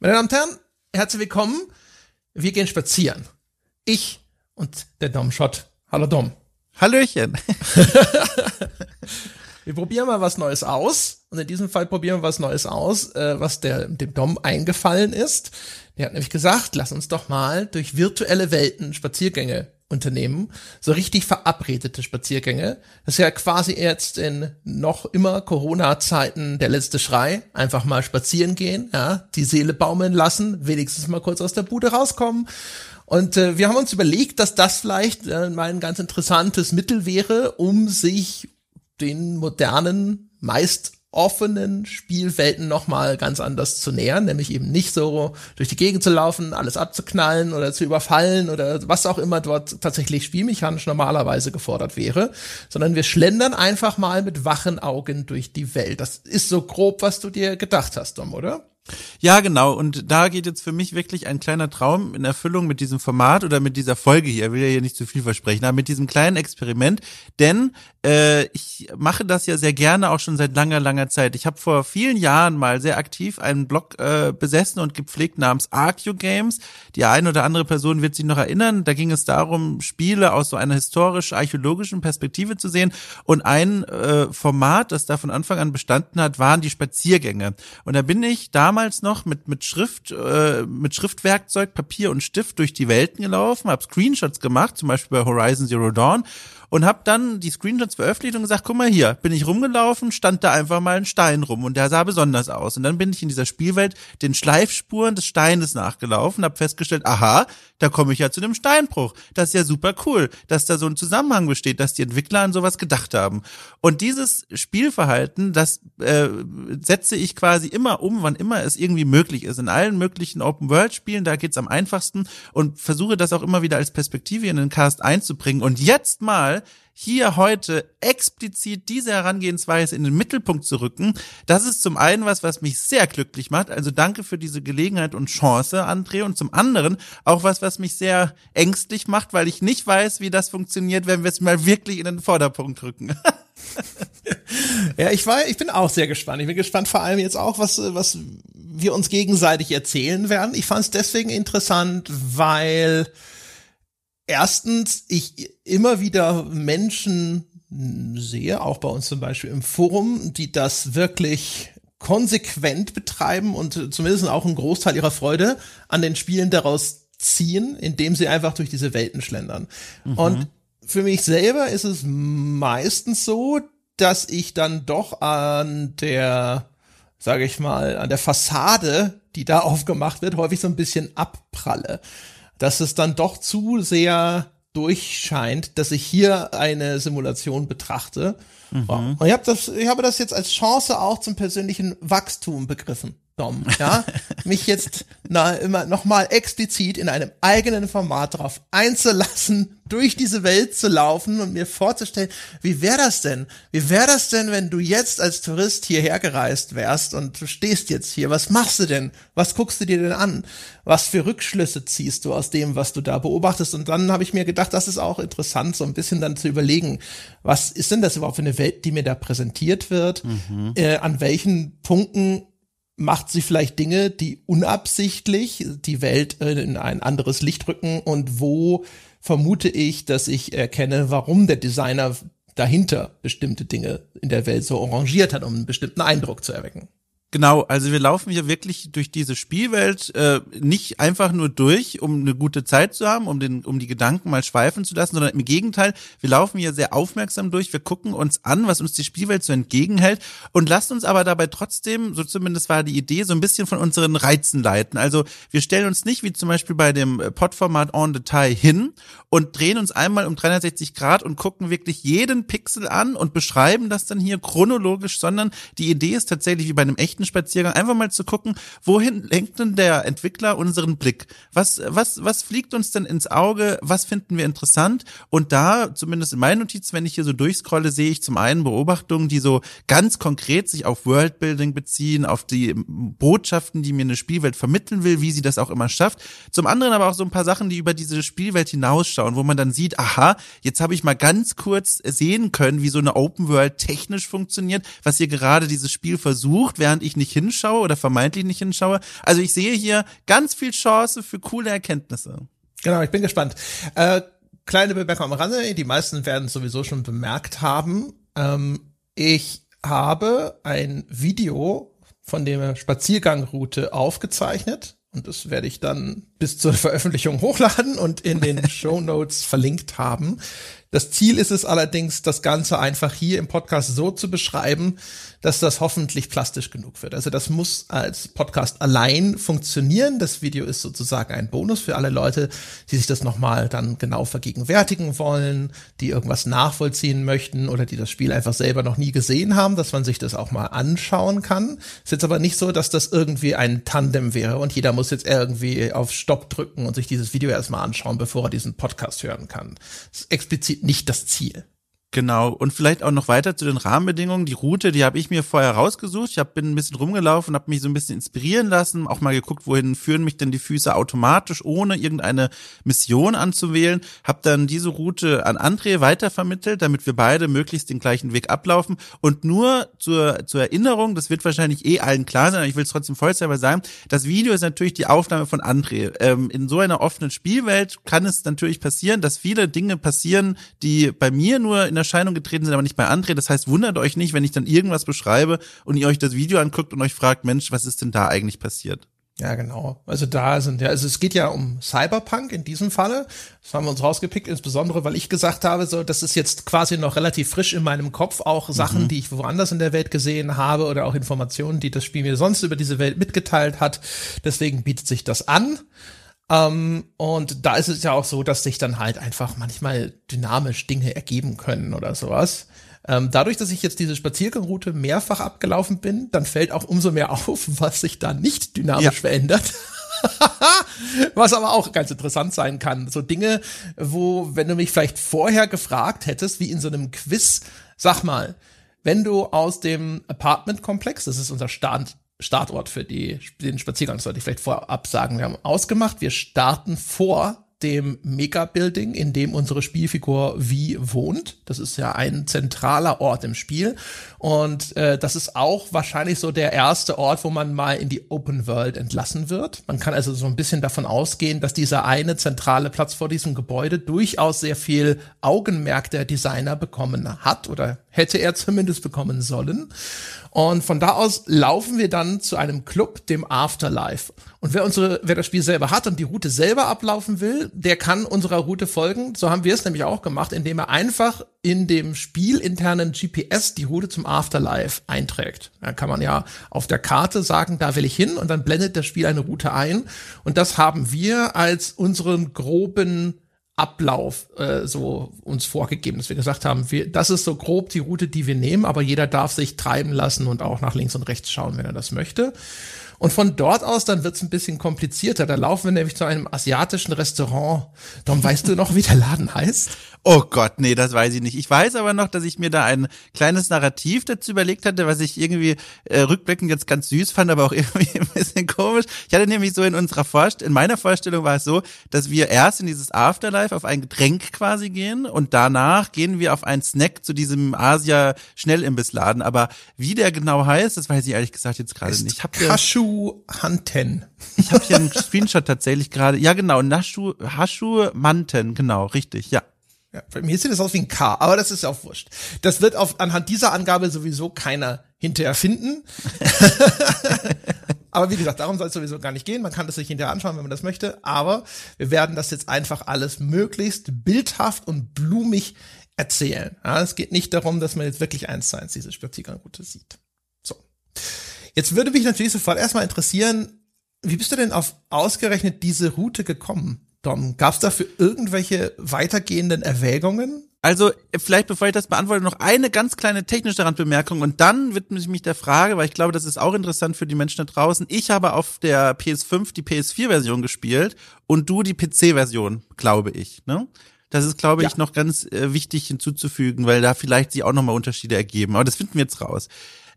Meine Damen und Herren, herzlich willkommen. Wir gehen spazieren. Ich und der Dom Schott. Hallo Dom. Hallöchen. wir probieren mal was Neues aus. Und in diesem Fall probieren wir was Neues aus, äh, was der, dem Dom eingefallen ist. Der hat nämlich gesagt, lass uns doch mal durch virtuelle Welten Spaziergänge unternehmen. So richtig verabredete Spaziergänge. Das ist ja quasi jetzt in noch immer Corona-Zeiten der letzte Schrei. Einfach mal spazieren gehen, ja, die Seele baumeln lassen, wenigstens mal kurz aus der Bude rauskommen. Und äh, wir haben uns überlegt, dass das vielleicht äh, mal ein ganz interessantes Mittel wäre, um sich den modernen, meist offenen Spielwelten nochmal ganz anders zu nähern, nämlich eben nicht so durch die Gegend zu laufen, alles abzuknallen oder zu überfallen oder was auch immer dort tatsächlich spielmechanisch normalerweise gefordert wäre, sondern wir schlendern einfach mal mit wachen Augen durch die Welt. Das ist so grob, was du dir gedacht hast, Dom, oder? Ja, genau. Und da geht jetzt für mich wirklich ein kleiner Traum in Erfüllung mit diesem Format oder mit dieser Folge hier. Ich will ja hier nicht zu viel versprechen, aber mit diesem kleinen Experiment. Denn äh, ich mache das ja sehr gerne auch schon seit langer, langer Zeit. Ich habe vor vielen Jahren mal sehr aktiv einen Blog äh, besessen und gepflegt namens Arcu Games. Die eine oder andere Person wird sich noch erinnern. Da ging es darum, Spiele aus so einer historisch-archäologischen Perspektive zu sehen. Und ein äh, Format, das da von Anfang an bestanden hat, waren die Spaziergänge. Und da bin ich damals damals noch mit mit Schrift äh, mit Schriftwerkzeug, Papier und Stift durch die Welten gelaufen, habe Screenshots gemacht, zum Beispiel bei Horizon Zero Dawn und habe dann die Screenshots veröffentlicht und gesagt, guck mal hier, bin ich rumgelaufen, stand da einfach mal ein Stein rum und der sah besonders aus. Und dann bin ich in dieser Spielwelt den Schleifspuren des Steines nachgelaufen, habe festgestellt, aha, da komme ich ja zu dem Steinbruch. Das ist ja super cool, dass da so ein Zusammenhang besteht, dass die Entwickler an sowas gedacht haben. Und dieses Spielverhalten, das äh, setze ich quasi immer um, wann immer es irgendwie möglich ist. In allen möglichen Open-World-Spielen, da geht's am einfachsten und versuche das auch immer wieder als Perspektive in den Cast einzubringen. Und jetzt mal hier heute explizit diese Herangehensweise in den Mittelpunkt zu rücken, das ist zum einen was, was mich sehr glücklich macht. Also danke für diese Gelegenheit und Chance, André. Und zum anderen auch was, was mich sehr ängstlich macht, weil ich nicht weiß, wie das funktioniert, wenn wir es mal wirklich in den Vorderpunkt rücken. ja, ich war, ich bin auch sehr gespannt. Ich bin gespannt vor allem jetzt auch, was, was wir uns gegenseitig erzählen werden. Ich fand es deswegen interessant, weil erstens ich immer wieder Menschen sehe, auch bei uns zum Beispiel im Forum, die das wirklich konsequent betreiben und zumindest auch einen Großteil ihrer Freude an den Spielen daraus ziehen, indem sie einfach durch diese Welten schlendern. Mhm. Und für mich selber ist es meistens so, dass ich dann doch an der, sage ich mal, an der Fassade, die da aufgemacht wird, häufig so ein bisschen abpralle dass es dann doch zu sehr durchscheint, dass ich hier eine Simulation betrachte. Mhm. Und ich habe das, ich habe das jetzt als Chance auch zum persönlichen Wachstum begriffen. Dom, ja, mich jetzt na, immer noch mal explizit in einem eigenen Format darauf einzulassen, durch diese Welt zu laufen und mir vorzustellen, wie wäre das denn? Wie wäre das denn, wenn du jetzt als Tourist hierher gereist wärst und du stehst jetzt hier? Was machst du denn? Was guckst du dir denn an? Was für Rückschlüsse ziehst du aus dem, was du da beobachtest? Und dann habe ich mir gedacht, das ist auch interessant, so ein bisschen dann zu überlegen, was ist denn das überhaupt für eine Welt, die mir da präsentiert wird? Mhm. Äh, an welchen Punkten macht sie vielleicht Dinge, die unabsichtlich die Welt in ein anderes Licht rücken und wo vermute ich, dass ich erkenne, warum der Designer dahinter bestimmte Dinge in der Welt so arrangiert hat, um einen bestimmten Eindruck zu erwecken. Genau, also wir laufen hier wirklich durch diese Spielwelt äh, nicht einfach nur durch, um eine gute Zeit zu haben, um den, um die Gedanken mal schweifen zu lassen, sondern im Gegenteil, wir laufen hier sehr aufmerksam durch, wir gucken uns an, was uns die Spielwelt so entgegenhält und lassen uns aber dabei trotzdem, so zumindest war die Idee, so ein bisschen von unseren Reizen leiten. Also wir stellen uns nicht wie zum Beispiel bei dem Podformat On Detail hin und drehen uns einmal um 360 Grad und gucken wirklich jeden Pixel an und beschreiben das dann hier chronologisch, sondern die Idee ist tatsächlich wie bei einem echten echten Spaziergang, einfach mal zu gucken, wohin lenkt denn der Entwickler unseren Blick? Was, was, was fliegt uns denn ins Auge? Was finden wir interessant? Und da, zumindest in meinen Notizen, wenn ich hier so durchscrolle, sehe ich zum einen Beobachtungen, die so ganz konkret sich auf Worldbuilding beziehen, auf die Botschaften, die mir eine Spielwelt vermitteln will, wie sie das auch immer schafft. Zum anderen aber auch so ein paar Sachen, die über diese Spielwelt hinausschauen, wo man dann sieht, aha, jetzt habe ich mal ganz kurz sehen können, wie so eine Open World technisch funktioniert, was hier gerade dieses Spiel versucht, während ich nicht hinschaue oder vermeintlich nicht hinschaue. Also ich sehe hier ganz viel Chance für coole Erkenntnisse. Genau, ich bin gespannt. Äh, kleine Bemerkung am Rande, die meisten werden es sowieso schon bemerkt haben. Ähm, ich habe ein Video von der Spaziergangroute aufgezeichnet und das werde ich dann bis zur Veröffentlichung hochladen und in den Show Notes verlinkt haben. Das Ziel ist es allerdings, das Ganze einfach hier im Podcast so zu beschreiben, dass das hoffentlich plastisch genug wird. Also das muss als Podcast allein funktionieren. Das Video ist sozusagen ein Bonus für alle Leute, die sich das nochmal dann genau vergegenwärtigen wollen, die irgendwas nachvollziehen möchten oder die das Spiel einfach selber noch nie gesehen haben, dass man sich das auch mal anschauen kann. Ist jetzt aber nicht so, dass das irgendwie ein Tandem wäre und jeder muss jetzt irgendwie auf Stopp drücken und sich dieses Video erstmal anschauen, bevor er diesen Podcast hören kann. Das ist explizit nicht das Ziel. Genau. Und vielleicht auch noch weiter zu den Rahmenbedingungen. Die Route, die habe ich mir vorher rausgesucht. Ich hab, bin ein bisschen rumgelaufen, habe mich so ein bisschen inspirieren lassen, auch mal geguckt, wohin führen mich denn die Füße automatisch, ohne irgendeine Mission anzuwählen. Habe dann diese Route an André weitervermittelt, damit wir beide möglichst den gleichen Weg ablaufen. Und nur zur, zur Erinnerung, das wird wahrscheinlich eh allen klar sein, aber ich will es trotzdem vollständig sagen, das Video ist natürlich die Aufnahme von André. Ähm, in so einer offenen Spielwelt kann es natürlich passieren, dass viele Dinge passieren, die bei mir nur in Erscheinung getreten sind, aber nicht bei André. Das heißt, wundert euch nicht, wenn ich dann irgendwas beschreibe und ihr euch das Video anguckt und euch fragt, Mensch, was ist denn da eigentlich passiert? Ja, genau. Also da sind ja, also es geht ja um Cyberpunk in diesem Falle. Das haben wir uns rausgepickt, insbesondere, weil ich gesagt habe, so, das ist jetzt quasi noch relativ frisch in meinem Kopf, auch Sachen, mhm. die ich woanders in der Welt gesehen habe oder auch Informationen, die das Spiel mir sonst über diese Welt mitgeteilt hat. Deswegen bietet sich das an. Ähm, und da ist es ja auch so, dass sich dann halt einfach manchmal dynamisch Dinge ergeben können oder sowas. Ähm, dadurch, dass ich jetzt diese Spaziergangroute mehrfach abgelaufen bin, dann fällt auch umso mehr auf, was sich da nicht dynamisch ja. verändert. was aber auch ganz interessant sein kann. So Dinge, wo, wenn du mich vielleicht vorher gefragt hättest, wie in so einem Quiz, sag mal, wenn du aus dem Apartment-Komplex, das ist unser Stand, Startort für die, den Spaziergang, sollte ich vielleicht vorab sagen. Wir haben ausgemacht, wir starten vor dem Mega-Building, in dem unsere Spielfigur wie wohnt. Das ist ja ein zentraler Ort im Spiel. Und äh, das ist auch wahrscheinlich so der erste Ort, wo man mal in die Open World entlassen wird. Man kann also so ein bisschen davon ausgehen, dass dieser eine zentrale Platz vor diesem Gebäude durchaus sehr viel Augenmerk der Designer bekommen hat oder hätte er zumindest bekommen sollen. Und von da aus laufen wir dann zu einem Club, dem Afterlife. Und wer unsere, wer das Spiel selber hat und die Route selber ablaufen will, der kann unserer Route folgen. So haben wir es nämlich auch gemacht, indem er einfach in dem spielinternen GPS die Route zum Afterlife einträgt. Da kann man ja auf der Karte sagen, da will ich hin und dann blendet das Spiel eine Route ein. Und das haben wir als unseren groben Ablauf äh, so uns vorgegeben, dass wir gesagt haben, wir, das ist so grob die Route, die wir nehmen, aber jeder darf sich treiben lassen und auch nach links und rechts schauen, wenn er das möchte. Und von dort aus, dann wird's ein bisschen komplizierter. Da laufen wir nämlich zu einem asiatischen Restaurant. Darum weißt du noch, wie der Laden heißt? Oh Gott, nee, das weiß ich nicht. Ich weiß aber noch, dass ich mir da ein kleines Narrativ dazu überlegt hatte, was ich irgendwie äh, rückblickend jetzt ganz süß fand, aber auch irgendwie ein bisschen komisch. Ich hatte nämlich so in unserer Vorst in meiner Vorstellung war es so, dass wir erst in dieses Afterlife auf ein Getränk quasi gehen und danach gehen wir auf einen Snack zu diesem Asia Schnellimbissladen. Aber wie der genau heißt, das weiß ich ehrlich gesagt jetzt gerade nicht. Ich hab Kashu Hanten. Ich habe hier einen Screenshot tatsächlich gerade. Ja, genau, Nashu Hashu Manten, genau, richtig, ja. Ja, bei mir sieht das aus wie ein K, aber das ist ja auch wurscht. Das wird auf, anhand dieser Angabe sowieso keiner hinterher finden. aber wie gesagt, darum soll es sowieso gar nicht gehen. Man kann das sich hinterher anschauen, wenn man das möchte. Aber wir werden das jetzt einfach alles möglichst bildhaft und blumig erzählen. Ja, es geht nicht darum, dass man jetzt wirklich eins zu eins diese Spaziergangroute sieht. So. Jetzt würde mich natürlich sofort erstmal interessieren, wie bist du denn auf ausgerechnet diese Route gekommen? Dom, gab es dafür irgendwelche weitergehenden Erwägungen? Also vielleicht bevor ich das beantworte, noch eine ganz kleine technische Randbemerkung und dann widme ich mich der Frage, weil ich glaube, das ist auch interessant für die Menschen da draußen. Ich habe auf der PS5 die PS4-Version gespielt und du die PC-Version, glaube ich. Ne? Das ist, glaube ja. ich, noch ganz äh, wichtig hinzuzufügen, weil da vielleicht sich auch nochmal Unterschiede ergeben. Aber das finden wir jetzt raus.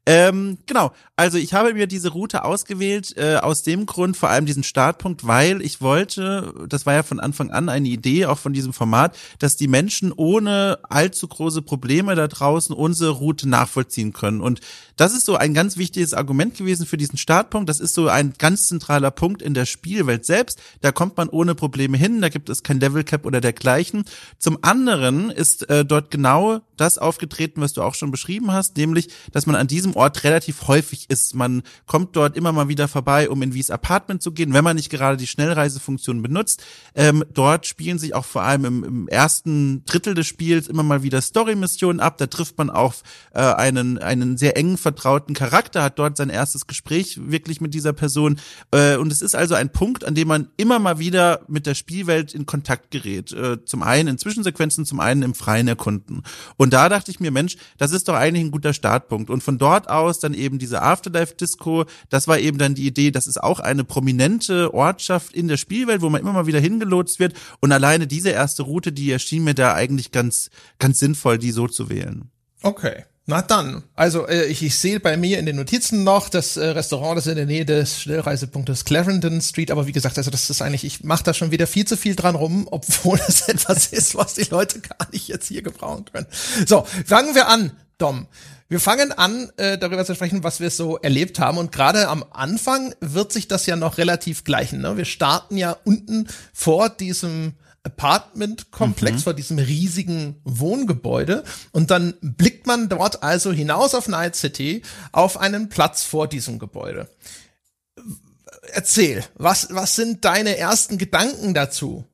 Ähm, genau, also ich habe mir diese Route ausgewählt, äh, aus dem Grund, vor allem diesen Startpunkt, weil ich wollte, das war ja von Anfang an eine Idee, auch von diesem Format, dass die Menschen ohne allzu große Probleme da draußen unsere Route nachvollziehen können. Und das ist so ein ganz wichtiges Argument gewesen für diesen Startpunkt. Das ist so ein ganz zentraler Punkt in der Spielwelt selbst. Da kommt man ohne Probleme hin, da gibt es kein Level Cap oder dergleichen. Zum anderen ist äh, dort genau das aufgetreten, was du auch schon beschrieben hast, nämlich, dass man an diesem Ort relativ häufig ist. Man kommt dort immer mal wieder vorbei, um in Wies Apartment zu gehen, wenn man nicht gerade die Schnellreisefunktion benutzt. Ähm, dort spielen sich auch vor allem im, im ersten Drittel des Spiels immer mal wieder Story-Missionen ab. Da trifft man auf äh, einen, einen sehr engen vertrauten Charakter, hat dort sein erstes Gespräch wirklich mit dieser Person. Äh, und es ist also ein Punkt, an dem man immer mal wieder mit der Spielwelt in Kontakt gerät. Äh, zum einen in Zwischensequenzen, zum einen im freien Erkunden. Und da dachte ich mir, Mensch, das ist doch eigentlich ein guter Startpunkt. Und von dort aus dann eben diese Afterlife-Disco, das war eben dann die Idee, das ist auch eine prominente Ortschaft in der Spielwelt, wo man immer mal wieder hingelotst wird. Und alleine diese erste Route, die erschien mir da eigentlich ganz, ganz sinnvoll, die so zu wählen. Okay. Na dann, also äh, ich, ich sehe bei mir in den Notizen noch, das äh, Restaurant ist in der Nähe des Schnellreisepunktes Clarendon Street, aber wie gesagt, also das ist eigentlich, ich mache da schon wieder viel zu viel dran rum, obwohl es etwas ist, was die Leute gar nicht jetzt hier gebrauchen können. So, fangen wir an, Dom. Wir fangen an, äh, darüber zu sprechen, was wir so erlebt haben. Und gerade am Anfang wird sich das ja noch relativ gleichen. Ne? Wir starten ja unten vor diesem Apartment-Komplex, mhm. vor diesem riesigen Wohngebäude. Und dann blickt man dort also hinaus auf Night City auf einen Platz vor diesem Gebäude. Erzähl, was, was sind deine ersten Gedanken dazu?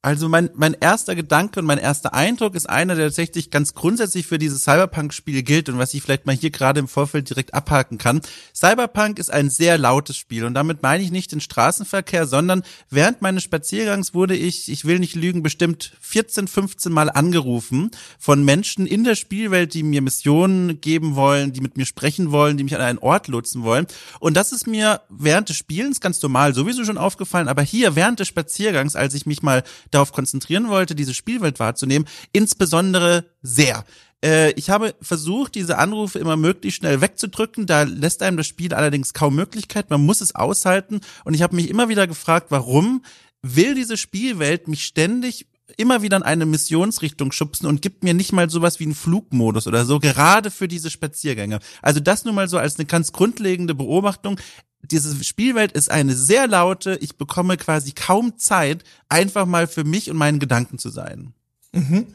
Also mein, mein erster Gedanke und mein erster Eindruck ist einer, der tatsächlich ganz grundsätzlich für dieses Cyberpunk-Spiel gilt und was ich vielleicht mal hier gerade im Vorfeld direkt abhaken kann. Cyberpunk ist ein sehr lautes Spiel und damit meine ich nicht den Straßenverkehr, sondern während meines Spaziergangs wurde ich, ich will nicht lügen, bestimmt 14, 15 Mal angerufen von Menschen in der Spielwelt, die mir Missionen geben wollen, die mit mir sprechen wollen, die mich an einen Ort lotsen wollen. Und das ist mir während des Spielens ganz normal sowieso schon aufgefallen, aber hier während des Spaziergangs, als ich mich mal darauf konzentrieren wollte, diese Spielwelt wahrzunehmen, insbesondere sehr. Äh, ich habe versucht, diese Anrufe immer möglichst schnell wegzudrücken. Da lässt einem das Spiel allerdings kaum Möglichkeit. Man muss es aushalten. Und ich habe mich immer wieder gefragt, warum will diese Spielwelt mich ständig immer wieder in eine Missionsrichtung schubsen und gibt mir nicht mal sowas wie einen Flugmodus oder so, gerade für diese Spaziergänge. Also das nur mal so als eine ganz grundlegende Beobachtung diese Spielwelt ist eine sehr laute, ich bekomme quasi kaum Zeit, einfach mal für mich und meinen Gedanken zu sein. Mhm.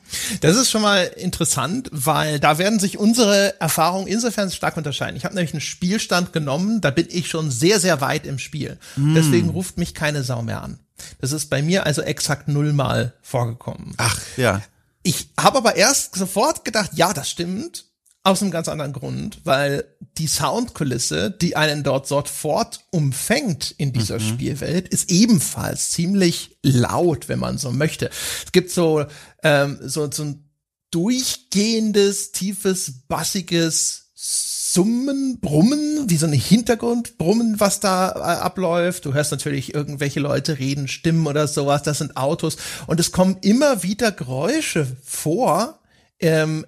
Das ist schon mal interessant, weil da werden sich unsere Erfahrungen insofern stark unterscheiden. Ich habe nämlich einen Spielstand genommen, da bin ich schon sehr, sehr weit im Spiel. Mm. Deswegen ruft mich keine Sau mehr an. Das ist bei mir also exakt nullmal vorgekommen. Ach, ja. Ich habe aber erst sofort gedacht, ja, das stimmt. Aus einem ganz anderen Grund, weil die Soundkulisse, die einen dort sofort umfängt in dieser mhm. Spielwelt, ist ebenfalls ziemlich laut, wenn man so möchte. Es gibt so, ähm, so, so ein durchgehendes, tiefes, bassiges Summen, Brummen, wie so ein Hintergrundbrummen, was da äh, abläuft. Du hörst natürlich irgendwelche Leute reden, Stimmen oder sowas, das sind Autos. Und es kommen immer wieder Geräusche vor, ähm,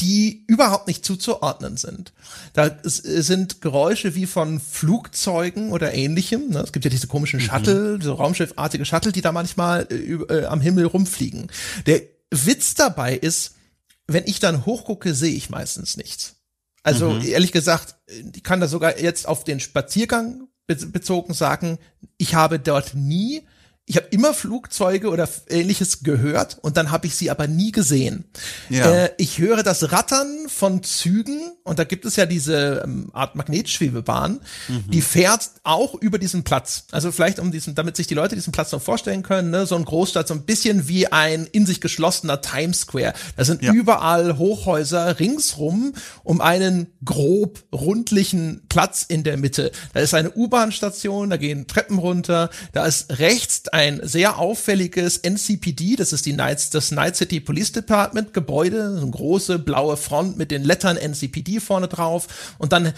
die überhaupt nicht zuzuordnen sind. Da sind Geräusche wie von Flugzeugen oder ähnlichem. Ne? Es gibt ja diese komischen mhm. Shuttle, mhm. so Raumschiffartige Shuttle, die da manchmal äh, äh, am Himmel rumfliegen. Der Witz dabei ist, wenn ich dann hochgucke, sehe ich meistens nichts. Also mhm. ehrlich gesagt, ich kann da sogar jetzt auf den Spaziergang bezogen sagen, ich habe dort nie ich habe immer Flugzeuge oder ähnliches gehört und dann habe ich sie aber nie gesehen. Ja. Äh, ich höre das Rattern von Zügen und da gibt es ja diese ähm, Art Magnetschwebebahn, mhm. die fährt auch über diesen Platz. Also vielleicht um diesen, damit sich die Leute diesen Platz noch vorstellen können, ne, so ein Großstadt, so ein bisschen wie ein in sich geschlossener Times Square. Da sind ja. überall Hochhäuser ringsrum um einen grob rundlichen Platz in der Mitte. Da ist eine U-Bahn-Station, da gehen Treppen runter, da ist rechts ein sehr auffälliges NCPD, das ist die Night, das Night City Police Department Gebäude, so eine große blaue Front mit den Lettern NCPD vorne drauf. Und dann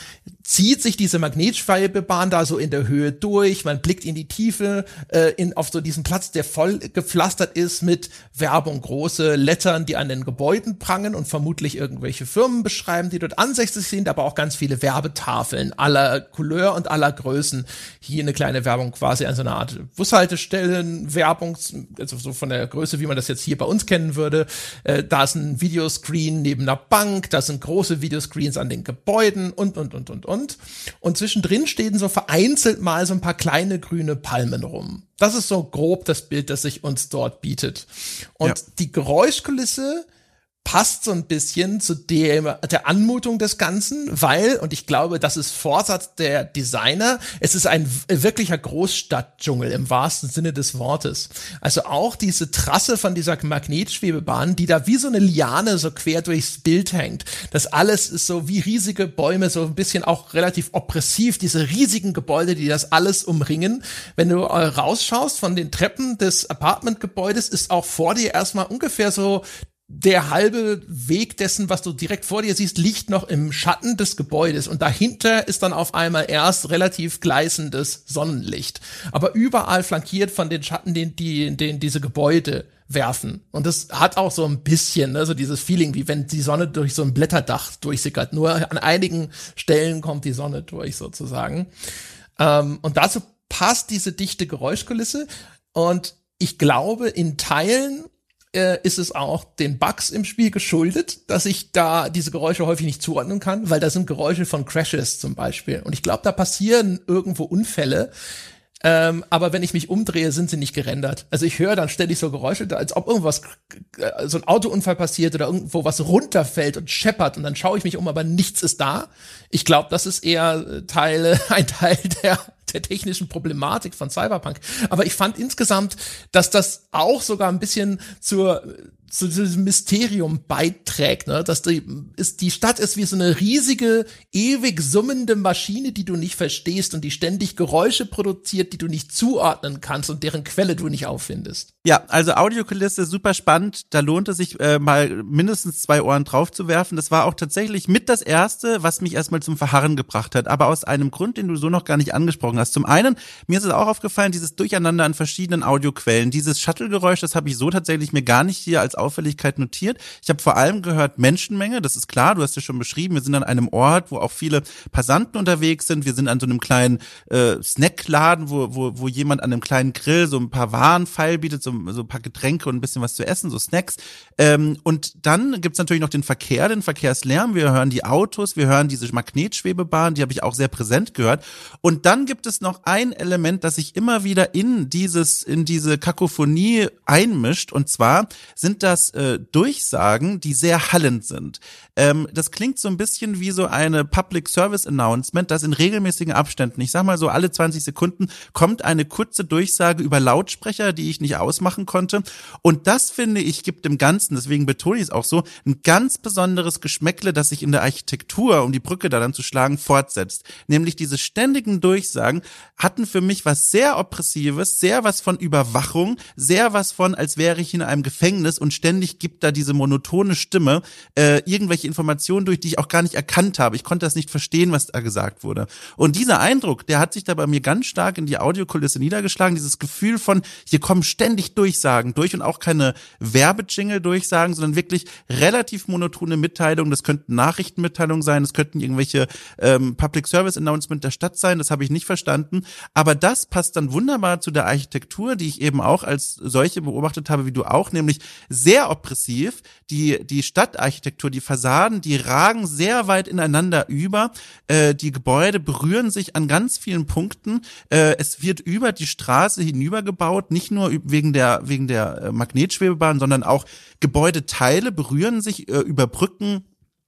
zieht sich diese Magnetschwebebahn da so in der Höhe durch, man blickt in die Tiefe, äh, in, auf so diesen Platz, der voll gepflastert ist mit Werbung, große Lettern, die an den Gebäuden prangen und vermutlich irgendwelche Firmen beschreiben, die dort ansässig sind, aber auch ganz viele Werbetafeln aller Couleur und aller Größen. Hier eine kleine Werbung quasi an so einer Art Bushaltestellen, Werbung, also so von der Größe, wie man das jetzt hier bei uns kennen würde. Äh, da ist ein Videoscreen neben einer Bank, da sind große Videoscreens an den Gebäuden und, und, und, und, und und. Und zwischendrin stehen so vereinzelt mal so ein paar kleine grüne Palmen rum. Das ist so grob das Bild, das sich uns dort bietet. Und ja. die Geräuschkulisse passt so ein bisschen zu dem, der Anmutung des Ganzen, weil, und ich glaube, das ist Vorsatz der Designer, es ist ein wirklicher Großstadtdschungel im wahrsten Sinne des Wortes. Also auch diese Trasse von dieser Magnetschwebebahn, die da wie so eine Liane so quer durchs Bild hängt. Das alles ist so wie riesige Bäume, so ein bisschen auch relativ oppressiv, diese riesigen Gebäude, die das alles umringen. Wenn du äh, rausschaust von den Treppen des Apartmentgebäudes, ist auch vor dir erstmal ungefähr so der halbe Weg dessen, was du direkt vor dir siehst, liegt noch im Schatten des Gebäudes und dahinter ist dann auf einmal erst relativ gleißendes Sonnenlicht. Aber überall flankiert von den Schatten, den, die, den diese Gebäude werfen. Und das hat auch so ein bisschen, ne, so dieses Feeling, wie wenn die Sonne durch so ein Blätterdach durchsickert. Nur an einigen Stellen kommt die Sonne durch sozusagen. Ähm, und dazu passt diese dichte Geräuschkulisse. Und ich glaube, in Teilen äh, ist es auch den Bugs im Spiel geschuldet, dass ich da diese Geräusche häufig nicht zuordnen kann, weil da sind Geräusche von Crashes zum Beispiel. Und ich glaube, da passieren irgendwo Unfälle. Ähm, aber wenn ich mich umdrehe, sind sie nicht gerendert. Also ich höre dann ständig so Geräusche, als ob irgendwas, äh, so ein Autounfall passiert oder irgendwo was runterfällt und scheppert und dann schaue ich mich um, aber nichts ist da. Ich glaube, das ist eher Teil, ein Teil der der technischen Problematik von Cyberpunk. Aber ich fand insgesamt, dass das auch sogar ein bisschen zur zu diesem Mysterium beiträgt, ne? dass die, ist, die Stadt ist wie so eine riesige, ewig summende Maschine, die du nicht verstehst und die ständig Geräusche produziert, die du nicht zuordnen kannst und deren Quelle du nicht auffindest. Ja, also Audiokulisse super spannend. Da lohnt es sich äh, mal mindestens zwei Ohren drauf zu werfen. Das war auch tatsächlich mit das erste, was mich erstmal zum Verharren gebracht hat. Aber aus einem Grund, den du so noch gar nicht angesprochen hast. Zum einen, mir ist es auch aufgefallen, dieses Durcheinander an verschiedenen Audioquellen, dieses Shuttle-Geräusch, das habe ich so tatsächlich mir gar nicht hier als Auffälligkeit notiert. Ich habe vor allem gehört Menschenmenge, das ist klar, du hast ja schon beschrieben, wir sind an einem Ort, wo auch viele Passanten unterwegs sind. Wir sind an so einem kleinen äh, Snackladen, wo, wo, wo jemand an einem kleinen Grill so ein paar Waren feilbietet, so, so ein paar Getränke und ein bisschen was zu essen, so Snacks. Ähm, und dann gibt's natürlich noch den Verkehr, den Verkehrslärm. Wir hören die Autos, wir hören diese Magnetschwebebahn, die habe ich auch sehr präsent gehört. Und dann gibt es noch ein Element, das sich immer wieder in dieses, in diese Kakophonie einmischt. Und zwar sind das äh, Durchsagen, die sehr hallend sind. Ähm, das klingt so ein bisschen wie so eine Public Service Announcement, das in regelmäßigen Abständen, ich sag mal so alle 20 Sekunden, kommt eine kurze Durchsage über Lautsprecher, die ich nicht ausmachen konnte. Und das finde ich gibt dem Ganzen, deswegen betone ich es auch so, ein ganz besonderes Geschmäckle, das sich in der Architektur, um die Brücke da dann zu schlagen, fortsetzt. Nämlich diese ständigen Durchsagen hatten für mich was sehr Oppressives, sehr was von Überwachung, sehr was von, als wäre ich in einem Gefängnis und ständig gibt da diese monotone Stimme äh, irgendwelche Informationen durch, die ich auch gar nicht erkannt habe. Ich konnte das nicht verstehen, was da gesagt wurde. Und dieser Eindruck, der hat sich da bei mir ganz stark in die Audiokulisse niedergeschlagen. Dieses Gefühl von, hier kommen ständig Durchsagen durch und auch keine Werbejingle durchsagen, sondern wirklich relativ monotone Mitteilungen. Das könnten Nachrichtenmitteilungen sein, das könnten irgendwelche ähm, Public Service Announcement der Stadt sein. Das habe ich nicht verstanden. Aber das passt dann wunderbar zu der Architektur, die ich eben auch als solche beobachtet habe, wie du auch, nämlich sehr oppressiv. Die, die Stadtarchitektur, die Fassaden, die ragen sehr weit ineinander über. Äh, die Gebäude berühren sich an ganz vielen Punkten. Äh, es wird über die Straße hinüber gebaut, nicht nur wegen der, wegen der äh, Magnetschwebebahn, sondern auch Gebäudeteile berühren sich äh, über Brücken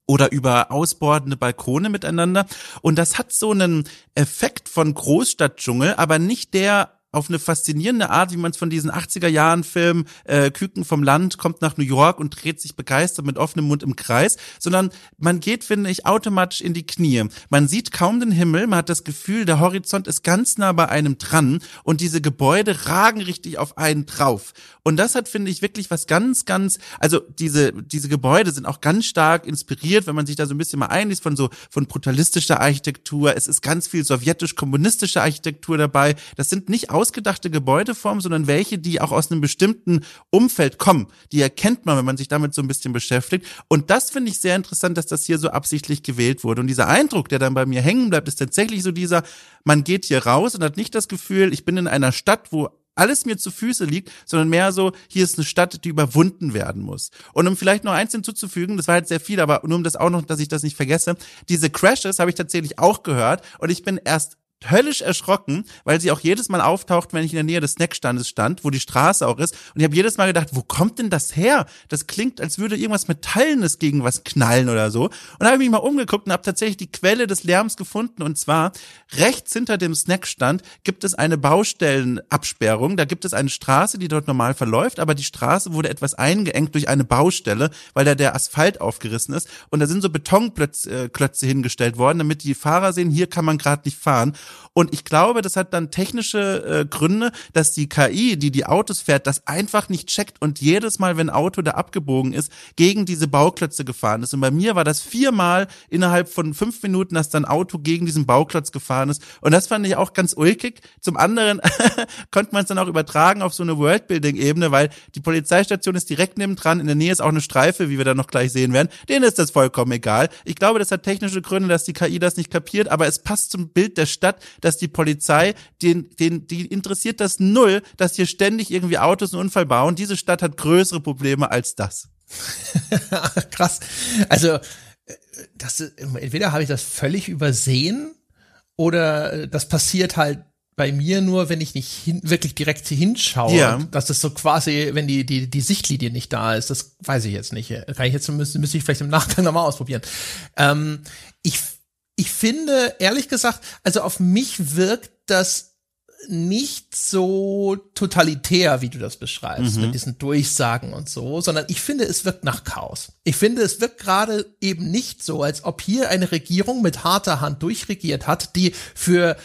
oder über ausbordende Balkone miteinander. Und das hat so einen Effekt von Großstadtdschungel, aber nicht der auf eine faszinierende Art, wie man es von diesen 80er Jahren Filmen äh, Küken vom Land kommt nach New York und dreht sich begeistert mit offenem Mund im Kreis, sondern man geht, finde ich, automatisch in die Knie. Man sieht kaum den Himmel, man hat das Gefühl, der Horizont ist ganz nah bei einem dran und diese Gebäude ragen richtig auf einen drauf. Und das hat, finde ich, wirklich was ganz, ganz, also diese, diese Gebäude sind auch ganz stark inspiriert, wenn man sich da so ein bisschen mal einliest von so, von brutalistischer Architektur. Es ist ganz viel sowjetisch-kommunistische Architektur dabei. Das sind nicht ausgedachte Gebäudeformen, sondern welche, die auch aus einem bestimmten Umfeld kommen. Die erkennt man, wenn man sich damit so ein bisschen beschäftigt. Und das finde ich sehr interessant, dass das hier so absichtlich gewählt wurde. Und dieser Eindruck, der dann bei mir hängen bleibt, ist tatsächlich so dieser, man geht hier raus und hat nicht das Gefühl, ich bin in einer Stadt, wo alles mir zu Füße liegt, sondern mehr so, hier ist eine Stadt, die überwunden werden muss. Und um vielleicht noch eins hinzuzufügen, das war halt sehr viel, aber nur um das auch noch, dass ich das nicht vergesse, diese Crashes habe ich tatsächlich auch gehört und ich bin erst höllisch erschrocken, weil sie auch jedes Mal auftaucht, wenn ich in der Nähe des Snackstandes stand, wo die Straße auch ist. Und ich habe jedes Mal gedacht, wo kommt denn das her? Das klingt, als würde irgendwas Metallenes gegen was knallen oder so. Und habe ich mich mal umgeguckt und habe tatsächlich die Quelle des Lärms gefunden. Und zwar rechts hinter dem Snackstand gibt es eine Baustellenabsperrung. Da gibt es eine Straße, die dort normal verläuft, aber die Straße wurde etwas eingeengt durch eine Baustelle, weil da der Asphalt aufgerissen ist. Und da sind so Betonklötze äh, hingestellt worden, damit die Fahrer sehen, hier kann man gerade nicht fahren. Und ich glaube, das hat dann technische äh, Gründe, dass die KI, die die Autos fährt, das einfach nicht checkt und jedes Mal, wenn ein Auto da abgebogen ist, gegen diese Bauklötze gefahren ist. Und bei mir war das viermal innerhalb von fünf Minuten, dass dann Auto gegen diesen Bauklotz gefahren ist. Und das fand ich auch ganz ulkig. Zum anderen konnte man es dann auch übertragen auf so eine Worldbuilding-Ebene, weil die Polizeistation ist direkt nebendran. In der Nähe ist auch eine Streife, wie wir dann noch gleich sehen werden. Denen ist das vollkommen egal. Ich glaube, das hat technische Gründe, dass die KI das nicht kapiert, aber es passt zum Bild der Stadt, dass die Polizei, den, den, die interessiert das null, dass hier ständig irgendwie Autos einen Unfall bauen. Diese Stadt hat größere Probleme als das. Krass. Also, das, entweder habe ich das völlig übersehen oder das passiert halt bei mir nur, wenn ich nicht hin, wirklich direkt hinschaue. Ja. Das ist so quasi, wenn die, die, die Sichtlinie nicht da ist. Das weiß ich jetzt nicht. Kann ich jetzt, müsste, müsste ich vielleicht im Nachgang nochmal ausprobieren. Ähm, ich ich finde, ehrlich gesagt, also auf mich wirkt das nicht so totalitär, wie du das beschreibst, mhm. mit diesen Durchsagen und so, sondern ich finde, es wirkt nach Chaos. Ich finde, es wirkt gerade eben nicht so, als ob hier eine Regierung mit harter Hand durchregiert hat, die für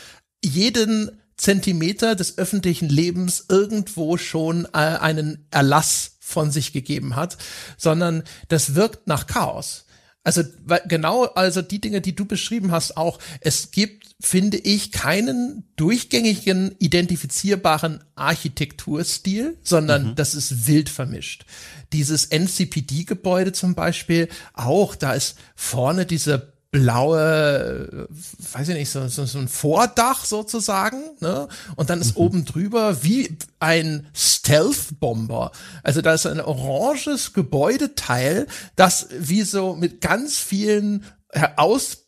jeden Zentimeter des öffentlichen Lebens irgendwo schon äh, einen Erlass von sich gegeben hat, sondern das wirkt nach Chaos. Also genau, also die Dinge, die du beschrieben hast, auch es gibt, finde ich, keinen durchgängigen identifizierbaren Architekturstil, sondern mhm. das ist wild vermischt. Dieses NCPD-Gebäude zum Beispiel, auch da ist vorne diese blaue, weiß ich nicht, so, so, so ein Vordach sozusagen, ne? Und dann ist mhm. oben drüber wie ein Stealth-Bomber. Also da ist ein oranges Gebäudeteil, das wie so mit ganz vielen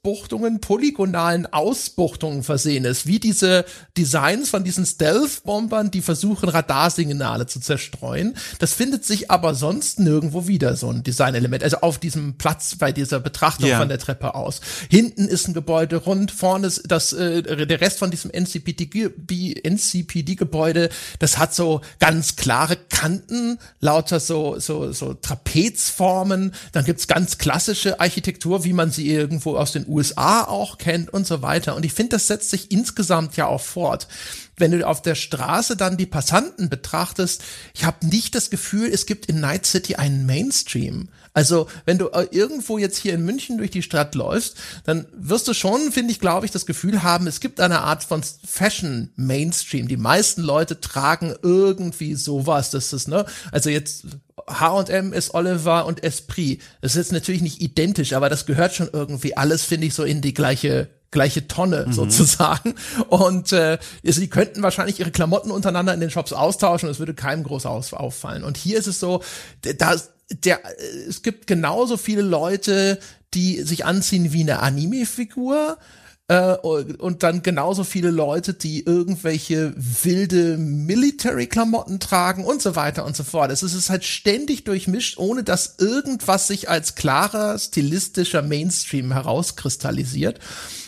Ausbuchtungen, polygonalen Ausbuchtungen versehen ist, wie diese Designs von diesen Stealth-Bombern, die versuchen, Radarsignale zu zerstreuen. Das findet sich aber sonst nirgendwo wieder, so ein Designelement. Also auf diesem Platz bei dieser Betrachtung yeah. von der Treppe aus. Hinten ist ein Gebäude rund, vorne ist das, äh, der Rest von diesem NCPD-Gebäude, NCPD das hat so ganz klare Kanten, lauter so, so, so Trapezformen. Dann gibt's ganz klassische Architektur, wie man sie irgendwo aus den USA auch kennt und so weiter. Und ich finde, das setzt sich insgesamt ja auch fort. Wenn du auf der Straße dann die Passanten betrachtest, ich habe nicht das Gefühl, es gibt in Night City einen Mainstream. Also, wenn du äh, irgendwo jetzt hier in München durch die Stadt läufst, dann wirst du schon, finde ich, glaube ich, das Gefühl haben, es gibt eine Art von Fashion Mainstream. Die meisten Leute tragen irgendwie sowas. Das ist, ne, also jetzt H&M ist Oliver und Esprit. Das ist jetzt natürlich nicht identisch, aber das gehört schon irgendwie alles, finde ich, so in die gleiche gleiche Tonne mhm. sozusagen. Und äh, sie könnten wahrscheinlich ihre Klamotten untereinander in den Shops austauschen, es würde keinem groß auffallen. Und hier ist es so, da der es gibt genauso viele Leute, die sich anziehen wie eine Anime-Figur äh, und dann genauso viele Leute, die irgendwelche wilde Military-Klamotten tragen und so weiter und so fort. Es ist halt ständig durchmischt, ohne dass irgendwas sich als klarer stilistischer Mainstream herauskristallisiert.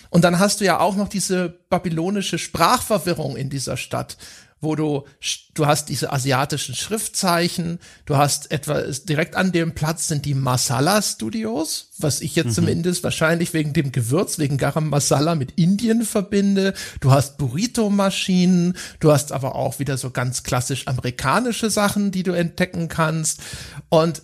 Und dann hast du ja auch noch diese babylonische Sprachverwirrung in dieser Stadt wo du, du hast diese asiatischen Schriftzeichen, du hast etwa, direkt an dem Platz sind die Masala Studios, was ich jetzt mhm. zumindest wahrscheinlich wegen dem Gewürz, wegen Garam Masala mit Indien verbinde. Du hast Burrito-Maschinen, du hast aber auch wieder so ganz klassisch amerikanische Sachen, die du entdecken kannst. Und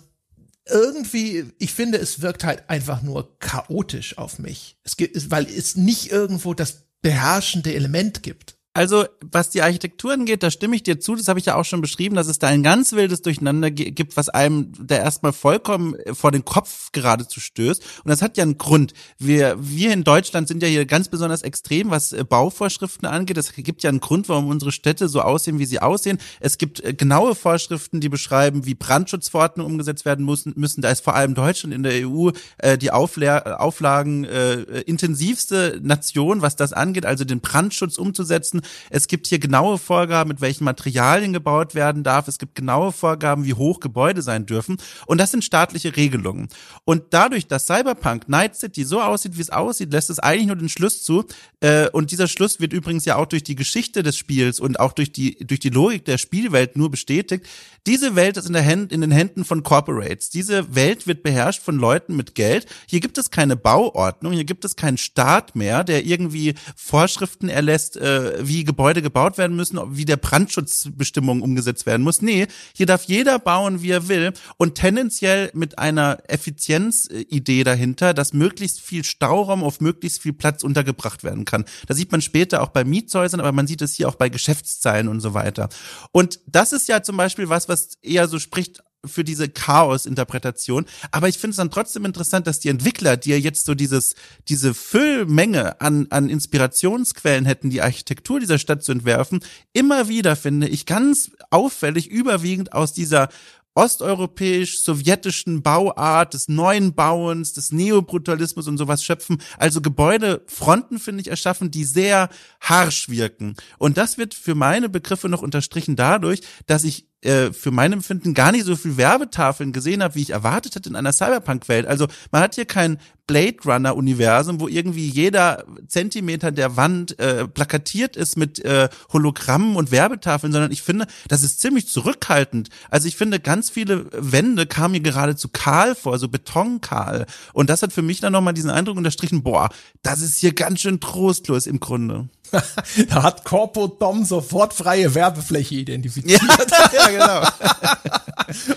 irgendwie, ich finde, es wirkt halt einfach nur chaotisch auf mich. Es gibt, weil es nicht irgendwo das beherrschende Element gibt. Also, was die Architekturen geht, da stimme ich dir zu, das habe ich ja auch schon beschrieben, dass es da ein ganz wildes Durcheinander gibt, was einem da erstmal vollkommen vor den Kopf geradezu stößt. Und das hat ja einen Grund. Wir, wir in Deutschland sind ja hier ganz besonders extrem, was äh, Bauvorschriften angeht. Es gibt ja einen Grund, warum unsere Städte so aussehen, wie sie aussehen. Es gibt äh, genaue Vorschriften, die beschreiben, wie Brandschutzverordnungen umgesetzt werden müssen. Da ist vor allem Deutschland in der EU äh, die Aufla Auflagen äh, intensivste Nation, was das angeht, also den Brandschutz umzusetzen es gibt hier genaue Vorgaben, mit welchen Materialien gebaut werden darf. Es gibt genaue Vorgaben, wie hoch Gebäude sein dürfen. Und das sind staatliche Regelungen. Und dadurch, dass Cyberpunk Night City so aussieht, wie es aussieht, lässt es eigentlich nur den Schluss zu. Äh, und dieser Schluss wird übrigens ja auch durch die Geschichte des Spiels und auch durch die, durch die Logik der Spielwelt nur bestätigt. Diese Welt ist in, der Hand, in den Händen von Corporates. Diese Welt wird beherrscht von Leuten mit Geld. Hier gibt es keine Bauordnung, hier gibt es keinen Staat mehr, der irgendwie Vorschriften erlässt, äh, wie Gebäude gebaut werden müssen, wie der Brandschutzbestimmung umgesetzt werden muss. Nee, hier darf jeder bauen, wie er will und tendenziell mit einer Effizienzidee dahinter, dass möglichst viel Stauraum auf möglichst viel Platz untergebracht werden kann. Das sieht man später auch bei Mietshäusern, aber man sieht es hier auch bei Geschäftszeilen und so weiter. Und das ist ja zum Beispiel was, was eher so spricht für diese Chaos-Interpretation. Aber ich finde es dann trotzdem interessant, dass die Entwickler, die ja jetzt so dieses, diese Füllmenge an, an Inspirationsquellen hätten, die Architektur dieser Stadt zu entwerfen, immer wieder, finde ich, ganz auffällig überwiegend aus dieser osteuropäisch-sowjetischen Bauart, des neuen Bauens, des Neobrutalismus und sowas schöpfen. Also Gebäudefronten, finde ich, erschaffen, die sehr harsch wirken. Und das wird für meine Begriffe noch unterstrichen dadurch, dass ich äh, für mein Empfinden gar nicht so viel Werbetafeln gesehen habe, wie ich erwartet hätte in einer Cyberpunk-Welt. Also man hat hier kein Blade Runner-Universum, wo irgendwie jeder Zentimeter der Wand äh, plakatiert ist mit äh, Hologrammen und Werbetafeln, sondern ich finde, das ist ziemlich zurückhaltend. Also ich finde, ganz viele Wände kamen mir geradezu kahl vor, so betonkahl. Und das hat für mich dann nochmal diesen Eindruck unterstrichen, boah, das ist hier ganz schön trostlos im Grunde. da hat Corpo Dom sofort freie Werbefläche identifiziert. Ja, ja genau.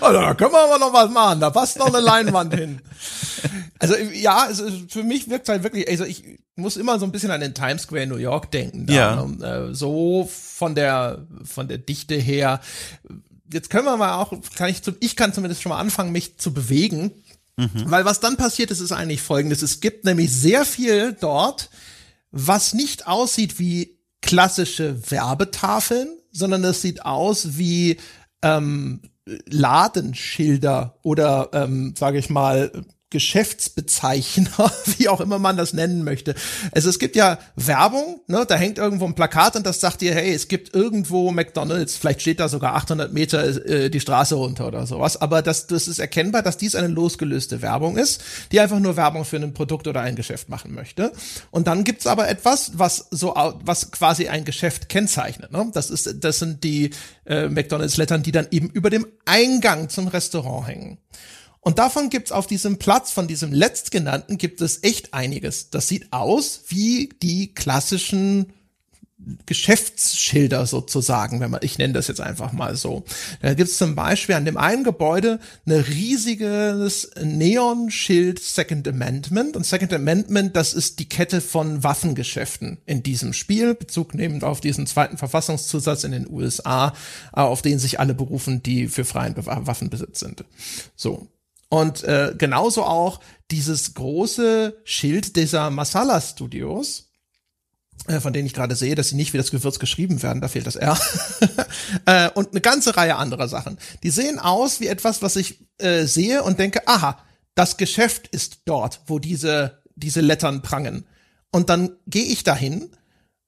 also, da können wir aber noch was machen. Da passt noch eine Leinwand hin. Also ja, also für mich wirkt halt wirklich, also ich muss immer so ein bisschen an den Times Square New York denken. Da, ja. Ne? So von der von der Dichte her. Jetzt können wir mal auch, kann ich, ich kann zumindest schon mal anfangen, mich zu bewegen. Mhm. Weil was dann passiert ist, ist eigentlich folgendes. Es gibt nämlich sehr viel dort, was nicht aussieht wie klassische Werbetafeln, sondern es sieht aus wie ähm, Ladenschilder oder ähm, sage ich mal Geschäftsbezeichner, wie auch immer man das nennen möchte. Also es gibt ja Werbung, ne, da hängt irgendwo ein Plakat und das sagt dir, hey, es gibt irgendwo McDonald's, vielleicht steht da sogar 800 Meter äh, die Straße runter oder sowas, aber das, das ist erkennbar, dass dies eine losgelöste Werbung ist, die einfach nur Werbung für ein Produkt oder ein Geschäft machen möchte. Und dann gibt's aber etwas, was so, was quasi ein Geschäft kennzeichnet. Ne? Das ist, das sind die äh, McDonald's-Lettern, die dann eben über dem Eingang zum Restaurant hängen. Und davon gibt's auf diesem Platz, von diesem letztgenannten, gibt es echt einiges. Das sieht aus wie die klassischen Geschäftsschilder sozusagen, wenn man, ich nenne das jetzt einfach mal so. Da gibt's zum Beispiel an dem einen Gebäude eine riesiges Neon-Schild Second Amendment. Und Second Amendment, das ist die Kette von Waffengeschäften in diesem Spiel, Bezug nehmend auf diesen zweiten Verfassungszusatz in den USA, auf den sich alle berufen, die für freien Waffenbesitz sind. So. Und äh, genauso auch dieses große Schild dieser Masala Studios, äh, von denen ich gerade sehe, dass sie nicht wie das Gewürz geschrieben werden, da fehlt das R. äh, und eine ganze Reihe anderer Sachen. Die sehen aus wie etwas, was ich äh, sehe und denke, aha, das Geschäft ist dort, wo diese, diese Lettern prangen. Und dann gehe ich dahin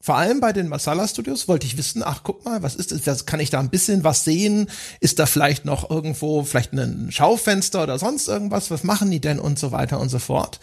vor allem bei den Masala Studios wollte ich wissen, ach guck mal, was ist das? Kann ich da ein bisschen was sehen? Ist da vielleicht noch irgendwo vielleicht ein Schaufenster oder sonst irgendwas? Was machen die denn und so weiter und so fort?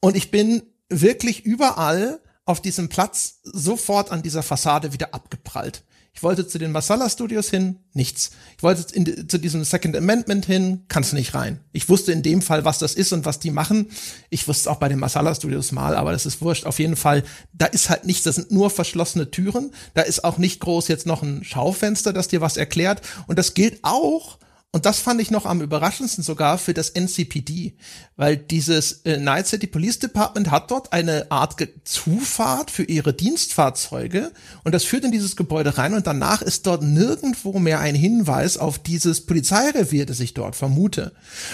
Und ich bin wirklich überall auf diesem Platz sofort an dieser Fassade wieder abgeprallt. Ich wollte zu den Masala Studios hin, nichts. Ich wollte in, zu diesem Second Amendment hin, kannst nicht rein. Ich wusste in dem Fall, was das ist und was die machen. Ich wusste auch bei den Masala Studios mal, aber das ist wurscht. Auf jeden Fall, da ist halt nichts, das sind nur verschlossene Türen. Da ist auch nicht groß jetzt noch ein Schaufenster, das dir was erklärt. Und das gilt auch und das fand ich noch am überraschendsten sogar für das NCPD, weil dieses äh, Night City Police Department hat dort eine Art Ge Zufahrt für ihre Dienstfahrzeuge und das führt in dieses Gebäude rein und danach ist dort nirgendwo mehr ein Hinweis auf dieses Polizeirevier, das ich dort vermute.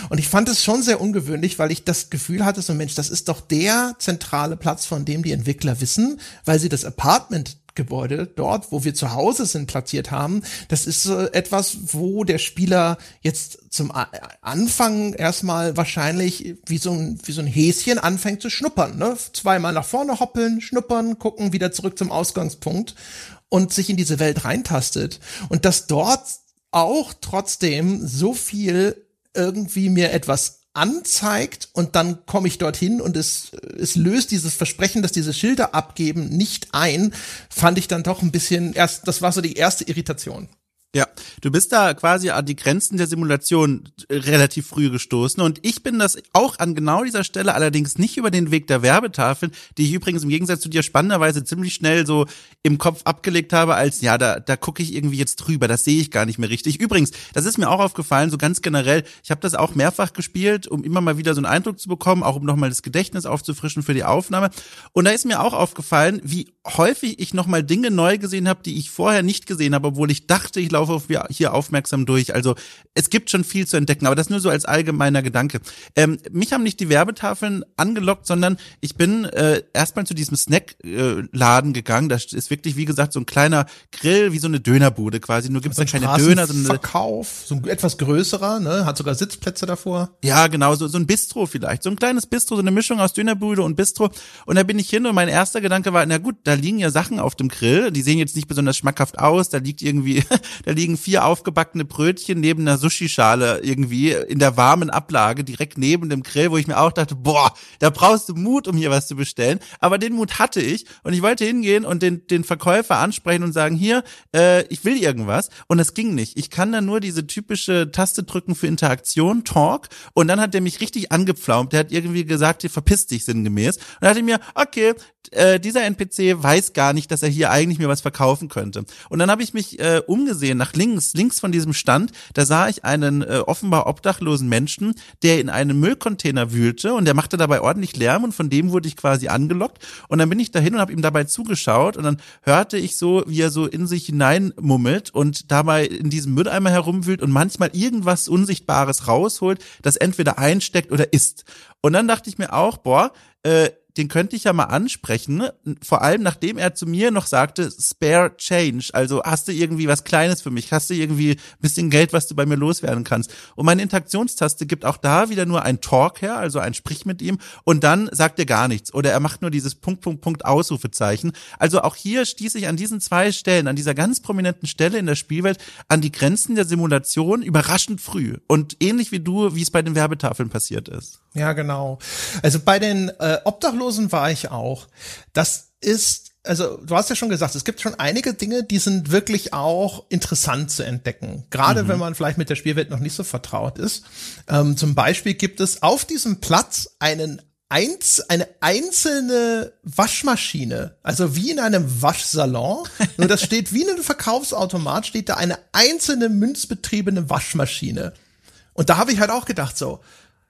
Und ich fand es schon sehr ungewöhnlich, weil ich das Gefühl hatte, so Mensch, das ist doch der zentrale Platz, von dem die Entwickler wissen, weil sie das Apartment Gebäude dort, wo wir zu Hause sind, platziert haben. Das ist äh, etwas, wo der Spieler jetzt zum A Anfang erstmal wahrscheinlich wie so ein, wie so ein Häschen anfängt zu schnuppern, ne? Zweimal nach vorne hoppeln, schnuppern, gucken, wieder zurück zum Ausgangspunkt und sich in diese Welt reintastet. Und dass dort auch trotzdem so viel irgendwie mir etwas anzeigt und dann komme ich dorthin und es, es löst dieses Versprechen, dass diese Schilder abgeben, nicht ein, fand ich dann doch ein bisschen erst, das war so die erste Irritation. Ja, du bist da quasi an die Grenzen der Simulation äh, relativ früh gestoßen und ich bin das auch an genau dieser Stelle allerdings nicht über den Weg der Werbetafeln, die ich übrigens im Gegensatz zu dir spannenderweise ziemlich schnell so im Kopf abgelegt habe, als ja, da, da gucke ich irgendwie jetzt drüber, das sehe ich gar nicht mehr richtig. Übrigens, das ist mir auch aufgefallen, so ganz generell, ich habe das auch mehrfach gespielt, um immer mal wieder so einen Eindruck zu bekommen, auch um nochmal das Gedächtnis aufzufrischen für die Aufnahme. Und da ist mir auch aufgefallen, wie häufig ich nochmal Dinge neu gesehen habe, die ich vorher nicht gesehen habe, obwohl ich dachte, ich laufe laufe auf, hier aufmerksam durch. Also es gibt schon viel zu entdecken, aber das nur so als allgemeiner Gedanke. Ähm, mich haben nicht die Werbetafeln angelockt, sondern ich bin äh, erstmal zu diesem Snackladen äh, gegangen. Das ist wirklich, wie gesagt, so ein kleiner Grill, wie so eine Dönerbude quasi. Nur gibt es also da keine Döner, sondern Verkauf, so ein etwas größerer, ne? Hat sogar Sitzplätze davor. Ja, genau, so, so ein Bistro vielleicht. So ein kleines Bistro, so eine Mischung aus Dönerbude und Bistro. Und da bin ich hin und mein erster Gedanke war, na gut, da liegen ja Sachen auf dem Grill. Die sehen jetzt nicht besonders schmackhaft aus. Da liegt irgendwie, da liegen vier aufgebackene Brötchen neben einer Sushi-Schale irgendwie in der warmen Ablage, direkt neben dem Grill, wo ich mir auch dachte, boah, da brauchst du Mut, um hier was zu bestellen. Aber den Mut hatte ich und ich wollte hingehen und den, den Verkäufer ansprechen und sagen, hier, äh, ich will irgendwas. Und das ging nicht. Ich kann da nur diese typische Taste drücken für Interaktion, Talk. Und dann hat der mich richtig angepflaumt. Der hat irgendwie gesagt, hier verpiss dich sinngemäß. Und dann dachte ich mir, okay, äh, dieser NPC weiß gar nicht, dass er hier eigentlich mir was verkaufen könnte. Und dann habe ich mich äh, umgesehen nach links, links von diesem Stand, da sah ich einen äh, offenbar obdachlosen Menschen, der in einem Müllcontainer wühlte und der machte dabei ordentlich Lärm und von dem wurde ich quasi angelockt und dann bin ich dahin und habe ihm dabei zugeschaut und dann hörte ich so, wie er so in sich hinein mummelt und dabei in diesem Mülleimer herumwühlt und manchmal irgendwas Unsichtbares rausholt, das entweder einsteckt oder isst. Und dann dachte ich mir auch, boah, äh, den könnte ich ja mal ansprechen, ne? vor allem nachdem er zu mir noch sagte, spare change, also hast du irgendwie was Kleines für mich, hast du irgendwie ein bisschen Geld, was du bei mir loswerden kannst. Und meine Interaktionstaste gibt auch da wieder nur ein Talk her, also ein Sprich mit ihm und dann sagt er gar nichts oder er macht nur dieses Punkt, Punkt, Punkt Ausrufezeichen. Also auch hier stieß ich an diesen zwei Stellen, an dieser ganz prominenten Stelle in der Spielwelt, an die Grenzen der Simulation überraschend früh und ähnlich wie du, wie es bei den Werbetafeln passiert ist. Ja, genau. Also bei den äh, Obdachlosen war ich auch. Das ist also du hast ja schon gesagt, es gibt schon einige Dinge, die sind wirklich auch interessant zu entdecken. Gerade mhm. wenn man vielleicht mit der Spielwelt noch nicht so vertraut ist. Ähm, zum Beispiel gibt es auf diesem Platz einen eine einzelne Waschmaschine, also wie in einem Waschsalon. Nur das steht wie in einem Verkaufsautomat, steht da eine einzelne münzbetriebene Waschmaschine. Und da habe ich halt auch gedacht so,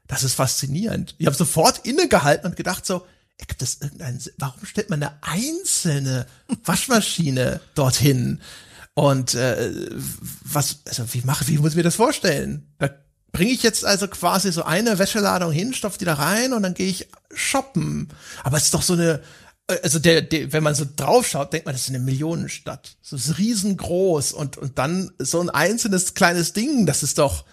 das ist faszinierend. Ich habe sofort innegehalten und gedacht so, gibt es irgendeinen, warum stellt man eine einzelne Waschmaschine dorthin? Und äh, was, also wie mache, wie muss ich mir das vorstellen? Da bringe ich jetzt also quasi so eine Wäscheladung hin, stopf die da rein und dann gehe ich shoppen. Aber es ist doch so eine, also der, der, wenn man so draufschaut, denkt man, das ist eine Millionenstadt. So ist riesengroß und, und dann so ein einzelnes kleines Ding, das ist doch,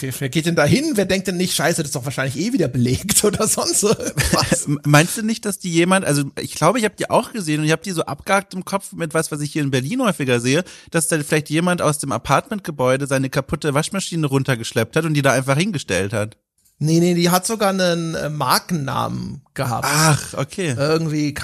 Wer, wer geht denn da hin? Wer denkt denn nicht, scheiße, das ist doch wahrscheinlich eh wieder belegt oder sonst was? Meinst du nicht, dass die jemand, also ich glaube, ich habe die auch gesehen und ich habe die so abgehakt im Kopf mit was, was ich hier in Berlin häufiger sehe, dass da vielleicht jemand aus dem Apartmentgebäude seine kaputte Waschmaschine runtergeschleppt hat und die da einfach hingestellt hat. Nee, nee, die hat sogar einen äh, Markennamen gehabt. Ach, okay. Irgendwie,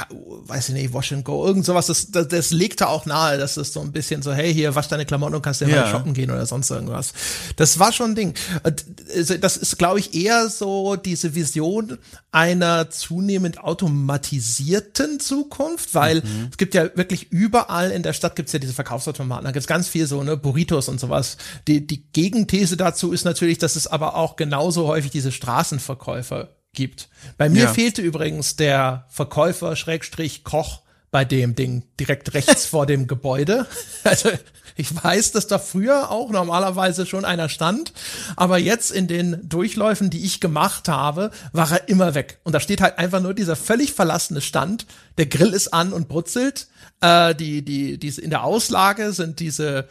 weiß ich nicht, Wash and Go, irgend sowas, das, das, das legte auch nahe, dass es so ein bisschen so, hey, hier, wasch deine Klamotten und kannst ja. mal shoppen gehen oder sonst irgendwas. Das war schon ein Ding. Also, das ist, glaube ich, eher so diese Vision einer zunehmend automatisierten Zukunft, weil mhm. es gibt ja wirklich überall in der Stadt gibt's ja diese Verkaufsautomaten, da gibt's ganz viel so, ne, Burritos und sowas. Die, die Gegenthese dazu ist natürlich, dass es aber auch genauso häufig diese Straßenverkäufer gibt. Bei mir ja. fehlte übrigens der Verkäufer Schrägstrich Koch bei dem Ding direkt rechts vor dem Gebäude. Also ich weiß, dass da früher auch normalerweise schon einer stand, aber jetzt in den Durchläufen, die ich gemacht habe, war er immer weg. Und da steht halt einfach nur dieser völlig verlassene Stand. Der Grill ist an und brutzelt. Äh, die, die, diese in der Auslage sind diese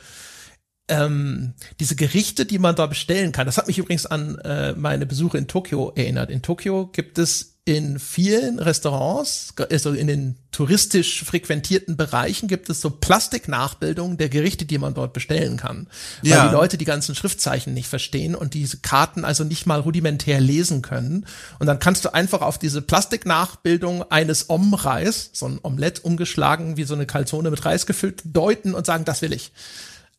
ähm, diese Gerichte, die man da bestellen kann. Das hat mich übrigens an äh, meine Besuche in Tokio erinnert. In Tokio gibt es in vielen Restaurants, also in den touristisch frequentierten Bereichen gibt es so Plastiknachbildungen der Gerichte, die man dort bestellen kann. Weil ja. die Leute die ganzen Schriftzeichen nicht verstehen und diese Karten also nicht mal rudimentär lesen können. Und dann kannst du einfach auf diese Plastiknachbildung eines Omreis, so ein Omelett umgeschlagen, wie so eine Kalzone mit Reis gefüllt, deuten und sagen, das will ich.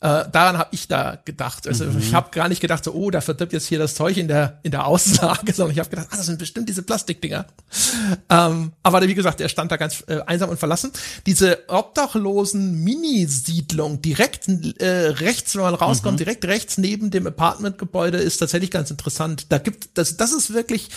Äh, daran habe ich da gedacht. Also mhm. ich habe gar nicht gedacht, so, oh, da verdirbt jetzt hier das Zeug in der in der Auslage, sondern ich habe gedacht, ah, das sind bestimmt diese Plastikdinger. Ähm, aber wie gesagt, er stand da ganz äh, einsam und verlassen. Diese obdachlosen Mini-Siedlung direkt äh, rechts, wenn man rauskommt, mhm. direkt rechts neben dem Apartmentgebäude ist tatsächlich ganz interessant. Da gibt das, das ist wirklich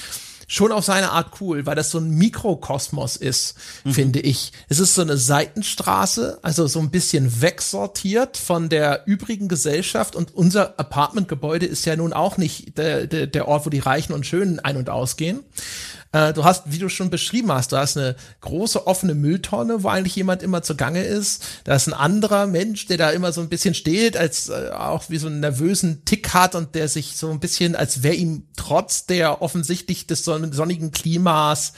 schon auf seine Art cool, weil das so ein Mikrokosmos ist, mhm. finde ich. Es ist so eine Seitenstraße, also so ein bisschen wegsortiert von der übrigen Gesellschaft und unser Apartmentgebäude ist ja nun auch nicht der, der, der Ort, wo die Reichen und Schönen ein- und ausgehen, äh, du hast, wie du schon beschrieben hast, du hast eine große offene Mülltonne, wo eigentlich jemand immer zugange ist. Da ist ein anderer Mensch, der da immer so ein bisschen steht, als äh, auch wie so einen nervösen Tick hat und der sich so ein bisschen, als wäre ihm trotz der offensichtlich des sonnigen Klimas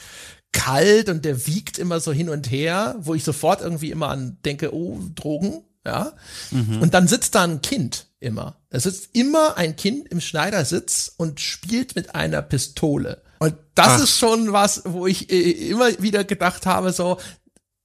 kalt und der wiegt immer so hin und her, wo ich sofort irgendwie immer an denke, oh, Drogen, ja. Mhm. Und dann sitzt da ein Kind immer. Da sitzt immer ein Kind im Schneidersitz und spielt mit einer Pistole. Und das Ach. ist schon was, wo ich äh, immer wieder gedacht habe, so,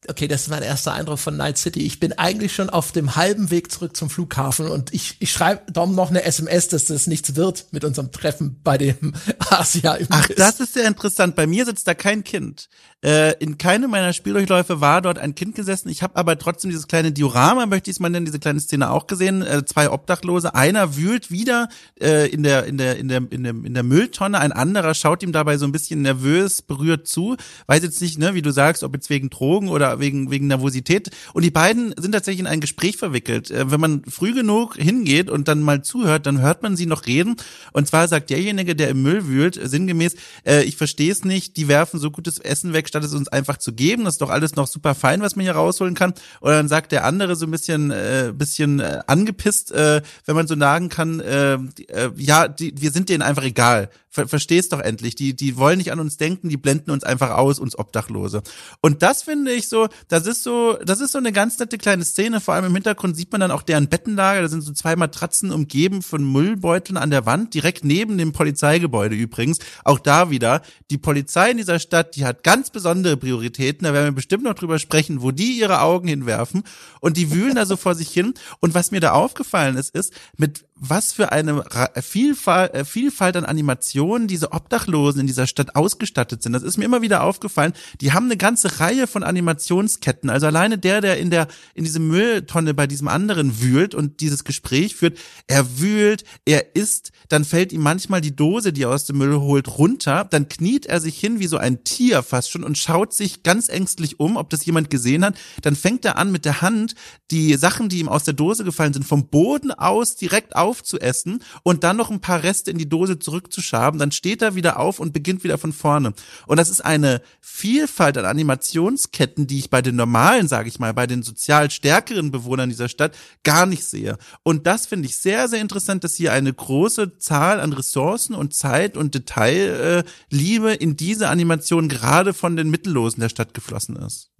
okay, das ist mein erster Eindruck von Night City. Ich bin eigentlich schon auf dem halben Weg zurück zum Flughafen und ich, ich schreibe Dom noch eine SMS, dass das nichts wird mit unserem Treffen bei dem Asia. Ach, das ist sehr interessant. Bei mir sitzt da kein Kind. Äh, in keinem meiner Spieldurchläufe war dort ein Kind gesessen. Ich habe aber trotzdem dieses kleine Diorama, möchte ich es mal nennen, diese kleine Szene auch gesehen. Äh, zwei Obdachlose. Einer wühlt wieder äh, in, der, in, der, in, der, in, der, in der Mülltonne. Ein anderer schaut ihm dabei so ein bisschen nervös, berührt zu. Weiß jetzt nicht, ne, wie du sagst, ob jetzt wegen Drogen oder wegen, wegen Nervosität. Und die beiden sind tatsächlich in ein Gespräch verwickelt. Äh, wenn man früh genug hingeht und dann mal zuhört, dann hört man sie noch reden. Und zwar sagt derjenige, der im Müll wühlt, sinngemäß, äh, ich verstehe es nicht, die werfen so gutes Essen weg, statt es uns einfach zu geben. Das ist doch alles noch super fein, was man hier rausholen kann. Oder dann sagt der andere so ein bisschen, äh, bisschen äh, angepisst, äh, wenn man so nagen kann, äh, äh, ja, die, wir sind denen einfach egal. Ver Verstehst doch endlich. Die, die wollen nicht an uns denken, die blenden uns einfach aus, uns Obdachlose. Und das finde ich so, das ist so, das ist so eine ganz nette kleine Szene. Vor allem im Hintergrund sieht man dann auch deren Bettenlager. Da sind so zwei Matratzen umgeben von Müllbeuteln an der Wand, direkt neben dem Polizeigebäude übrigens. Auch da wieder. Die Polizei in dieser Stadt, die hat ganz besondere Prioritäten. Da werden wir bestimmt noch drüber sprechen, wo die ihre Augen hinwerfen. Und die wühlen da so vor sich hin. Und was mir da aufgefallen ist, ist, mit was für eine Vielfalt, äh, Vielfalt an Animationen diese Obdachlosen in dieser Stadt ausgestattet sind. Das ist mir immer wieder aufgefallen. Die haben eine ganze Reihe von Animationsketten. Also alleine der, der in der, in diese Mülltonne bei diesem anderen wühlt und dieses Gespräch führt, er wühlt, er isst, dann fällt ihm manchmal die Dose, die er aus dem Müll holt, runter, dann kniet er sich hin wie so ein Tier fast schon und schaut sich ganz ängstlich um, ob das jemand gesehen hat. Dann fängt er an mit der Hand die Sachen, die ihm aus der Dose gefallen sind, vom Boden aus direkt auf aufzuessen und dann noch ein paar Reste in die Dose zurückzuschaben, dann steht er wieder auf und beginnt wieder von vorne. Und das ist eine Vielfalt an Animationsketten, die ich bei den normalen, sage ich mal, bei den sozial stärkeren Bewohnern dieser Stadt gar nicht sehe. Und das finde ich sehr, sehr interessant, dass hier eine große Zahl an Ressourcen und Zeit und Detailliebe in diese Animation gerade von den Mittellosen der Stadt geflossen ist.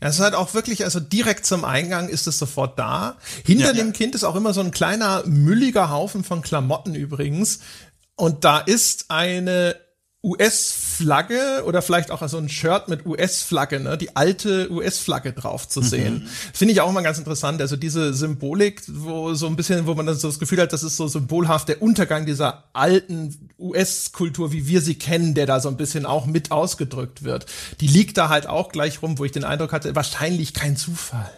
Ja, es ist halt auch wirklich, also direkt zum Eingang ist es sofort da. Hinter ja, dem ja. Kind ist auch immer so ein kleiner, mülliger Haufen von Klamotten übrigens. Und da ist eine US-Flagge oder vielleicht auch so ein Shirt mit US-Flagge, ne, die alte US-Flagge drauf zu sehen. Mhm. Finde ich auch immer ganz interessant. Also diese Symbolik, wo so ein bisschen, wo man dann so das Gefühl hat, das ist so symbolhaft der Untergang dieser alten US-Kultur, wie wir sie kennen, der da so ein bisschen auch mit ausgedrückt wird. Die liegt da halt auch gleich rum, wo ich den Eindruck hatte, wahrscheinlich kein Zufall.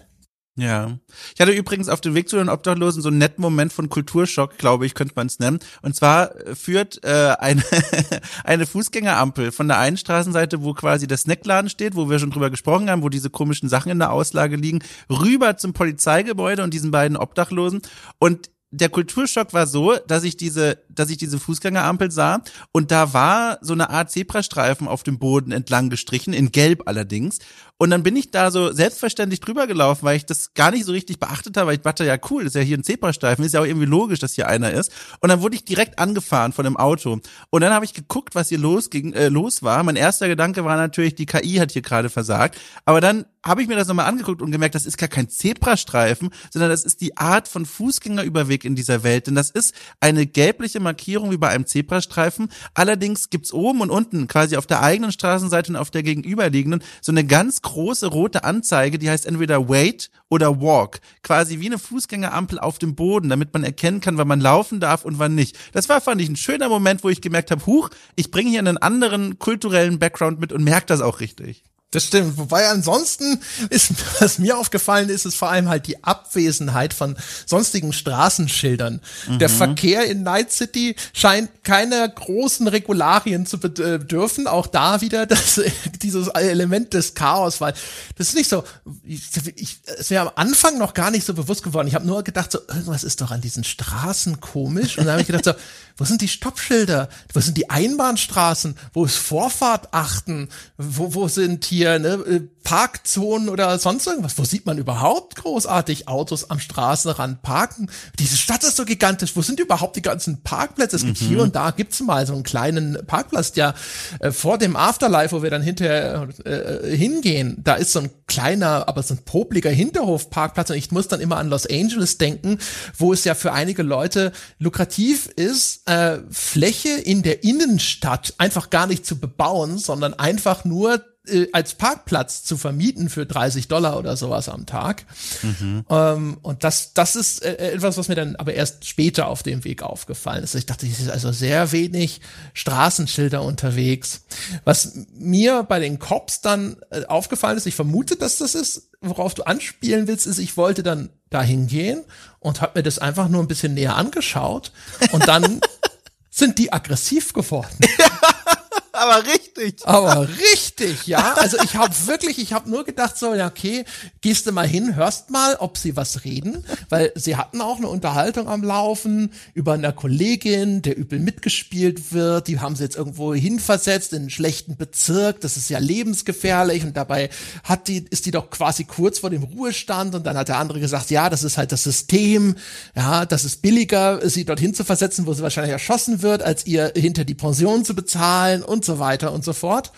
Ja. Ich hatte übrigens auf dem Weg zu den Obdachlosen so einen netten Moment von Kulturschock, glaube ich, könnte man es nennen. Und zwar führt äh, eine, eine Fußgängerampel von der einen Straßenseite, wo quasi der Snackladen steht, wo wir schon drüber gesprochen haben, wo diese komischen Sachen in der Auslage liegen, rüber zum Polizeigebäude und diesen beiden Obdachlosen. Und der Kulturschock war so, dass ich diese, dass ich diese Fußgängerampel sah und da war so eine Art Zebrastreifen auf dem Boden entlang gestrichen, in Gelb allerdings. Und dann bin ich da so selbstverständlich drüber gelaufen, weil ich das gar nicht so richtig beachtet habe, weil ich dachte, ja cool, ist ja hier ein Zebrastreifen, ist ja auch irgendwie logisch, dass hier einer ist. Und dann wurde ich direkt angefahren von dem Auto. Und dann habe ich geguckt, was hier los ging, äh, los war. Mein erster Gedanke war natürlich, die KI hat hier gerade versagt. Aber dann habe ich mir das nochmal angeguckt und gemerkt, das ist gar kein Zebrastreifen, sondern das ist die Art von Fußgängerüberweg in dieser Welt. Denn das ist eine gelbliche Markierung wie bei einem Zebrastreifen. Allerdings gibt's oben und unten, quasi auf der eigenen Straßenseite und auf der gegenüberliegenden, so eine ganz große rote Anzeige, die heißt entweder Wait oder Walk. Quasi wie eine Fußgängerampel auf dem Boden, damit man erkennen kann, wann man laufen darf und wann nicht. Das war, fand ich, ein schöner Moment, wo ich gemerkt habe, huch, ich bringe hier einen anderen kulturellen Background mit und merke das auch richtig. Das stimmt. Wobei ansonsten ist, was mir aufgefallen ist, ist vor allem halt die Abwesenheit von sonstigen Straßenschildern. Mhm. Der Verkehr in Night City scheint keine großen Regularien zu bedürfen. Auch da wieder das, dieses Element des Chaos, weil das ist nicht so, ich, ich, es wäre am Anfang noch gar nicht so bewusst geworden. Ich habe nur gedacht, so, irgendwas ist doch an diesen Straßen komisch. Und dann habe ich gedacht, so, wo sind die Stoppschilder? Wo sind die Einbahnstraßen? Wo ist Vorfahrt achten? Wo, wo sind hier ne, äh, Parkzonen oder sonst irgendwas? Wo sieht man überhaupt großartig Autos am Straßenrand parken? Diese Stadt ist so gigantisch. Wo sind überhaupt die ganzen Parkplätze? Es gibt mhm. hier und da gibt's mal so einen kleinen Parkplatz, der äh, vor dem Afterlife, wo wir dann hinterher äh, hingehen, da ist so ein kleiner, aber so ein popliger Hinterhofparkplatz und ich muss dann immer an Los Angeles denken, wo es ja für einige Leute lukrativ ist, äh, Fläche in der Innenstadt einfach gar nicht zu bebauen, sondern einfach nur äh, als Parkplatz zu vermieten für 30 Dollar oder sowas am Tag. Mhm. Ähm, und das, das ist äh, etwas, was mir dann aber erst später auf dem Weg aufgefallen ist. Ich dachte, es ist also sehr wenig Straßenschilder unterwegs. Was mir bei den Cops dann äh, aufgefallen ist, ich vermute, dass das ist, worauf du anspielen willst, ist, ich wollte dann dahin gehen und habe mir das einfach nur ein bisschen näher angeschaut und dann sind die aggressiv geworden. Aber richtig. Aber richtig, ja. Also ich habe wirklich, ich habe nur gedacht so, ja okay, gehst du mal hin, hörst mal, ob sie was reden, weil sie hatten auch eine Unterhaltung am Laufen über eine Kollegin, der übel mitgespielt wird. Die haben sie jetzt irgendwo hinversetzt in einen schlechten Bezirk. Das ist ja lebensgefährlich und dabei hat die, ist die doch quasi kurz vor dem Ruhestand und dann hat der andere gesagt, ja, das ist halt das System, ja, das ist billiger, sie dorthin zu versetzen, wo sie wahrscheinlich erschossen wird, als ihr hinter die Pension zu bezahlen und so weiter und so fort.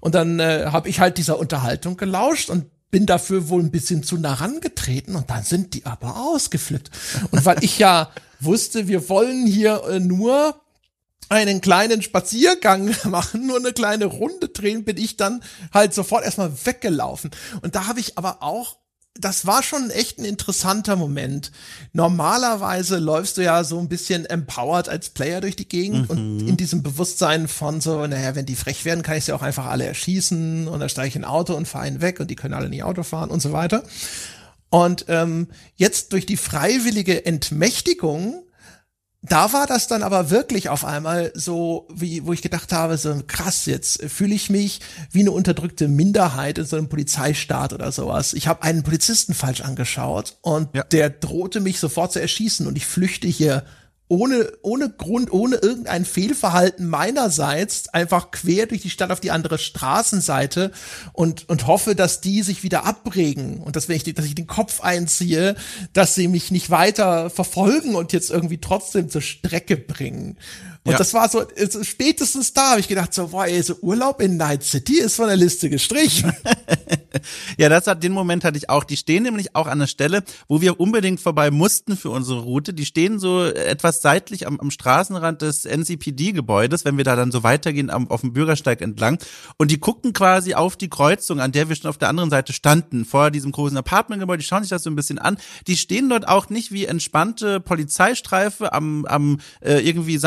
Und dann äh, habe ich halt dieser Unterhaltung gelauscht und bin dafür wohl ein bisschen zu nah rangetreten und dann sind die aber ausgeflippt. Und weil ich ja wusste, wir wollen hier äh, nur einen kleinen Spaziergang machen, nur eine kleine Runde drehen, bin ich dann halt sofort erstmal weggelaufen. Und da habe ich aber auch das war schon echt ein interessanter Moment. Normalerweise läufst du ja so ein bisschen empowered als Player durch die Gegend mhm. und in diesem Bewusstsein von so, naja, wenn die frech werden, kann ich sie auch einfach alle erschießen und dann steige ich ein Auto und fahre ihn weg und die können alle nicht Auto fahren und so weiter. Und ähm, jetzt durch die freiwillige Entmächtigung da war das dann aber wirklich auf einmal so, wie, wo ich gedacht habe, so krass, jetzt fühle ich mich wie eine unterdrückte Minderheit in so einem Polizeistaat oder sowas. Ich habe einen Polizisten falsch angeschaut und ja. der drohte mich sofort zu erschießen und ich flüchte hier ohne, ohne Grund, ohne irgendein Fehlverhalten meinerseits einfach quer durch die Stadt auf die andere Straßenseite und, und hoffe, dass die sich wieder abregen und dass wenn ich, dass ich den Kopf einziehe, dass sie mich nicht weiter verfolgen und jetzt irgendwie trotzdem zur Strecke bringen. Und ja. das war so, spätestens da habe ich gedacht, so, boah, ey, so Urlaub in Night City ist von der Liste gestrichen. ja, das hat den Moment hatte ich auch. Die stehen nämlich auch an der Stelle, wo wir unbedingt vorbei mussten für unsere Route. Die stehen so etwas seitlich am, am Straßenrand des NCPD-Gebäudes, wenn wir da dann so weitergehen am, auf dem Bürgersteig entlang. Und die gucken quasi auf die Kreuzung, an der wir schon auf der anderen Seite standen, vor diesem großen Apartmentgebäude. Die schauen sich das so ein bisschen an. Die stehen dort auch nicht wie entspannte Polizeistreife am, am äh, irgendwie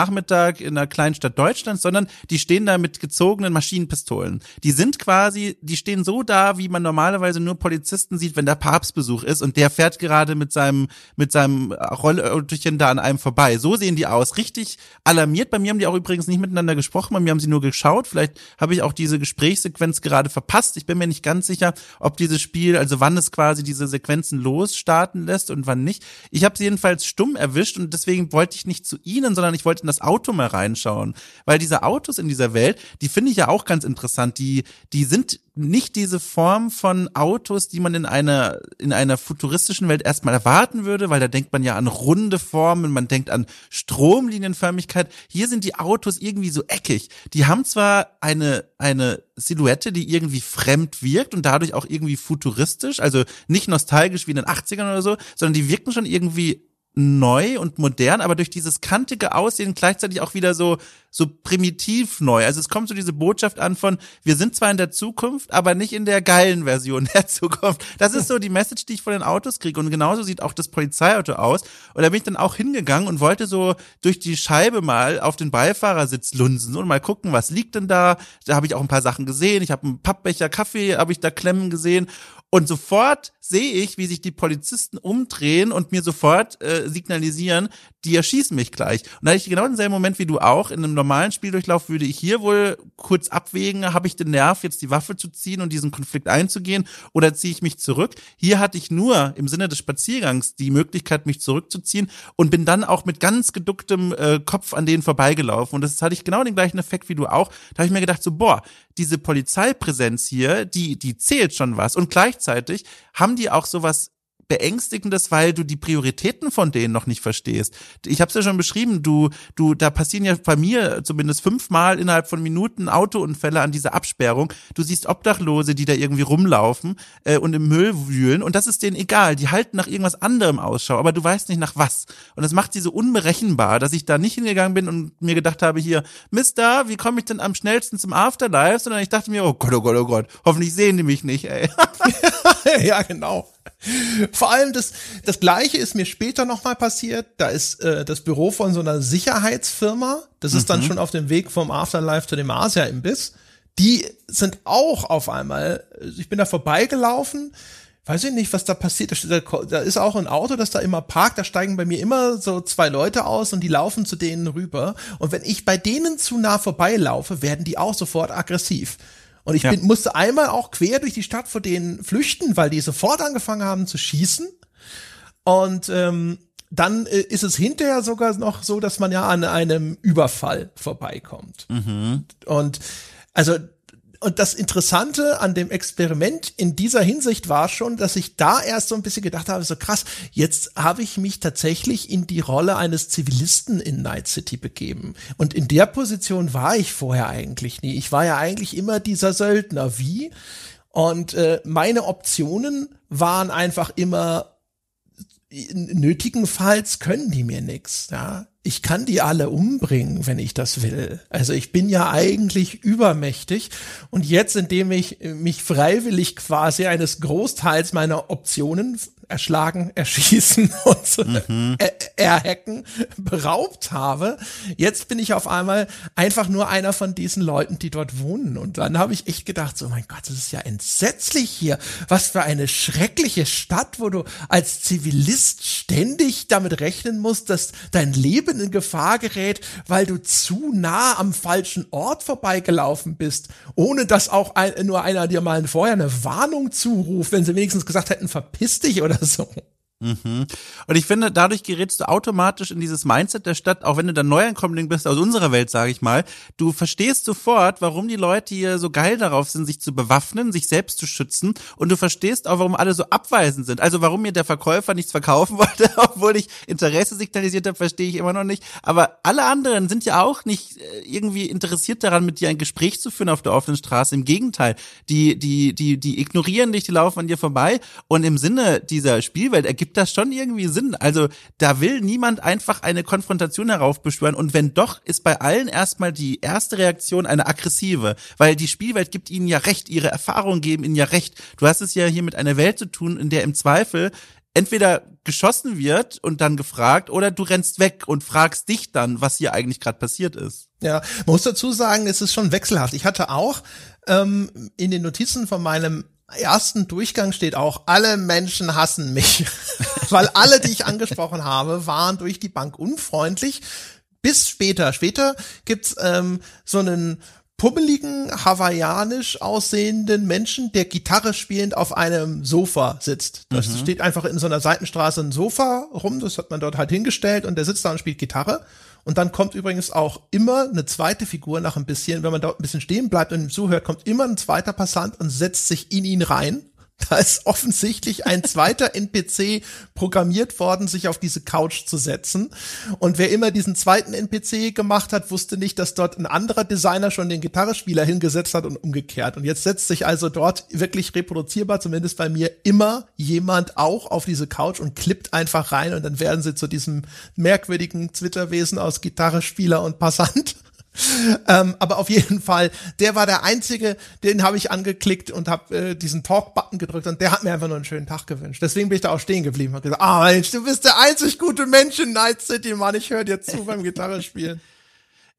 Samstagnachmittag in einer kleinen Stadt Deutschlands, sondern die stehen da mit gezogenen Maschinenpistolen. Die sind quasi, die stehen so da, wie man normalerweise nur Polizisten sieht, wenn der Papstbesuch ist und der fährt gerade mit seinem, mit seinem Rollöhrchen da an einem vorbei. So sehen die aus. Richtig alarmiert. Bei mir haben die auch übrigens nicht miteinander gesprochen, bei mir haben sie nur geschaut. Vielleicht habe ich auch diese Gesprächssequenz gerade verpasst. Ich bin mir nicht ganz sicher, ob dieses Spiel, also wann es quasi diese Sequenzen losstarten lässt und wann nicht. Ich habe sie jedenfalls stumm erwischt und deswegen wollte ich nicht zu ihnen, sondern ich wollte das Auto mal reinschauen. Weil diese Autos in dieser Welt, die finde ich ja auch ganz interessant. Die, die sind nicht diese Form von Autos, die man in einer, in einer futuristischen Welt erstmal erwarten würde, weil da denkt man ja an runde Formen, man denkt an Stromlinienförmigkeit. Hier sind die Autos irgendwie so eckig. Die haben zwar eine, eine Silhouette, die irgendwie fremd wirkt und dadurch auch irgendwie futuristisch, also nicht nostalgisch wie in den 80ern oder so, sondern die wirken schon irgendwie neu und modern, aber durch dieses kantige Aussehen gleichzeitig auch wieder so so primitiv neu. Also es kommt so diese Botschaft an von wir sind zwar in der Zukunft, aber nicht in der geilen Version der Zukunft. Das ist so die Message, die ich von den Autos kriege und genauso sieht auch das Polizeiauto aus. Und da bin ich dann auch hingegangen und wollte so durch die Scheibe mal auf den Beifahrersitz lunsen und mal gucken, was liegt denn da? Da habe ich auch ein paar Sachen gesehen. Ich habe einen Pappbecher Kaffee habe ich da klemmen gesehen und sofort sehe ich, wie sich die Polizisten umdrehen und mir sofort äh, signalisieren, die erschießen mich gleich. Und da hatte ich genau denselben Moment wie du auch. In einem normalen Spieldurchlauf würde ich hier wohl kurz abwägen, habe ich den Nerv, jetzt die Waffe zu ziehen und diesen Konflikt einzugehen oder ziehe ich mich zurück. Hier hatte ich nur im Sinne des Spaziergangs die Möglichkeit, mich zurückzuziehen und bin dann auch mit ganz geducktem äh, Kopf an denen vorbeigelaufen. Und das hatte ich genau den gleichen Effekt wie du auch. Da habe ich mir gedacht, so, boah, diese Polizeipräsenz hier, die, die zählt schon was. Und gleichzeitig haben die auch sowas beängstigendes, weil du die Prioritäten von denen noch nicht verstehst. Ich habe es ja schon beschrieben, du, du, da passieren ja bei mir zumindest fünfmal innerhalb von Minuten Autounfälle an dieser Absperrung. Du siehst Obdachlose, die da irgendwie rumlaufen äh, und im Müll wühlen und das ist denen egal. Die halten nach irgendwas anderem Ausschau, aber du weißt nicht nach was. Und das macht sie so unberechenbar, dass ich da nicht hingegangen bin und mir gedacht habe hier, Mister, wie komme ich denn am schnellsten zum Afterlife? Sondern ich dachte mir, oh Gott, oh Gott, oh Gott, hoffentlich sehen die mich nicht, ey. ja, genau. Vor allem das, das Gleiche ist mir später nochmal passiert. Da ist äh, das Büro von so einer Sicherheitsfirma. Das ist mhm. dann schon auf dem Weg vom Afterlife zu dem Asia-Imbiss. Die sind auch auf einmal, ich bin da vorbeigelaufen, weiß ich nicht, was da passiert. Da ist auch ein Auto, das da immer parkt. Da steigen bei mir immer so zwei Leute aus und die laufen zu denen rüber. Und wenn ich bei denen zu nah vorbeilaufe, werden die auch sofort aggressiv. Und ich ja. bin, musste einmal auch quer durch die Stadt vor denen flüchten, weil die sofort angefangen haben zu schießen. Und ähm, dann äh, ist es hinterher sogar noch so, dass man ja an einem Überfall vorbeikommt. Mhm. Und also und das Interessante an dem Experiment in dieser Hinsicht war schon, dass ich da erst so ein bisschen gedacht habe, so krass, jetzt habe ich mich tatsächlich in die Rolle eines Zivilisten in Night City begeben. Und in der Position war ich vorher eigentlich nie. Ich war ja eigentlich immer dieser Söldner. Wie? Und äh, meine Optionen waren einfach immer nötigenfalls können die mir nix. Ja, ich kann die alle umbringen, wenn ich das will. Also ich bin ja eigentlich übermächtig und jetzt, indem ich mich freiwillig quasi eines Großteils meiner Optionen erschlagen, erschießen und mhm. er erhacken beraubt habe. Jetzt bin ich auf einmal einfach nur einer von diesen Leuten, die dort wohnen. Und dann habe ich echt gedacht, so mein Gott, das ist ja entsetzlich hier. Was für eine schreckliche Stadt, wo du als Zivilist ständig damit rechnen musst, dass dein Leben in Gefahr gerät, weil du zu nah am falschen Ort vorbeigelaufen bist, ohne dass auch ein, nur einer dir mal vorher eine Warnung zuruft, wenn sie wenigstens gesagt hätten, verpiss dich oder so. Mhm. Und ich finde, dadurch gerätst du automatisch in dieses Mindset der Stadt, auch wenn du dann Neuankömmling bist aus unserer Welt, sage ich mal. Du verstehst sofort, warum die Leute hier so geil darauf sind, sich zu bewaffnen, sich selbst zu schützen. Und du verstehst auch, warum alle so abweisend sind. Also warum mir der Verkäufer nichts verkaufen wollte, obwohl ich Interesse signalisiert habe, verstehe ich immer noch nicht. Aber alle anderen sind ja auch nicht äh, irgendwie interessiert daran, mit dir ein Gespräch zu führen auf der offenen Straße. Im Gegenteil, die, die, die, die ignorieren dich, die laufen an dir vorbei. Und im Sinne dieser Spielwelt ergibt ergibt das schon irgendwie Sinn. Also da will niemand einfach eine Konfrontation heraufbeschwören und wenn doch, ist bei allen erstmal die erste Reaktion eine aggressive, weil die Spielwelt gibt ihnen ja recht, ihre Erfahrungen geben ihnen ja recht. Du hast es ja hier mit einer Welt zu tun, in der im Zweifel entweder geschossen wird und dann gefragt oder du rennst weg und fragst dich dann, was hier eigentlich gerade passiert ist. Ja, man muss dazu sagen, es ist schon wechselhaft. Ich hatte auch ähm, in den Notizen von meinem ersten Durchgang steht auch, alle Menschen hassen mich, weil alle, die ich angesprochen habe, waren durch die Bank unfreundlich. Bis später. Später gibt's ähm, so einen pummeligen, hawaiianisch aussehenden Menschen, der Gitarre spielend auf einem Sofa sitzt. Das mhm. steht einfach in so einer Seitenstraße ein Sofa rum, das hat man dort halt hingestellt und der sitzt da und spielt Gitarre. Und dann kommt übrigens auch immer eine zweite Figur nach ein bisschen, wenn man dort ein bisschen stehen bleibt und ihm zuhört, kommt immer ein zweiter Passant und setzt sich in ihn rein da ist offensichtlich ein zweiter NPC programmiert worden, sich auf diese Couch zu setzen. Und wer immer diesen zweiten NPC gemacht hat, wusste nicht, dass dort ein anderer Designer schon den Gitarrespieler hingesetzt hat und umgekehrt. Und jetzt setzt sich also dort wirklich reproduzierbar, zumindest bei mir, immer jemand auch auf diese Couch und klippt einfach rein und dann werden sie zu diesem merkwürdigen Zwitterwesen aus Gitarrespieler und Passant ähm, aber auf jeden Fall, der war der einzige, den habe ich angeklickt und habe äh, diesen Talk-Button gedrückt und der hat mir einfach nur einen schönen Tag gewünscht. Deswegen bin ich da auch stehen geblieben und gesagt, ah Mensch, du bist der einzig gute Mensch in Night City, Mann, ich höre dir zu beim Gitarre spielen.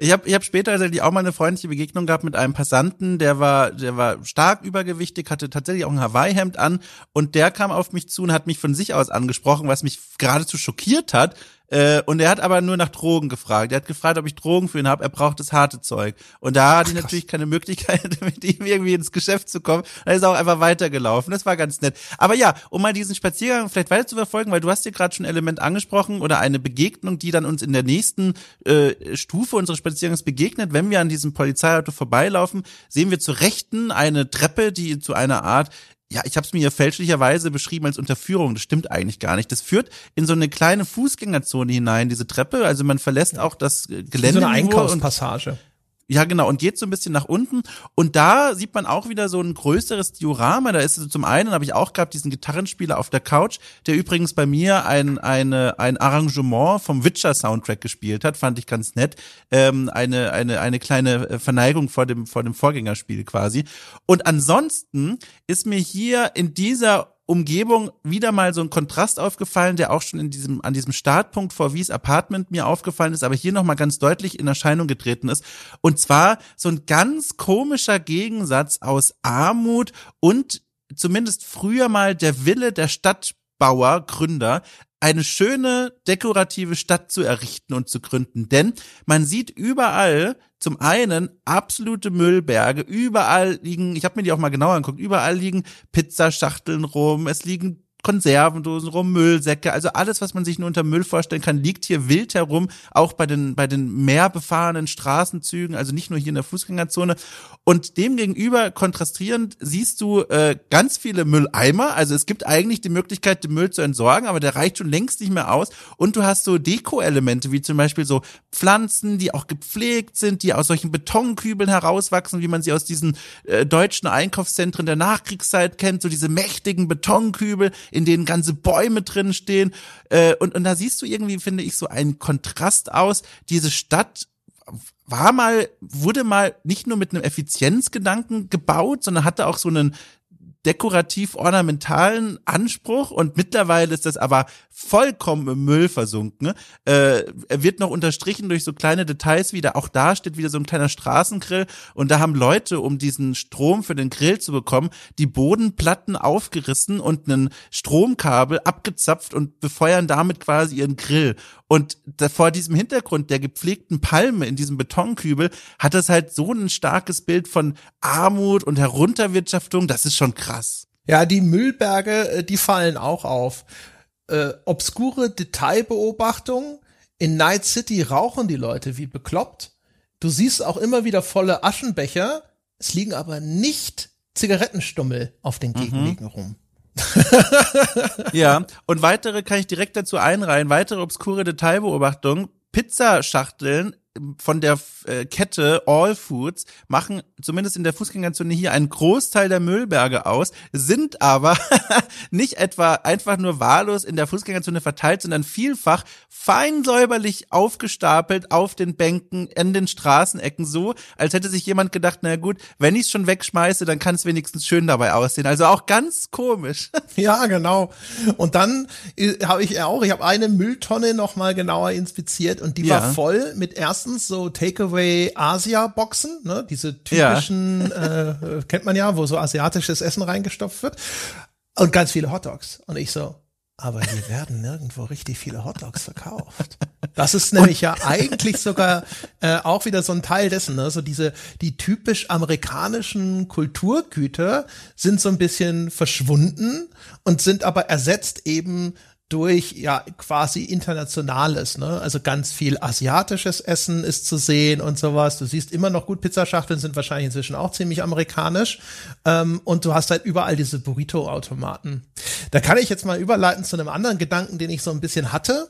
Ich habe ich hab später tatsächlich auch mal eine freundliche Begegnung gehabt mit einem Passanten, der war, der war stark übergewichtig, hatte tatsächlich auch ein Hawaii-Hemd an und der kam auf mich zu und hat mich von sich aus angesprochen, was mich geradezu schockiert hat, äh, und er hat aber nur nach Drogen gefragt. Er hat gefragt, ob ich Drogen für ihn habe. Er braucht das harte Zeug. Und da hatte ich natürlich keine Möglichkeit, mit ihm irgendwie ins Geschäft zu kommen. Er ist auch einfach weitergelaufen. Das war ganz nett. Aber ja, um mal diesen Spaziergang vielleicht weiter zu verfolgen, weil du hast hier gerade schon ein Element angesprochen oder eine Begegnung, die dann uns in der nächsten äh, Stufe unseres Spaziergangs begegnet. Wenn wir an diesem Polizeiauto vorbeilaufen, sehen wir zur Rechten eine Treppe, die zu einer Art ja, ich habe es mir hier fälschlicherweise beschrieben als Unterführung. Das stimmt eigentlich gar nicht. Das führt in so eine kleine Fußgängerzone hinein, diese Treppe. Also man verlässt auch das Gelände. So eine Einkaufspassage. Ja, genau. Und geht so ein bisschen nach unten. Und da sieht man auch wieder so ein größeres Diorama. Da ist es zum einen, habe ich auch gehabt, diesen Gitarrenspieler auf der Couch, der übrigens bei mir ein, eine, ein Arrangement vom Witcher-Soundtrack gespielt hat. Fand ich ganz nett. Ähm, eine, eine, eine kleine äh, Verneigung vor dem, vor dem Vorgängerspiel quasi. Und ansonsten ist mir hier in dieser Umgebung wieder mal so ein Kontrast aufgefallen, der auch schon in diesem, an diesem Startpunkt vor Wies Apartment mir aufgefallen ist, aber hier nochmal ganz deutlich in Erscheinung getreten ist. Und zwar so ein ganz komischer Gegensatz aus Armut und zumindest früher mal der Wille der Stadtbauer, Gründer, eine schöne dekorative Stadt zu errichten und zu gründen. Denn man sieht überall zum einen absolute Müllberge, überall liegen, ich habe mir die auch mal genauer angeguckt, überall liegen Pizzaschachteln rum, es liegen Konservendosen rum, Müllsäcke, also alles, was man sich nur unter Müll vorstellen kann, liegt hier wild herum, auch bei den, bei den mehr befahrenen Straßenzügen, also nicht nur hier in der Fußgängerzone. Und demgegenüber kontrastierend siehst du äh, ganz viele Mülleimer, also es gibt eigentlich die Möglichkeit, den Müll zu entsorgen, aber der reicht schon längst nicht mehr aus. Und du hast so Deko-Elemente, wie zum Beispiel so Pflanzen, die auch gepflegt sind, die aus solchen Betonkübeln herauswachsen, wie man sie aus diesen äh, deutschen Einkaufszentren der Nachkriegszeit kennt, so diese mächtigen Betonkübel, in denen ganze Bäume drin stehen. Äh, und, und da siehst du irgendwie, finde ich, so einen Kontrast aus. Diese Stadt war mal, wurde mal nicht nur mit einem Effizienzgedanken gebaut, sondern hatte auch so einen dekorativ-ornamentalen Anspruch und mittlerweile ist das aber vollkommen im Müll versunken. Äh, er wird noch unterstrichen durch so kleine Details wie da auch da steht wieder so ein kleiner Straßengrill und da haben Leute, um diesen Strom für den Grill zu bekommen, die Bodenplatten aufgerissen und einen Stromkabel abgezapft und befeuern damit quasi ihren Grill. Und da, vor diesem Hintergrund der gepflegten Palme in diesem Betonkübel hat das halt so ein starkes Bild von Armut und Herunterwirtschaftung. Das ist schon krass. Ja, die Müllberge, äh, die fallen auch auf. äh, obskure Detailbeobachtung. In Night City rauchen die Leute wie bekloppt. Du siehst auch immer wieder volle Aschenbecher. Es liegen aber nicht Zigarettenstummel auf den Gegenwegen mhm. rum. ja, und weitere kann ich direkt dazu einreihen. Weitere obskure Detailbeobachtung. Pizzaschachteln von der äh, Kette All Foods machen zumindest in der Fußgängerzone hier einen Großteil der Müllberge aus, sind aber nicht etwa einfach nur wahllos in der Fußgängerzone verteilt, sondern vielfach fein säuberlich aufgestapelt auf den Bänken, in den Straßenecken, so als hätte sich jemand gedacht, na gut, wenn ich es schon wegschmeiße, dann kann es wenigstens schön dabei aussehen. Also auch ganz komisch. ja, genau. Und dann äh, habe ich auch, ich habe eine Mülltonne noch mal genauer inspiziert und die ja. war voll mit erst erstens so Takeaway-Asia-Boxen, ne? diese typischen, ja. äh, kennt man ja, wo so asiatisches Essen reingestopft wird. Und ganz viele Hotdogs. Und ich so, aber hier werden nirgendwo richtig viele Hotdogs verkauft. Das ist nämlich ja eigentlich sogar äh, auch wieder so ein Teil dessen, ne? so diese die typisch amerikanischen Kulturgüter sind so ein bisschen verschwunden und sind aber ersetzt eben durch ja quasi internationales, ne? Also ganz viel asiatisches Essen ist zu sehen und sowas. Du siehst immer noch gut Pizzaschachteln sind wahrscheinlich inzwischen auch ziemlich amerikanisch ähm, und du hast halt überall diese Burrito-Automaten. Da kann ich jetzt mal überleiten zu einem anderen Gedanken, den ich so ein bisschen hatte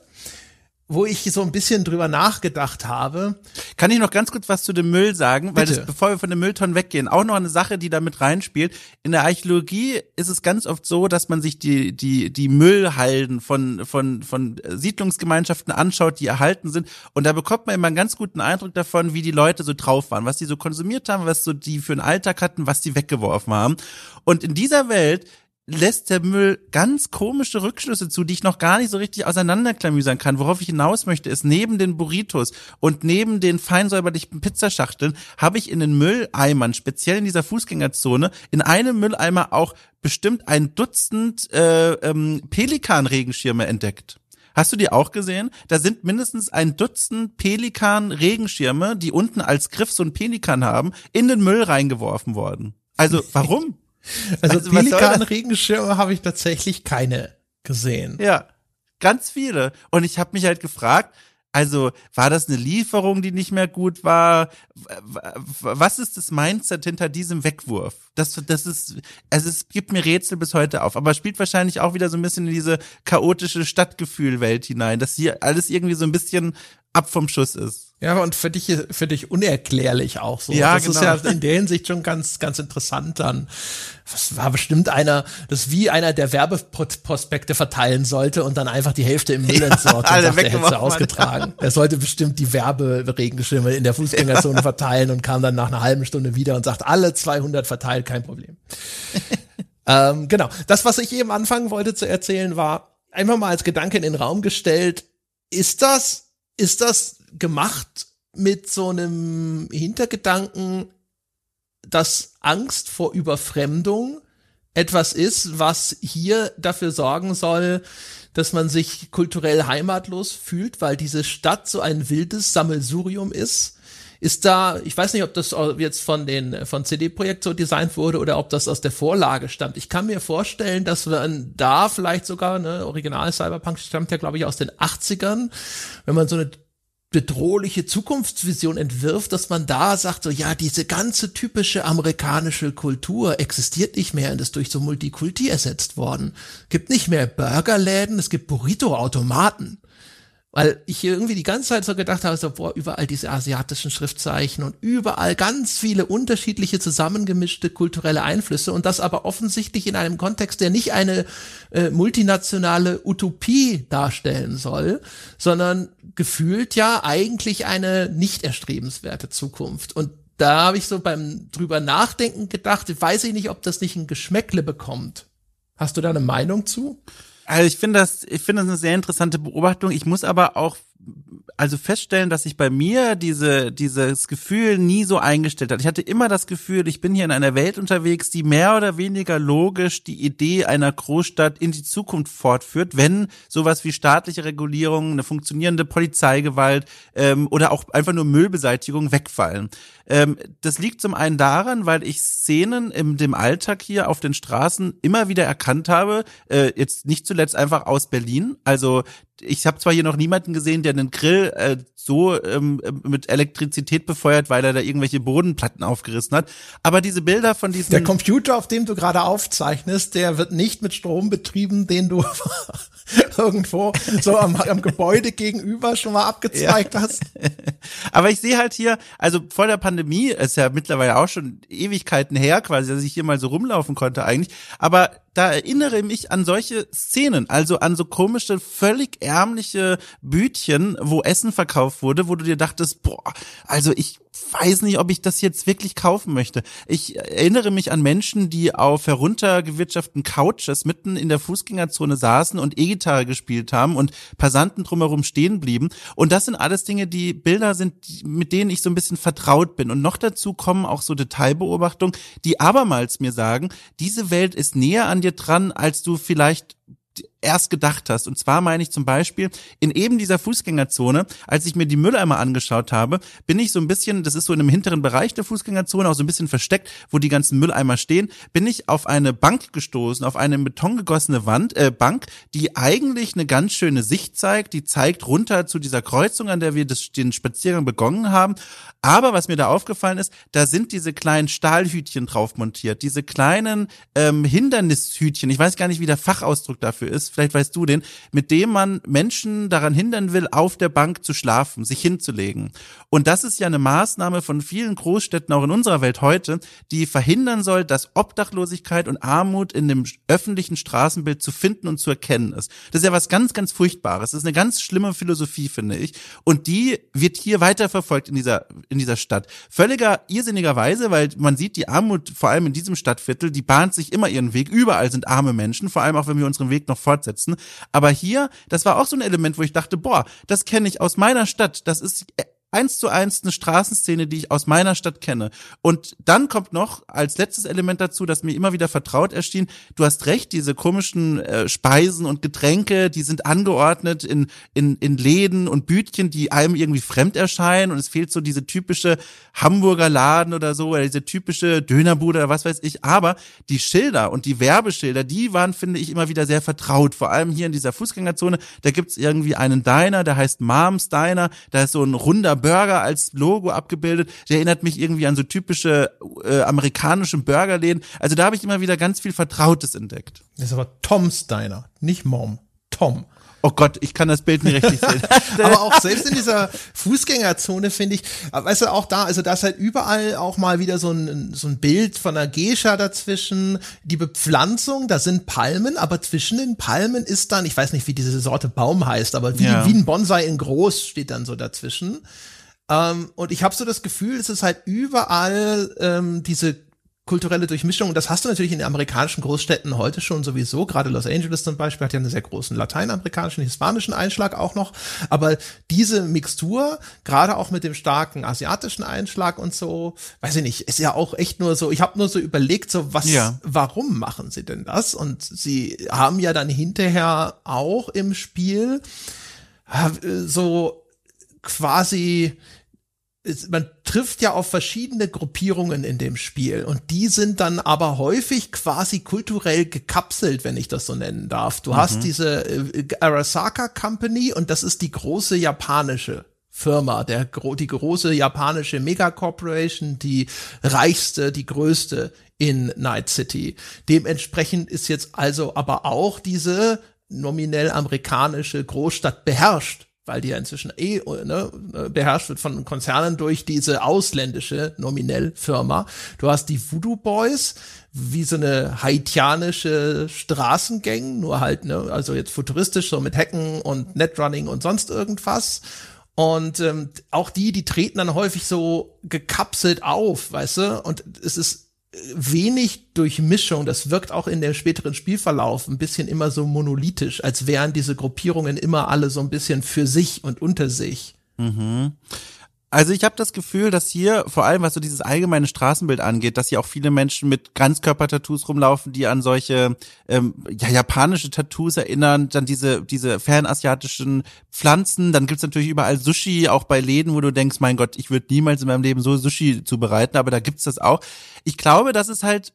wo ich so ein bisschen drüber nachgedacht habe. Kann ich noch ganz kurz was zu dem Müll sagen? Weil das, bevor wir von den Mülltonnen weggehen, auch noch eine Sache, die da mit reinspielt. In der Archäologie ist es ganz oft so, dass man sich die, die, die Müllhalden von, von, von Siedlungsgemeinschaften anschaut, die erhalten sind. Und da bekommt man immer einen ganz guten Eindruck davon, wie die Leute so drauf waren, was die so konsumiert haben, was so die für einen Alltag hatten, was die weggeworfen haben. Und in dieser Welt lässt der Müll ganz komische Rückschlüsse zu, die ich noch gar nicht so richtig auseinanderklamüsern kann. Worauf ich hinaus möchte, ist neben den Burritos und neben den feinsäuberlichen Pizzaschachteln habe ich in den Mülleimern, speziell in dieser Fußgängerzone, in einem Mülleimer auch bestimmt ein Dutzend äh, ähm, Pelikan-Regenschirme entdeckt. Hast du die auch gesehen? Da sind mindestens ein Dutzend Pelikan-Regenschirme, die unten als Griff so ein Pelikan haben, in den Müll reingeworfen worden. Also warum? Also, also Pelikan-Regenschirme habe ich tatsächlich keine gesehen. Ja, ganz viele. Und ich habe mich halt gefragt, also war das eine Lieferung, die nicht mehr gut war? Was ist das Mindset hinter diesem Wegwurf? Das, das ist, also es gibt mir Rätsel bis heute auf, aber spielt wahrscheinlich auch wieder so ein bisschen in diese chaotische Stadtgefühlwelt hinein, dass hier alles irgendwie so ein bisschen ab vom Schuss ist. Ja, und für dich, für dich unerklärlich auch so. Ja, das genau. ist ja in der Hinsicht schon ganz, ganz interessant dann. Das war bestimmt einer, das wie einer der Werbeprospekte verteilen sollte und dann einfach die Hälfte im Müll entsorgt ja, und sagt, er hätte ausgetragen. Er sollte bestimmt die Werberegenschirme in der Fußgängerzone ja. verteilen und kam dann nach einer halben Stunde wieder und sagt, alle 200 verteilt, kein Problem. ähm, genau. Das, was ich eben anfangen wollte zu erzählen, war einfach mal als Gedanke in den Raum gestellt, ist das ist das gemacht mit so einem Hintergedanken, dass Angst vor Überfremdung etwas ist, was hier dafür sorgen soll, dass man sich kulturell heimatlos fühlt, weil diese Stadt so ein wildes Sammelsurium ist. Ist da, ich weiß nicht, ob das jetzt von den von CD Projekt so designt wurde oder ob das aus der Vorlage stammt. Ich kann mir vorstellen, dass man da vielleicht sogar, ne, Original Cyberpunk stammt ja glaube ich aus den 80ern, wenn man so eine bedrohliche Zukunftsvision entwirft, dass man da sagt, so ja, diese ganze typische amerikanische Kultur existiert nicht mehr und ist durch so Multikulti ersetzt worden. Gibt nicht mehr Burgerläden, es gibt Burrito-Automaten. Weil ich hier irgendwie die ganze Zeit so gedacht habe, so, boah, überall diese asiatischen Schriftzeichen und überall ganz viele unterschiedliche zusammengemischte kulturelle Einflüsse und das aber offensichtlich in einem Kontext, der nicht eine äh, multinationale Utopie darstellen soll, sondern gefühlt ja eigentlich eine nicht erstrebenswerte Zukunft. Und da habe ich so beim drüber nachdenken gedacht, weiß ich nicht, ob das nicht ein Geschmäckle bekommt. Hast du da eine Meinung zu? Also ich finde das, ich finde das eine sehr interessante Beobachtung. Ich muss aber auch also feststellen, dass sich bei mir diese, dieses Gefühl nie so eingestellt hat. Ich hatte immer das Gefühl, ich bin hier in einer Welt unterwegs, die mehr oder weniger logisch die Idee einer Großstadt in die Zukunft fortführt, wenn sowas wie staatliche Regulierung, eine funktionierende Polizeigewalt ähm, oder auch einfach nur Müllbeseitigung wegfallen. Ähm, das liegt zum einen daran, weil ich Szenen im dem Alltag hier auf den Straßen immer wieder erkannt habe, äh, jetzt nicht zuletzt einfach aus Berlin. Also ich habe zwar hier noch niemanden gesehen, der einen Grill äh, so ähm, mit Elektrizität befeuert, weil er da irgendwelche Bodenplatten aufgerissen hat, aber diese Bilder von diesen Der Computer, auf dem du gerade aufzeichnest, der wird nicht mit Strom betrieben, den du irgendwo so am, am Gebäude gegenüber schon mal abgezeigt ja. hast. aber ich sehe halt hier, also vor der Pandemie, ist ja mittlerweile auch schon Ewigkeiten her quasi, dass ich hier mal so rumlaufen konnte eigentlich, aber da erinnere ich mich an solche Szenen, also an so komische, völlig ärmliche Bütchen, wo Essen verkauft wurde, wo du dir dachtest, boah, also ich weiß nicht, ob ich das jetzt wirklich kaufen möchte. Ich erinnere mich an Menschen, die auf heruntergewirtschafteten Couches mitten in der Fußgängerzone saßen und E-Gitarre gespielt haben und Passanten drumherum stehen blieben. Und das sind alles Dinge, die Bilder sind, mit denen ich so ein bisschen vertraut bin. Und noch dazu kommen auch so Detailbeobachtungen, die abermals mir sagen, diese Welt ist näher an dir dran, als du vielleicht erst gedacht hast. Und zwar meine ich zum Beispiel in eben dieser Fußgängerzone, als ich mir die Mülleimer angeschaut habe, bin ich so ein bisschen, das ist so in einem hinteren Bereich der Fußgängerzone, auch so ein bisschen versteckt, wo die ganzen Mülleimer stehen, bin ich auf eine Bank gestoßen, auf eine in Beton gegossene Wand, äh, Bank, die eigentlich eine ganz schöne Sicht zeigt, die zeigt runter zu dieser Kreuzung, an der wir das, den Spaziergang begonnen haben. Aber was mir da aufgefallen ist, da sind diese kleinen Stahlhütchen drauf montiert, diese kleinen ähm, Hindernishütchen, ich weiß gar nicht, wie der Fachausdruck dafür ist, vielleicht weißt du den, mit dem man Menschen daran hindern will, auf der Bank zu schlafen, sich hinzulegen. Und das ist ja eine Maßnahme von vielen Großstädten auch in unserer Welt heute, die verhindern soll, dass Obdachlosigkeit und Armut in dem öffentlichen Straßenbild zu finden und zu erkennen ist. Das ist ja was ganz, ganz Furchtbares. Das ist eine ganz schlimme Philosophie, finde ich. Und die wird hier weiterverfolgt in dieser, in dieser Stadt. Völliger irrsinnigerweise, weil man sieht, die Armut, vor allem in diesem Stadtviertel, die bahnt sich immer ihren Weg. Überall sind arme Menschen, vor allem auch wenn wir unseren Weg noch fort fortsetzen. Aber hier, das war auch so ein Element, wo ich dachte, boah, das kenne ich aus meiner Stadt. Das ist eins zu eins eine Straßenszene, die ich aus meiner Stadt kenne. Und dann kommt noch als letztes Element dazu, das mir immer wieder vertraut erschien. Du hast recht, diese komischen äh, Speisen und Getränke, die sind angeordnet in, in, in Läden und Bütchen, die einem irgendwie fremd erscheinen. Und es fehlt so diese typische Hamburger Laden oder so, oder diese typische Dönerbude oder was weiß ich. Aber die Schilder und die Werbeschilder, die waren, finde ich, immer wieder sehr vertraut. Vor allem hier in dieser Fußgängerzone, da gibt's irgendwie einen Diner, der heißt Moms Diner, da ist so ein runder Burger als Logo abgebildet. Der erinnert mich irgendwie an so typische äh, amerikanische Burgerläden. Also da habe ich immer wieder ganz viel Vertrautes entdeckt. Das ist aber Tom's Diner, nicht Mom. Tom. Oh Gott, ich kann das Bild nicht richtig sehen. aber auch selbst in dieser Fußgängerzone finde ich, weißt du, auch da, also da ist halt überall auch mal wieder so ein, so ein Bild von einer Geisha dazwischen. Die Bepflanzung, da sind Palmen, aber zwischen den Palmen ist dann, ich weiß nicht, wie diese Sorte Baum heißt, aber wie, ja. wie ein Bonsai in groß steht dann so dazwischen. Ähm, und ich habe so das Gefühl, es ist halt überall ähm, diese kulturelle Durchmischung. Und das hast du natürlich in den amerikanischen Großstädten heute schon sowieso. Gerade Los Angeles zum Beispiel hat ja einen sehr großen lateinamerikanischen, hispanischen Einschlag auch noch. Aber diese Mixtur, gerade auch mit dem starken asiatischen Einschlag und so, weiß ich nicht, ist ja auch echt nur so, ich habe nur so überlegt, so was, ja. warum machen sie denn das? Und sie haben ja dann hinterher auch im Spiel äh, so quasi man trifft ja auf verschiedene Gruppierungen in dem Spiel und die sind dann aber häufig quasi kulturell gekapselt, wenn ich das so nennen darf. Du mhm. hast diese äh, Arasaka Company und das ist die große japanische Firma, der die große japanische Megacorporation, die reichste, die größte in Night City. Dementsprechend ist jetzt also aber auch diese nominell amerikanische Großstadt beherrscht weil die ja inzwischen eh ne, beherrscht wird von Konzernen durch diese ausländische nominell Firma. Du hast die Voodoo Boys, wie so eine haitianische Straßengang, nur halt, ne, also jetzt futuristisch, so mit Hacken und Netrunning und sonst irgendwas. Und ähm, auch die, die treten dann häufig so gekapselt auf, weißt du? Und es ist wenig Durchmischung. Das wirkt auch in dem späteren Spielverlauf ein bisschen immer so monolithisch, als wären diese Gruppierungen immer alle so ein bisschen für sich und unter sich. Mhm. Also ich habe das Gefühl, dass hier vor allem was so dieses allgemeine Straßenbild angeht, dass hier auch viele Menschen mit Ganzkörper-Tattoos rumlaufen, die an solche ähm, ja, japanische Tattoos erinnern, dann diese diese fernasiatischen Pflanzen, dann gibt's natürlich überall Sushi, auch bei Läden, wo du denkst, mein Gott, ich würde niemals in meinem Leben so Sushi zubereiten, aber da gibt's das auch. Ich glaube, das ist halt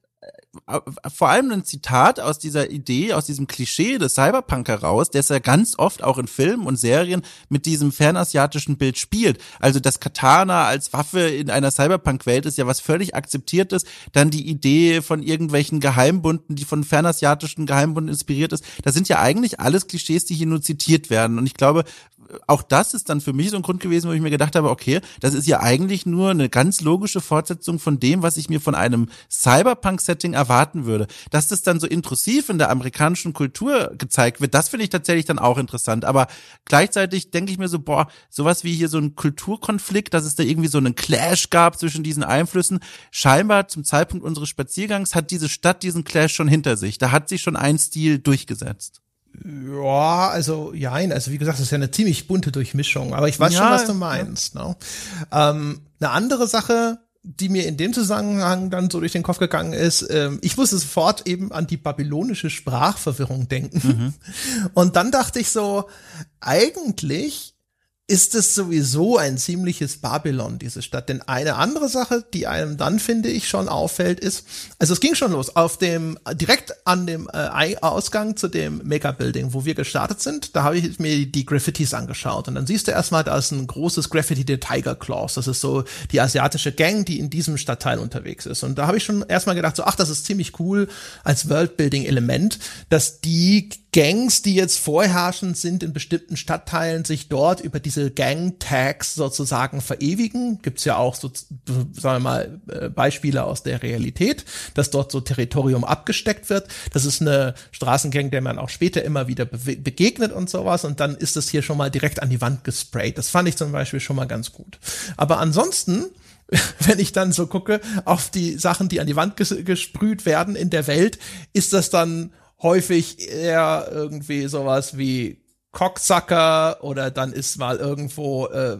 vor allem ein Zitat aus dieser Idee, aus diesem Klischee des Cyberpunk heraus, der es ja ganz oft auch in Filmen und Serien mit diesem fernasiatischen Bild spielt. Also das Katana als Waffe in einer Cyberpunk-Welt ist ja was völlig akzeptiertes. Dann die Idee von irgendwelchen Geheimbunden, die von fernasiatischen Geheimbunden inspiriert ist. Das sind ja eigentlich alles Klischees, die hier nur zitiert werden. Und ich glaube, auch das ist dann für mich so ein Grund gewesen, wo ich mir gedacht habe, okay, das ist ja eigentlich nur eine ganz logische Fortsetzung von dem, was ich mir von einem Cyberpunk-Setting erwarten würde. Dass das dann so intrusiv in der amerikanischen Kultur gezeigt wird, das finde ich tatsächlich dann auch interessant. Aber gleichzeitig denke ich mir so, boah, sowas wie hier so ein Kulturkonflikt, dass es da irgendwie so einen Clash gab zwischen diesen Einflüssen. Scheinbar zum Zeitpunkt unseres Spaziergangs hat diese Stadt diesen Clash schon hinter sich. Da hat sich schon ein Stil durchgesetzt. Ja, also jein, also wie gesagt, das ist ja eine ziemlich bunte Durchmischung, aber ich weiß ja, schon, was du meinst. Ja. Ne? Ähm, eine andere Sache, die mir in dem Zusammenhang dann so durch den Kopf gegangen ist, ähm, ich musste sofort eben an die babylonische Sprachverwirrung denken. Mhm. Und dann dachte ich so, eigentlich ist es sowieso ein ziemliches Babylon, diese Stadt. Denn eine andere Sache, die einem dann, finde ich, schon auffällt, ist, also es ging schon los, auf dem, direkt an dem äh, Ausgang zu dem Mega-Building, wo wir gestartet sind, da habe ich mir die Graffitis angeschaut. Und dann siehst du erstmal, da ist ein großes Graffiti der Tiger Claws. Das ist so die asiatische Gang, die in diesem Stadtteil unterwegs ist. Und da habe ich schon erstmal gedacht, so, ach, das ist ziemlich cool als Worldbuilding-Element, dass die Gangs, die jetzt vorherrschend sind in bestimmten Stadtteilen, sich dort über diese Gang-Tags sozusagen verewigen. Gibt's ja auch so, sagen wir mal, äh, Beispiele aus der Realität, dass dort so Territorium abgesteckt wird. Das ist eine Straßengang, der man auch später immer wieder be begegnet und sowas. Und dann ist das hier schon mal direkt an die Wand gesprayt. Das fand ich zum Beispiel schon mal ganz gut. Aber ansonsten wenn ich dann so gucke auf die Sachen, die an die Wand ges gesprüht werden in der Welt, ist das dann häufig eher irgendwie sowas wie Cocksucker oder dann ist mal irgendwo äh,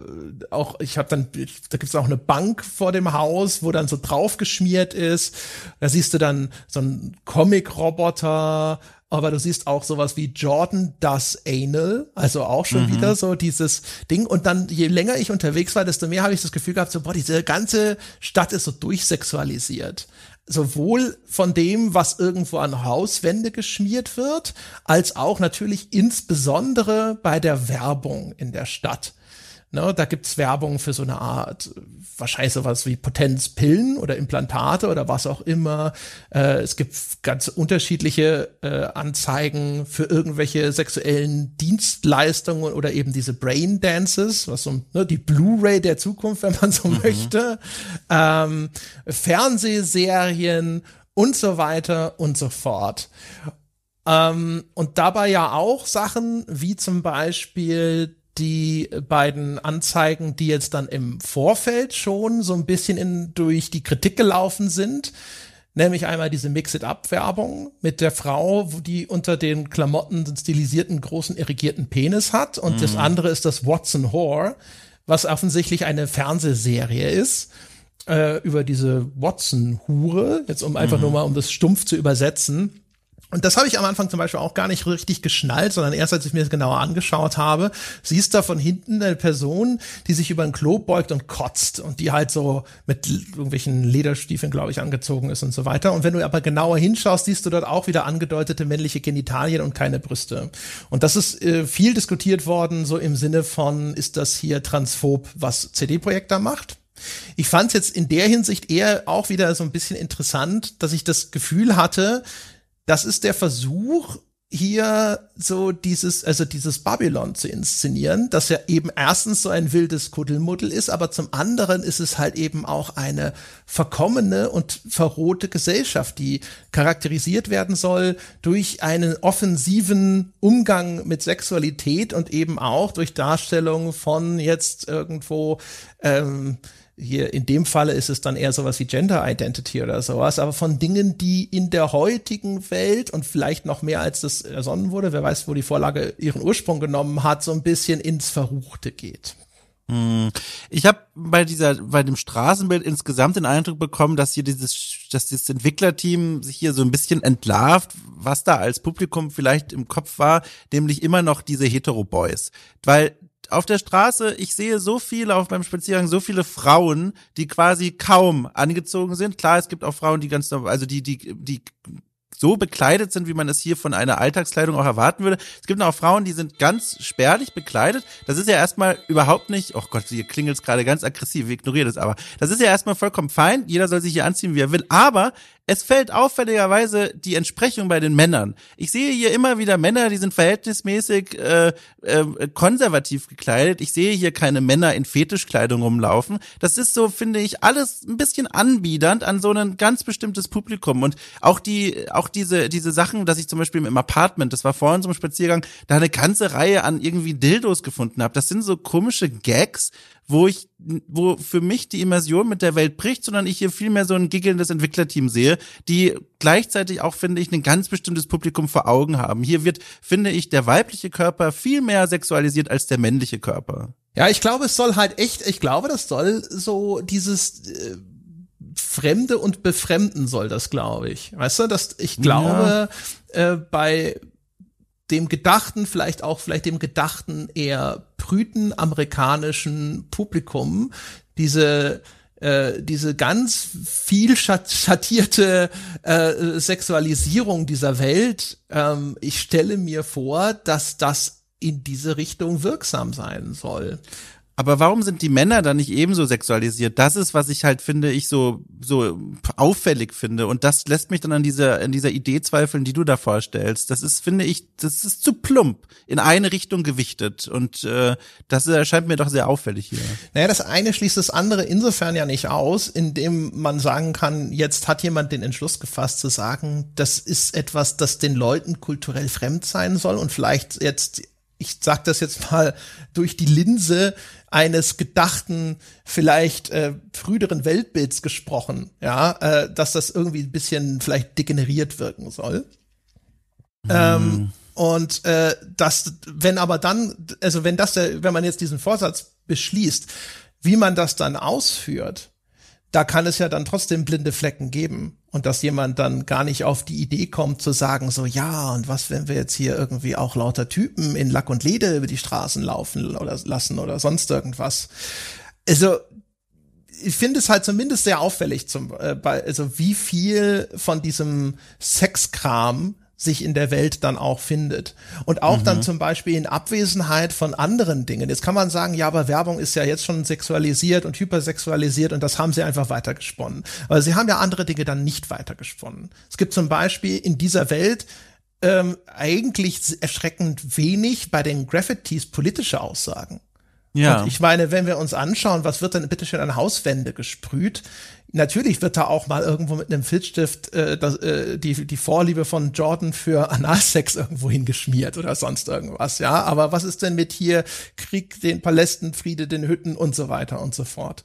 auch ich habe dann da gibt's auch eine Bank vor dem Haus, wo dann so drauf geschmiert ist. Da siehst du dann so einen Comic Roboter, aber du siehst auch sowas wie Jordan das Anal, also auch schon mhm. wieder so dieses Ding und dann je länger ich unterwegs war, desto mehr habe ich das Gefühl gehabt, so boah, diese ganze Stadt ist so durchsexualisiert sowohl von dem, was irgendwo an Hauswände geschmiert wird, als auch natürlich insbesondere bei der Werbung in der Stadt. Ne, da gibt's Werbung für so eine Art, wahrscheinlich sowas wie Potenzpillen oder Implantate oder was auch immer. Äh, es gibt ganz unterschiedliche äh, Anzeigen für irgendwelche sexuellen Dienstleistungen oder eben diese Brain Dances, was so ne, die Blu-ray der Zukunft, wenn man so mhm. möchte. Ähm, Fernsehserien und so weiter und so fort. Ähm, und dabei ja auch Sachen wie zum Beispiel die beiden Anzeigen, die jetzt dann im Vorfeld schon so ein bisschen in, durch die Kritik gelaufen sind. Nämlich einmal diese Mix-it-up-Werbung mit der Frau, die unter den Klamotten den stilisierten großen irrigierten Penis hat. Und mhm. das andere ist das Watson Whore, was offensichtlich eine Fernsehserie ist äh, über diese Watson-Hure. Jetzt um einfach mhm. nur mal, um das stumpf zu übersetzen. Und das habe ich am Anfang zum Beispiel auch gar nicht richtig geschnallt, sondern erst als ich mir das genauer angeschaut habe, siehst da von hinten eine Person, die sich über ein Klo beugt und kotzt und die halt so mit irgendwelchen Lederstiefeln, glaube ich, angezogen ist und so weiter. Und wenn du aber genauer hinschaust, siehst du dort auch wieder angedeutete männliche Genitalien und keine Brüste. Und das ist äh, viel diskutiert worden, so im Sinne von, ist das hier transphob, was CD-Projekt da macht? Ich fand es jetzt in der Hinsicht eher auch wieder so ein bisschen interessant, dass ich das Gefühl hatte, das ist der Versuch, hier so dieses, also dieses Babylon zu inszenieren, das ja eben erstens so ein wildes Kuddelmuddel ist, aber zum anderen ist es halt eben auch eine verkommene und verrohte Gesellschaft, die charakterisiert werden soll durch einen offensiven Umgang mit Sexualität und eben auch durch Darstellung von jetzt irgendwo ähm, hier in dem Falle ist es dann eher sowas wie Gender Identity oder sowas, aber von Dingen, die in der heutigen Welt und vielleicht noch mehr als das ersonnen wurde, wer weiß, wo die Vorlage ihren Ursprung genommen hat, so ein bisschen ins Verruchte geht. Hm. Ich habe bei dieser, bei dem Straßenbild insgesamt den Eindruck bekommen, dass hier dieses, dass das Entwicklerteam sich hier so ein bisschen entlarvt, was da als Publikum vielleicht im Kopf war, nämlich immer noch diese Hetero-Boys. Weil auf der Straße, ich sehe so viele auf meinem Spaziergang, so viele Frauen, die quasi kaum angezogen sind. Klar, es gibt auch Frauen, die ganz, also die, die, die so bekleidet sind, wie man es hier von einer Alltagskleidung auch erwarten würde. Es gibt auch Frauen, die sind ganz spärlich bekleidet. Das ist ja erstmal überhaupt nicht, oh Gott, hier klingelt es gerade ganz aggressiv, ich ignoriere das aber. Das ist ja erstmal vollkommen fein. Jeder soll sich hier anziehen, wie er will. Aber es fällt auffälligerweise die Entsprechung bei den Männern. Ich sehe hier immer wieder Männer, die sind verhältnismäßig äh, äh, konservativ gekleidet. Ich sehe hier keine Männer in Fetischkleidung rumlaufen. Das ist so, finde ich, alles ein bisschen anbiedernd an so ein ganz bestimmtes Publikum. Und auch die, auch diese, diese Sachen, dass ich zum Beispiel im Apartment, das war vorhin zum Spaziergang, da eine ganze Reihe an irgendwie Dildos gefunden habe. Das sind so komische Gags, wo ich, wo für mich die Immersion mit der Welt bricht, sondern ich hier viel mehr so ein giggelndes Entwicklerteam sehe, die gleichzeitig auch, finde ich, ein ganz bestimmtes Publikum vor Augen haben. Hier wird, finde ich, der weibliche Körper viel mehr sexualisiert als der männliche Körper. Ja, ich glaube, es soll halt echt, ich glaube, das soll so dieses äh, Fremde und Befremden soll das, glaube ich. Weißt du, dass ich glaube, ja. äh, bei dem gedachten, vielleicht auch vielleicht dem gedachten eher prüten amerikanischen Publikum diese äh, diese ganz viel schattierte äh, Sexualisierung dieser Welt, ähm, ich stelle mir vor, dass das in diese Richtung wirksam sein soll. Aber warum sind die Männer dann nicht ebenso sexualisiert? Das ist, was ich halt finde, ich so, so auffällig finde. Und das lässt mich dann an dieser, an dieser Idee zweifeln, die du da vorstellst. Das ist, finde ich, das ist zu plump in eine Richtung gewichtet. Und äh, das erscheint mir doch sehr auffällig hier. Naja, das eine schließt das andere insofern ja nicht aus, indem man sagen kann, jetzt hat jemand den Entschluss gefasst zu sagen, das ist etwas, das den Leuten kulturell fremd sein soll und vielleicht jetzt ich sag das jetzt mal durch die Linse eines gedachten, vielleicht äh, früheren Weltbilds gesprochen, ja, äh, dass das irgendwie ein bisschen vielleicht degeneriert wirken soll. Mhm. Ähm, und äh, das, wenn aber dann, also wenn das, der, wenn man jetzt diesen Vorsatz beschließt, wie man das dann ausführt, da kann es ja dann trotzdem blinde Flecken geben. Und dass jemand dann gar nicht auf die Idee kommt zu sagen, so ja, und was, wenn wir jetzt hier irgendwie auch lauter Typen in Lack und Leder über die Straßen laufen oder lassen oder sonst irgendwas. Also, ich finde es halt zumindest sehr auffällig, zum, äh, bei, also wie viel von diesem Sexkram sich in der Welt dann auch findet. Und auch mhm. dann zum Beispiel in Abwesenheit von anderen Dingen. Jetzt kann man sagen, ja, aber Werbung ist ja jetzt schon sexualisiert und hypersexualisiert und das haben sie einfach weitergesponnen. Aber sie haben ja andere Dinge dann nicht weitergesponnen. Es gibt zum Beispiel in dieser Welt ähm, eigentlich erschreckend wenig bei den Graffitis politische Aussagen. Ja. Und ich meine, wenn wir uns anschauen, was wird denn bitte schön an Hauswände gesprüht? Natürlich wird da auch mal irgendwo mit einem Filzstift äh, das, äh, die, die Vorliebe von Jordan für Analsex irgendwo hingeschmiert oder sonst irgendwas, ja. Aber was ist denn mit hier Krieg, den Palästen, Friede, den Hütten und so weiter und so fort?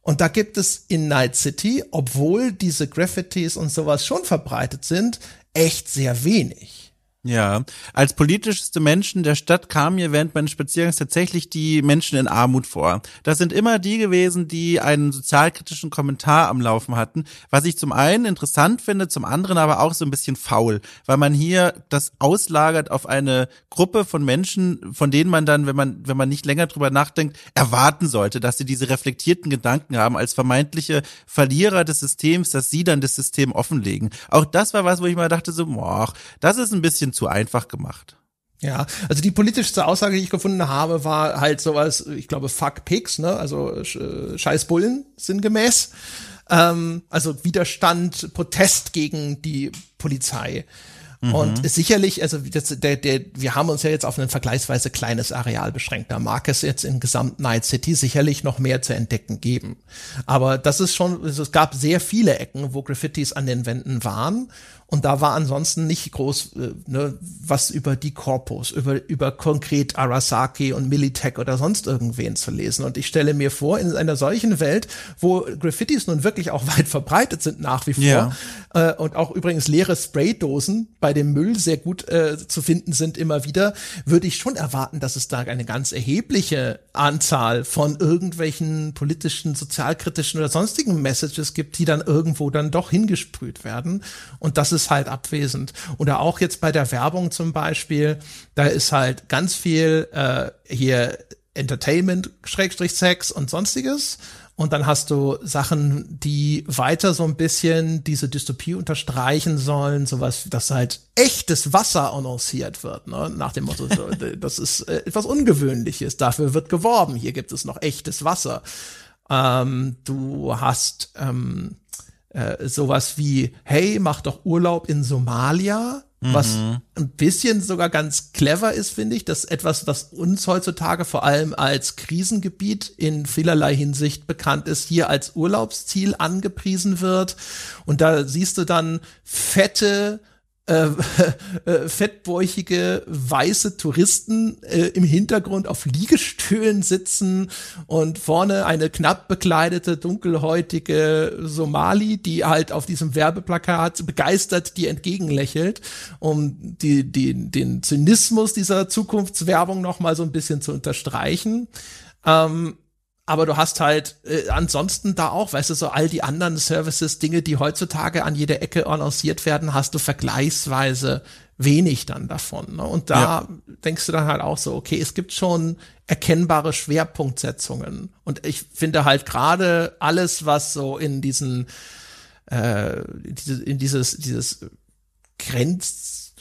Und da gibt es in Night City, obwohl diese Graffitis und sowas schon verbreitet sind, echt sehr wenig. Ja, als politischste Menschen der Stadt kamen mir während meines Spaziergangs tatsächlich die Menschen in Armut vor. Das sind immer die gewesen, die einen sozialkritischen Kommentar am Laufen hatten, was ich zum einen interessant finde, zum anderen aber auch so ein bisschen faul, weil man hier das auslagert auf eine Gruppe von Menschen, von denen man dann, wenn man, wenn man nicht länger drüber nachdenkt, erwarten sollte, dass sie diese reflektierten Gedanken haben als vermeintliche Verlierer des Systems, dass sie dann das System offenlegen. Auch das war was, wo ich mal dachte so, boah, das ist ein bisschen zu einfach gemacht. Ja, also die politischste Aussage, die ich gefunden habe, war halt sowas, ich glaube, fuck pigs, ne, also äh, scheiß Bullen sinngemäß. Ähm, also Widerstand, Protest gegen die Polizei. Mhm. Und sicherlich, also das, der, der, wir haben uns ja jetzt auf ein vergleichsweise kleines Areal beschränkt. Da mag es jetzt in gesamt Night City sicherlich noch mehr zu entdecken geben. Aber das ist schon, also es gab sehr viele Ecken, wo Graffitis an den Wänden waren Und da war ansonsten nicht groß äh, ne, was über die Corpus, über, über konkret Arasaki und Militech oder sonst irgendwen zu lesen. Und ich stelle mir vor, in einer solchen Welt, wo Graffitis nun wirklich auch weit verbreitet sind nach wie vor Ja. äh, und auch übrigens leere Spraydosen bei dem Müll sehr gut äh, zu finden sind immer wieder, würde ich schon erwarten, dass es da eine ganz erhebliche Anzahl von irgendwelchen politischen, sozialkritischen oder sonstigen Messages gibt, die dann irgendwo dann doch hingesprüht werden. Und das ist halt abwesend. Oder auch jetzt bei der Werbung zum Beispiel, da ist halt ganz viel äh, hier Entertainment, Schrägstrich Sex und sonstiges. Und dann hast du Sachen, die weiter so ein bisschen diese Dystopie unterstreichen sollen, sowas, dass halt echtes Wasser annonciert wird, ne? nach dem Motto, so, das ist äh, etwas Ungewöhnliches, dafür wird geworben, hier gibt es noch echtes Wasser. Ähm, du hast ähm, äh, sowas wie, hey, mach doch Urlaub in Somalia, was ein bisschen sogar ganz clever ist, finde ich, dass etwas, was uns heutzutage vor allem als Krisengebiet in vielerlei Hinsicht bekannt ist, hier als Urlaubsziel angepriesen wird. Und da siehst du dann fette äh, äh, fettbäuchige weiße Touristen äh, im Hintergrund auf Liegestühlen sitzen und vorne eine knapp bekleidete dunkelhäutige Somali, die halt auf diesem Werbeplakat begeistert dir entgegenlächelt, um die, die, den Zynismus dieser Zukunftswerbung noch mal so ein bisschen zu unterstreichen. Ähm, aber du hast halt äh, ansonsten da auch, weißt du, so all die anderen Services, Dinge, die heutzutage an jeder Ecke annonciert werden, hast du vergleichsweise wenig dann davon. Ne? Und da Ja. denkst du dann halt auch so, okay, es gibt schon erkennbare Schwerpunktsetzungen. Und ich finde halt gerade alles, was so in diesen, äh, in dieses, dieses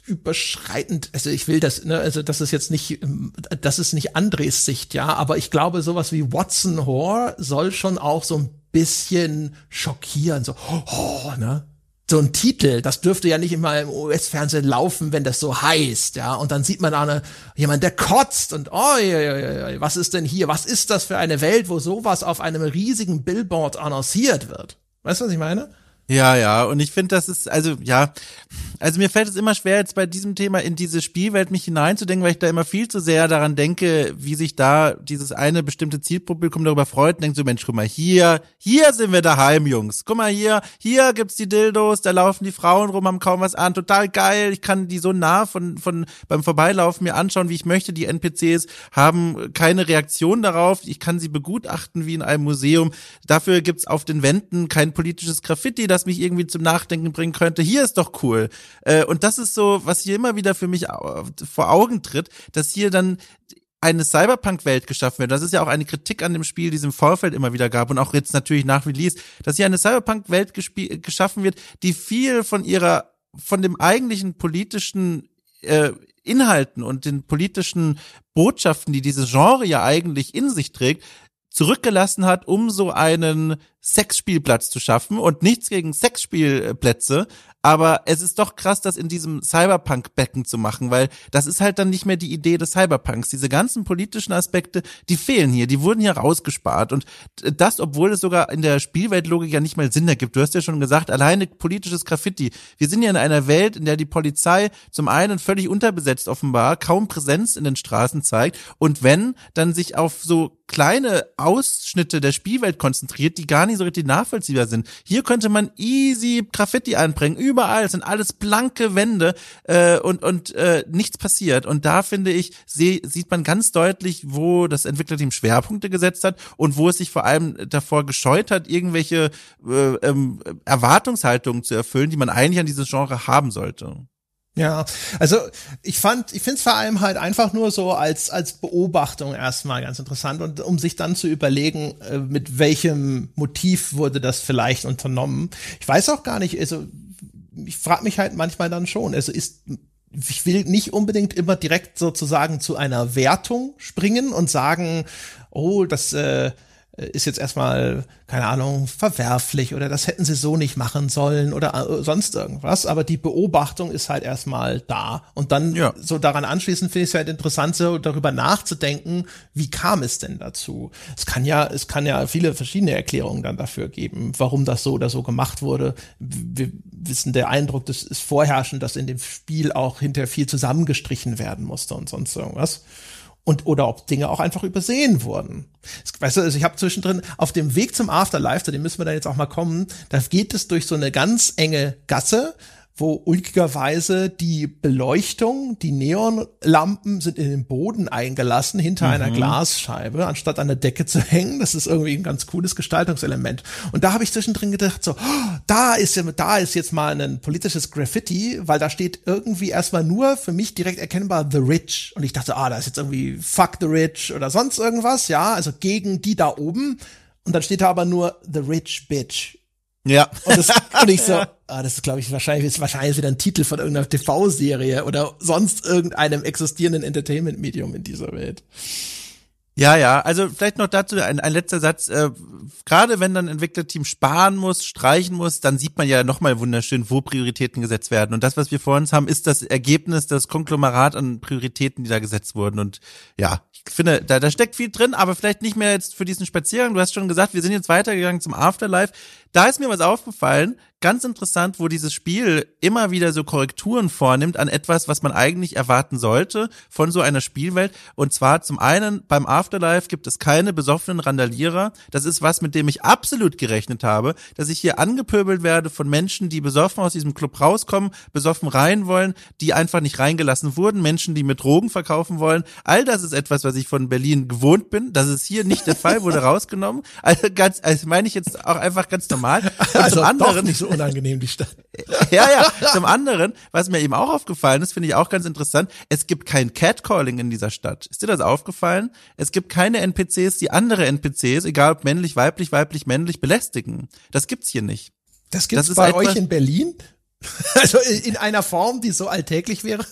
grenzüberschreitend, also ich will das, ne, also das ist jetzt nicht, ähm, das ist nicht Andres Sicht, ja, aber ich glaube, sowas wie Watson Whore soll schon auch so ein bisschen schockieren, so, oh, ne? So ein Titel, das dürfte ja nicht immer im US-Fernsehen laufen, wenn das so heißt, ja. Und dann sieht man da eine, jemand, der kotzt und oh, ja, ja, ja, was ist denn hier? Was ist das für eine Welt, wo sowas auf einem riesigen Billboard annonciert wird? Weißt du, was ich meine? Ja, ja, und ich finde, das ist, also ja, also mir fällt es immer schwer, jetzt bei diesem Thema in diese Spielwelt mich hineinzudenken, weil ich da immer viel zu sehr daran denke, wie sich da dieses eine bestimmte Zielpublikum darüber freut und denkt so, Mensch, guck mal, hier, hier sind wir daheim, Jungs. Guck mal hier, hier gibt's die Dildos, da laufen die Frauen rum, haben kaum was an, total geil. Ich kann die so nah von, von beim Vorbeilaufen mir anschauen, wie ich möchte. Die NPCs haben keine Reaktion darauf. Ich kann sie begutachten wie in einem Museum. Dafür gibt's auf den Wänden kein politisches Graffiti, das mich irgendwie zum Nachdenken bringen könnte. Hier ist doch cool. Äh, Und das ist so, was hier immer wieder für mich vor Augen tritt, dass hier dann eine Cyberpunk-Welt geschaffen wird. Das ist ja auch eine Kritik an dem Spiel, die es im Vorfeld immer wieder gab und auch jetzt natürlich nach Release, dass hier eine Cyberpunk-Welt geschaffen wird, die viel von ihrer, von dem eigentlichen politischen äh, Inhalten und den politischen Botschaften, die dieses Genre ja eigentlich in sich trägt, zurückgelassen hat, um so einen Sexspielplatz zu schaffen und nichts gegen Sexspielplätze, aber es ist doch krass, das in diesem Cyberpunk-Becken zu machen, weil das ist halt dann nicht mehr die Idee des Cyberpunks. Diese ganzen politischen Aspekte, die fehlen hier, die wurden hier rausgespart und das, obwohl es sogar in der Spielweltlogik ja nicht mal Sinn ergibt. Du hast ja schon gesagt, alleine politisches Graffiti. Wir sind ja in einer Welt, in der die Polizei zum einen völlig unterbesetzt offenbar, kaum Präsenz in den Straßen zeigt und wenn, dann sich auf so kleine Ausschnitte der Spielwelt konzentriert, die gar nicht so richtig nachvollziehbar sind. Hier könnte man easy Graffiti anbringen, überall sind alles blanke Wände äh, und und äh, nichts passiert. Und da finde ich seh, sieht man ganz deutlich, wo das Entwicklerteam Schwerpunkte gesetzt hat und wo es sich vor allem davor gescheut hat, irgendwelche äh, ähm, Erwartungshaltungen zu erfüllen, die man eigentlich an dieses Genre haben sollte. Ja, also ich fand, ich finde es vor allem halt einfach nur so als als Beobachtung erstmal ganz interessant und um sich dann zu überlegen, äh, mit welchem Motiv wurde das vielleicht unternommen. Ich weiß auch gar nicht, also ich frage mich halt manchmal dann schon, also ist ich will nicht unbedingt immer direkt sozusagen zu einer Wertung springen und sagen, oh, das äh, ist jetzt erstmal, keine Ahnung, verwerflich oder das hätten sie so nicht machen sollen oder äh, sonst irgendwas. Aber die Beobachtung ist halt erstmal da. Und dann ja. so daran anschließend finde ich es halt interessant, so darüber nachzudenken, wie kam es denn dazu? Es kann ja, es kann ja viele verschiedene Erklärungen dann dafür geben, warum das so oder so gemacht wurde. Wir wissen, der Eindruck, das ist vorherrschend, dass in dem Spiel auch hinterher viel zusammengestrichen werden musste und sonst irgendwas und oder ob Dinge auch einfach übersehen wurden. Weißt du, also ich habe zwischendrin auf dem Weg zum Afterlife, zu dem müssen wir dann jetzt auch mal kommen, da geht es durch so eine ganz enge Gasse wo ulkigerweise die Beleuchtung, die Neonlampen sind in den Boden eingelassen hinter mhm. einer Glasscheibe, anstatt an der Decke zu hängen. Das ist irgendwie ein ganz cooles Gestaltungselement. Und da habe ich zwischendrin gedacht, so, oh, da ist ja, da ist jetzt mal ein politisches Graffiti, weil da steht irgendwie erstmal nur für mich direkt erkennbar The Rich. Und ich dachte, ah, da ist jetzt irgendwie Fuck the Rich oder sonst irgendwas, ja, also gegen die da oben. Und dann steht da aber nur The Rich Bitch ja. Und, das, und ich so, ah, das ist, glaube ich, wahrscheinlich ist wahrscheinlich wieder ein Titel von irgendeiner TV-Serie oder sonst irgendeinem existierenden Entertainment-Medium in dieser Welt. Ja, ja, also vielleicht noch dazu ein, ein letzter Satz. Äh, Gerade wenn dann ein Entwicklerteam sparen muss, streichen muss, dann sieht man ja nochmal wunderschön, wo Prioritäten gesetzt werden. Und das, was wir vor uns haben, ist das Ergebnis, das Konglomerat an Prioritäten, die da gesetzt wurden. Und ja, ich finde, da, da steckt viel drin, aber vielleicht nicht mehr jetzt für diesen Spaziergang. Du hast schon gesagt, wir sind jetzt weitergegangen zum Afterlife. Da ist mir was aufgefallen, ganz interessant, wo dieses Spiel immer wieder so Korrekturen vornimmt an etwas, was man eigentlich erwarten sollte von so einer Spielwelt. Und zwar zum einen beim Afterlife gibt es keine besoffenen Randalierer. Das ist was, mit dem ich absolut gerechnet habe, dass ich hier angepöbelt werde von Menschen, die besoffen aus diesem Club rauskommen, besoffen rein wollen, die einfach nicht reingelassen wurden, Menschen, die mit Drogen verkaufen wollen. All das ist etwas, was ich von Berlin gewohnt bin. Das ist hier nicht der Fall, wurde rausgenommen. Also ganz, also meine ich jetzt auch einfach ganz normal. Und also zum anderen nicht so unangenehm, die Stadt. ja, ja. Zum anderen, was mir eben auch aufgefallen ist, finde ich auch ganz interessant, es gibt kein Catcalling in dieser Stadt. Ist dir das aufgefallen? Es gibt keine NPCs, die andere NPCs, egal ob männlich, weiblich, weiblich, männlich, belästigen. Das gibt's hier nicht. Das gibt's das bei euch in Berlin? Also in einer Form, die so alltäglich wäre.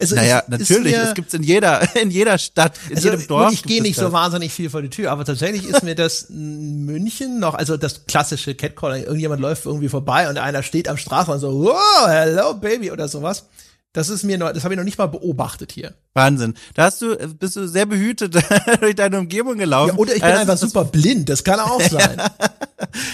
Also naja, natürlich. Mir, es gibt's in jeder, in jeder Stadt, in also jedem Dorf. Ich gehe nicht so wahnsinnig viel vor die Tür, aber tatsächlich ist mir das München noch, also das klassische Catcalling. Irgendjemand läuft irgendwie vorbei und einer steht am Straßenrand so, wow, hello baby oder sowas. Das ist mir noch, das habe ich noch nicht mal beobachtet hier. Wahnsinn. Da hast du, bist du sehr behütet durch deine Umgebung gelaufen. Ja, oder ich bin also, einfach super blind, das kann auch sein.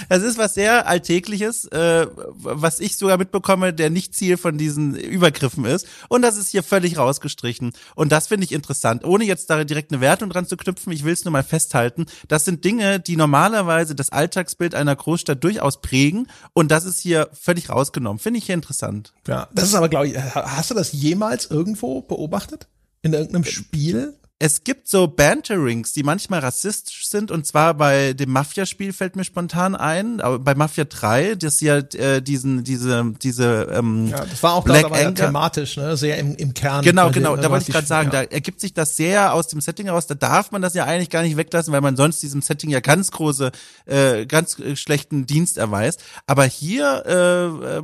das ist was sehr Alltägliches, äh, was ich sogar mitbekomme, der nicht Ziel von diesen Übergriffen ist. Und das ist hier völlig rausgestrichen. Und das finde ich interessant. Ohne jetzt da direkt eine Wertung dran zu knüpfen, ich will es nur mal festhalten. Das sind Dinge, die normalerweise das Alltagsbild einer Großstadt durchaus prägen. Und das ist hier völlig rausgenommen. Finde ich hier interessant. Ja, das ist aber, glaube ich, hast du das jemals irgendwo beobachtet? In irgendeinem Spiel? es gibt so Banterings, die manchmal rassistisch sind, und zwar bei dem Mafia-Spiel fällt mir spontan ein, aber bei Mafia 3, das ja äh, diesen, diese, diese ähm, ja, das war auch Black aber thematisch, ne? Sehr im, im Kern. Genau, genau, da wollte ich gerade sagen, ja. da ergibt sich das sehr aus dem Setting heraus, da darf man das ja eigentlich gar nicht weglassen, weil man sonst diesem Setting ja ganz große, äh, ganz schlechten Dienst erweist. Aber hier äh, äh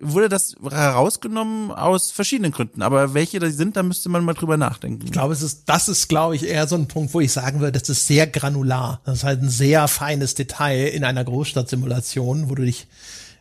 wurde das herausgenommen aus verschiedenen Gründen. Aber welche da sind, da müsste man mal drüber nachdenken. Ich glaube, es ist, das ist, glaube ich, eher so ein Punkt, wo ich sagen würde, das ist sehr granular. Das ist halt ein sehr feines Detail in einer Großstadtsimulation, wo du dich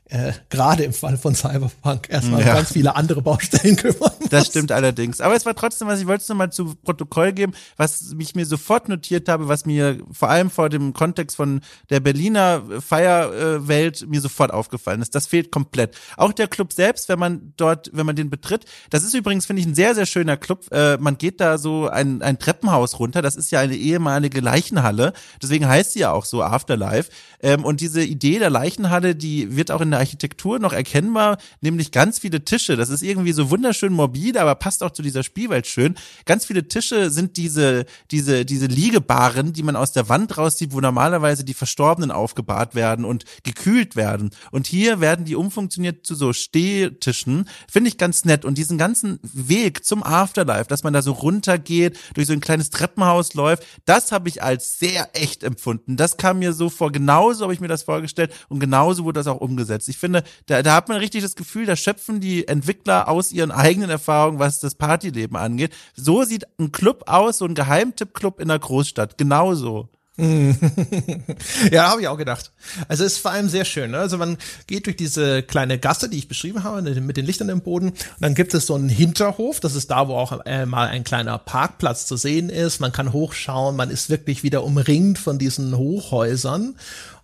äh, gerade im Fall von Cyberpunk erstmal ja. ganz viele andere Baustellen kümmern muss. Das stimmt allerdings. Aber es war trotzdem, was ich wollte es nochmal zu Protokoll geben, was ich mir sofort notiert habe, was mir vor allem vor dem Kontext von der Berliner Feierwelt mir sofort aufgefallen ist. Das fehlt komplett. Auch der Club selbst, wenn man dort, wenn man den betritt, das ist übrigens, finde ich, ein sehr, sehr schöner Club. Äh, man geht da so ein, ein Treppenhaus runter. Das ist ja eine ehemalige Leichenhalle. Deswegen heißt sie ja auch so Afterlife. Ähm, und diese Idee der Leichenhalle, die wird auch in der Architektur noch erkennbar, nämlich ganz viele Tische. Das ist irgendwie so wunderschön morbide, aber passt auch zu dieser Spielwelt schön. Ganz viele Tische sind diese, diese, diese Liegebaren, die man aus der Wand rauszieht, wo normalerweise die Verstorbenen aufgebahrt werden und gekühlt werden. Und hier werden die umfunktioniert zu so Stehtischen. Finde ich ganz nett. Und diesen ganzen Weg zum Afterlife, dass man da so runtergeht, durch so ein kleines Treppenhaus läuft, das habe ich als sehr echt empfunden. Das kam mir so vor, genauso habe ich mir das vorgestellt und genauso wurde das auch umgesetzt. Ich finde, da, da hat man richtig das Gefühl, da schöpfen die Entwickler aus ihren eigenen Erfahrungen, was das Partyleben angeht. So sieht ein Club aus, so ein Geheimtipp-Club in der Großstadt. Genauso. ja, habe ich auch gedacht. Also ist vor allem sehr schön. Ne? Also man geht durch diese kleine Gasse, die ich beschrieben habe, mit den Lichtern im Boden. Und dann gibt es so einen Hinterhof. Das ist da, wo auch äh, mal ein kleiner Parkplatz zu sehen ist. Man kann hochschauen. Man ist wirklich wieder umringt von diesen Hochhäusern.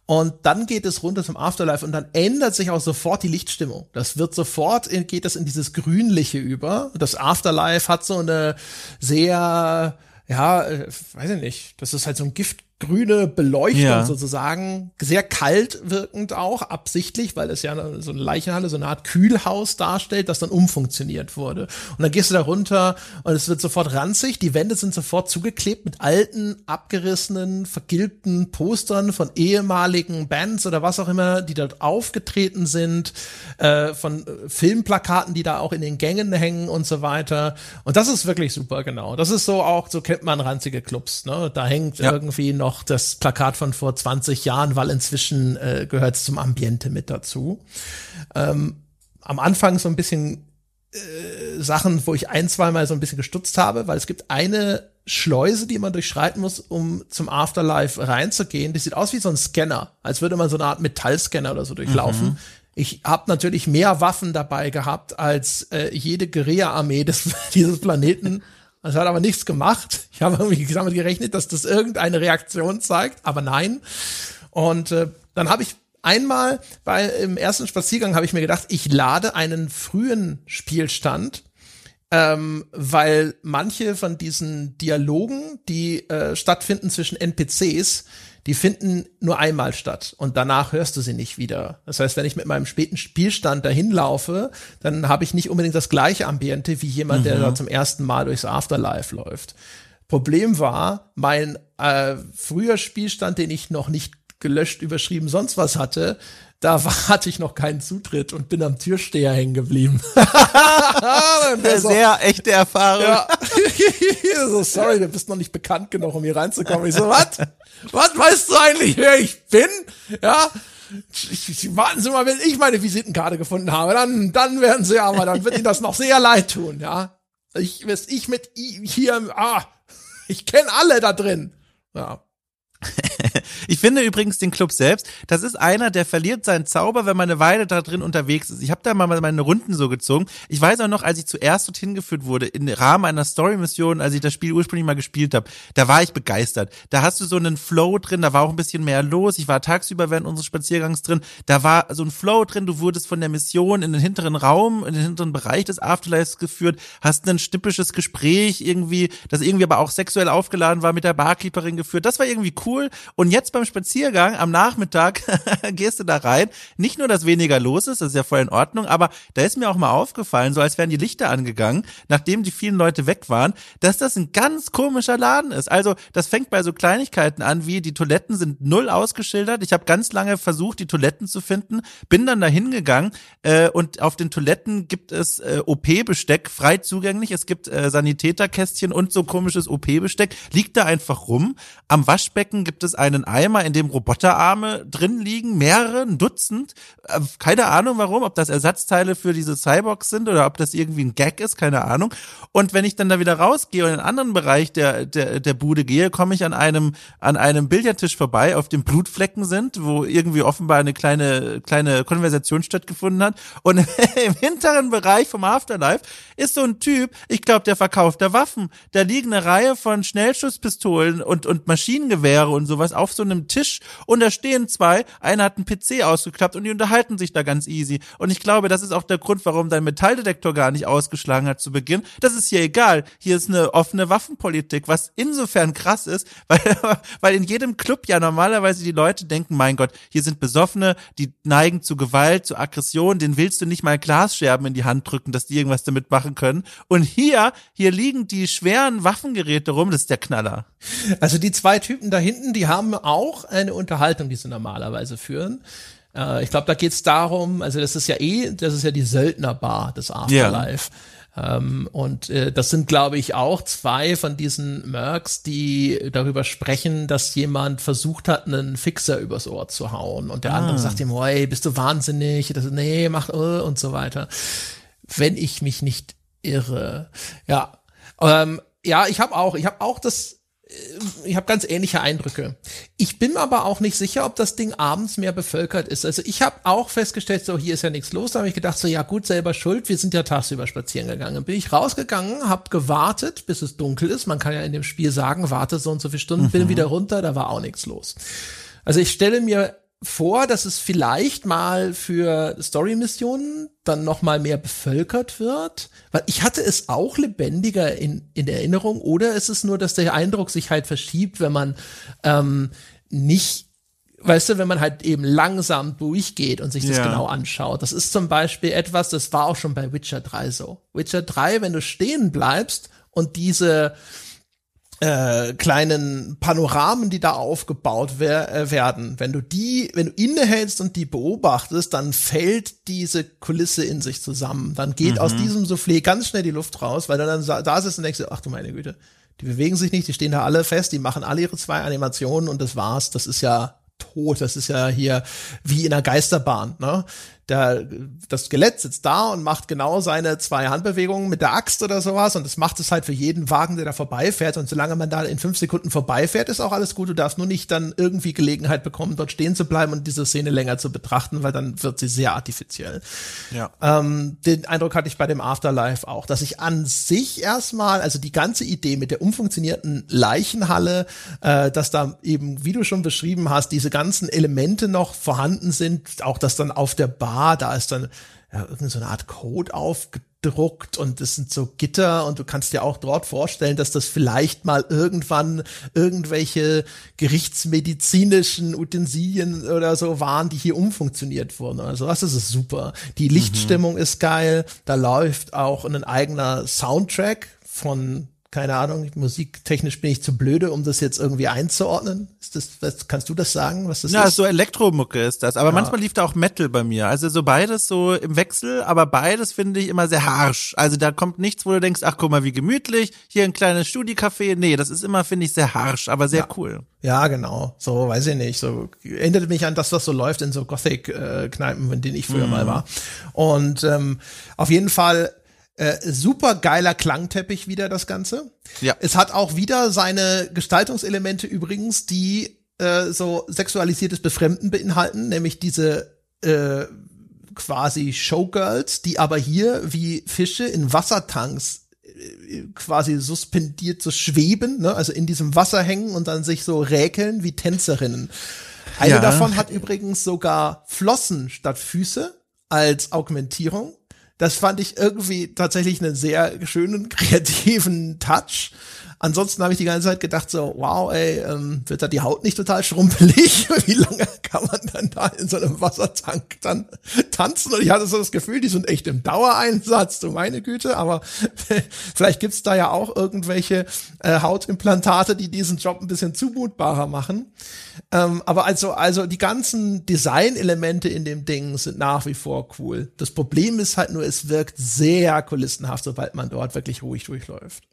Und dann geht es runter zum Afterlife und dann ändert sich auch sofort die Lichtstimmung. Das wird sofort, geht das in dieses Grünliche über. Das Afterlife hat so eine sehr, ja, äh, weiß ich nicht, das ist halt so ein Gift, grüne Beleuchtung ja. sozusagen, sehr kalt wirkend auch, absichtlich, weil es ja so eine Leichenhalle, so eine Art Kühlhaus darstellt, das dann umfunktioniert wurde. Und dann gehst du da runter und es wird sofort ranzig, die Wände sind sofort zugeklebt mit alten, abgerissenen, vergilbten Postern von ehemaligen Bands oder was auch immer, die dort aufgetreten sind, äh, von Filmplakaten, die da auch in den Gängen hängen und so weiter. Und das ist wirklich super, genau. Das ist so auch, so kennt man ranzige Clubs, ne? Da hängt ja. irgendwie noch noch das Plakat von vor 20 Jahren, weil inzwischen äh, gehört es zum Ambiente mit dazu. Ähm, am Anfang so ein bisschen äh, Sachen, wo ich ein, zwei Mal so ein bisschen gestutzt habe, weil es gibt eine Schleuse, die man durchschreiten muss, um zum Afterlife reinzugehen. Die sieht aus wie so ein Scanner, als würde man so eine Art Metallscanner oder so durchlaufen. Mhm. Ich habe natürlich mehr Waffen dabei gehabt als äh, jede Guerilla-Armee dieses Planeten. Das hat aber nichts gemacht. Ich habe irgendwie damit gerechnet, dass das irgendeine Reaktion zeigt, aber nein. Und äh, dann habe ich einmal bei im ersten Spaziergang habe ich mir gedacht, ich lade einen frühen Spielstand, ähm, weil manche von diesen Dialogen, die äh, stattfinden zwischen NPCs, die finden nur einmal statt und danach hörst du sie nicht wieder. Das heißt, wenn ich mit meinem späten Spielstand dahin laufe, dann habe ich nicht unbedingt das gleiche Ambiente wie jemand, mhm. der da zum ersten Mal durchs Afterlife läuft. Problem war, mein äh, früher Spielstand, den ich noch nicht gelöscht, überschrieben, sonst was hatte, da hatte ich noch keinen Zutritt und bin am Türsteher hängen geblieben. So, sehr echte Erfahrung. Ja. so, sorry, du bist noch nicht bekannt genug, um hier reinzukommen. Ich so, was? Was weißt du eigentlich, wer ich bin? Ja. Warten Sie mal, wenn ich meine Visitenkarte gefunden habe, dann, dann werden Sie aber, dann wird Ihnen das noch sehr leid tun, ja. Ich, ich mit hier, ah, ich kenne alle da drin. Ja. Ich finde übrigens den Club selbst, das ist einer, der verliert seinen Zauber, wenn man eine Weile da drin unterwegs ist. Ich habe da mal meine Runden so gezogen. Ich weiß auch noch, als ich zuerst dorthin geführt wurde, im Rahmen einer Story-Mission, als ich das Spiel ursprünglich mal gespielt habe, da war ich begeistert. Da hast du so einen Flow drin, da war auch ein bisschen mehr los. Ich war tagsüber während unseres Spaziergangs drin. Da war so ein Flow drin, du wurdest von der Mission in den hinteren Raum, in den hinteren Bereich des Afterlives geführt, hast ein schnippisches Gespräch irgendwie, das irgendwie aber auch sexuell aufgeladen war mit der Barkeeperin geführt. Das war irgendwie cool. Und jetzt beim Spaziergang am Nachmittag gehst du da rein. Nicht nur, dass weniger los ist, das ist ja voll in Ordnung, aber da ist mir auch mal aufgefallen, so als wären die Lichter angegangen, nachdem die vielen Leute weg waren, dass das ein ganz komischer Laden ist. Also das fängt bei so Kleinigkeiten an, wie die Toiletten sind null ausgeschildert. Ich habe ganz lange versucht, die Toiletten zu finden, bin dann da hingegangen äh, und auf den Toiletten gibt es äh, OP-Besteck frei zugänglich. Es gibt äh, Sanitäterkästchen und so komisches OP-Besteck. Liegt da einfach rum. Am Waschbecken gibt es einen Eimer, in dem Roboterarme drin liegen, mehrere, ein Dutzend. Äh, keine Ahnung warum, ob das Ersatzteile für diese Cyborgs sind oder ob das irgendwie ein Gag ist, keine Ahnung. Und wenn ich dann da wieder rausgehe und in einen anderen Bereich der, der, der Bude gehe, komme ich an einem, an einem Billardtisch vorbei, auf dem Blutflecken sind, wo irgendwie offenbar eine kleine, kleine Konversation stattgefunden hat. Und im hinteren Bereich vom Afterlife ist so ein Typ, ich glaube, der verkauft da Waffen. Da liegen eine Reihe von Schnellschusspistolen und, und Maschinengewehre und sowas auf so einem Tisch und da stehen zwei, einer hat einen PC ausgeklappt und die unterhalten sich da ganz easy. Und ich glaube, das ist auch der Grund, warum dein Metalldetektor gar nicht ausgeschlagen hat zu Beginn. Das ist hier egal. Hier ist eine offene Waffenpolitik, was insofern krass ist, weil, weil in jedem Club ja normalerweise die Leute denken, mein Gott, hier sind Besoffene, die neigen zu Gewalt, zu Aggression, den willst du nicht mal Glasscherben in die Hand drücken, dass die irgendwas damit machen können. Und hier, hier liegen die schweren Waffengeräte rum, das ist der Knaller. Also die zwei Typen da hinten, die haben auch eine Unterhaltung, die sie normalerweise führen. Äh, ich glaube, da geht es darum, also das ist ja eh, das ist ja die Söldnerbar des Afterlife. Ja. Ähm, und äh, das sind, glaube ich, auch zwei von diesen Mercs, die darüber sprechen, dass jemand versucht hat, einen Fixer übers Ohr zu hauen. Und der ah. andere sagt ihm, hey, bist du wahnsinnig? Das, nee, mach uh, und so weiter. Wenn ich mich nicht irre. Ja. Ähm, ja, ich habe auch, ich habe auch das ich habe ganz ähnliche Eindrücke. Ich bin aber auch nicht sicher, ob das Ding abends mehr bevölkert ist. Also ich habe auch festgestellt, so hier ist ja nichts los. Da habe ich gedacht, so ja gut, selber schuld. Wir sind ja tagsüber spazieren gegangen. Bin ich rausgegangen, habe gewartet, bis es dunkel ist. Man kann ja in dem Spiel sagen, warte so und so viele Stunden, mhm. bin wieder runter, da war auch nichts los. Also ich stelle mir vor, dass es vielleicht mal für Story-Missionen dann noch mal mehr bevölkert wird, weil ich hatte es auch lebendiger in, in Erinnerung oder ist es nur, dass der Eindruck sich halt verschiebt, wenn man ähm, nicht weißt du, wenn man halt eben langsam durchgeht und sich das ja. genau anschaut. Das ist zum Beispiel etwas, das war auch schon bei Witcher 3 so. Witcher 3, wenn du stehen bleibst und diese äh, kleinen Panoramen, die da aufgebaut wer äh, werden. Wenn du die, wenn du innehältst und die beobachtest, dann fällt diese Kulisse in sich zusammen. Dann geht mhm. aus diesem Soufflé ganz schnell die Luft raus, weil du dann da sitzt und denkst, ach du meine Güte, die bewegen sich nicht, die stehen da alle fest, die machen alle ihre zwei Animationen und das war's. Das ist ja tot. Das ist ja hier wie in einer Geisterbahn. Ne? Der, das Skelett sitzt da und macht genau seine zwei Handbewegungen mit der Axt oder sowas und das macht es halt für jeden Wagen, der da vorbeifährt und solange man da in fünf Sekunden vorbeifährt, ist auch alles gut. Du darfst nur nicht dann irgendwie Gelegenheit bekommen, dort stehen zu bleiben und diese Szene länger zu betrachten, weil dann wird sie sehr artifiziell. Ja. Ähm, den Eindruck hatte ich bei dem Afterlife auch, dass ich an sich erstmal, also die ganze Idee mit der umfunktionierten Leichenhalle, äh, dass da eben, wie du schon beschrieben hast, diese ganzen Elemente noch vorhanden sind, auch dass dann auf der Bar Bar, da ist dann ja, irgendeine so eine Art Code aufgedruckt und es sind so Gitter und du kannst dir auch dort vorstellen, dass das vielleicht mal irgendwann irgendwelche gerichtsmedizinischen Utensilien oder so waren, die hier umfunktioniert wurden. Also das ist super. Die Lichtstimmung mhm. ist geil. Da läuft auch ein eigener Soundtrack von keine Ahnung, musiktechnisch bin ich zu blöde, um das jetzt irgendwie einzuordnen. Ist das, was, kannst du das sagen, was das ja, ist? So Elektromucke ist das. Aber ja. manchmal lief da auch Metal bei mir. Also so beides so im Wechsel, aber beides finde ich immer sehr harsch. Also da kommt nichts, wo du denkst, ach guck mal, wie gemütlich, hier ein kleines Studiecafé. Nee, das ist immer, finde ich, sehr harsch, aber sehr ja. cool. Ja, genau. So, weiß ich nicht. So erinnert mich an das, was so läuft in so Gothic-Kneipen, in denen ich früher mhm. mal war. Und ähm, auf jeden Fall äh, super geiler Klangteppich wieder das Ganze. Ja. Es hat auch wieder seine Gestaltungselemente übrigens, die äh, so sexualisiertes Befremden beinhalten, nämlich diese äh, quasi Showgirls, die aber hier wie Fische in Wassertanks äh, quasi suspendiert so schweben, ne? also in diesem Wasser hängen und dann sich so räkeln wie Tänzerinnen. Eine ja. davon hat übrigens sogar Flossen statt Füße als Augmentierung. Das fand ich irgendwie tatsächlich einen sehr schönen, kreativen Touch. Ansonsten habe ich die ganze Zeit gedacht so, wow, ey, ähm, wird da die Haut nicht total schrumpelig? Wie lange kann man dann da in so einem Wassertank dann tanzen? Und ich hatte so das Gefühl, die sind echt im Dauereinsatz, du meine Güte, aber vielleicht gibt's da ja auch irgendwelche äh, Hautimplantate, die diesen Job ein bisschen zumutbarer machen. Ähm, aber also, also die ganzen Designelemente in dem Ding sind nach wie vor cool. Das Problem ist halt nur, es wirkt sehr kulissenhaft, sobald man dort wirklich ruhig durchläuft.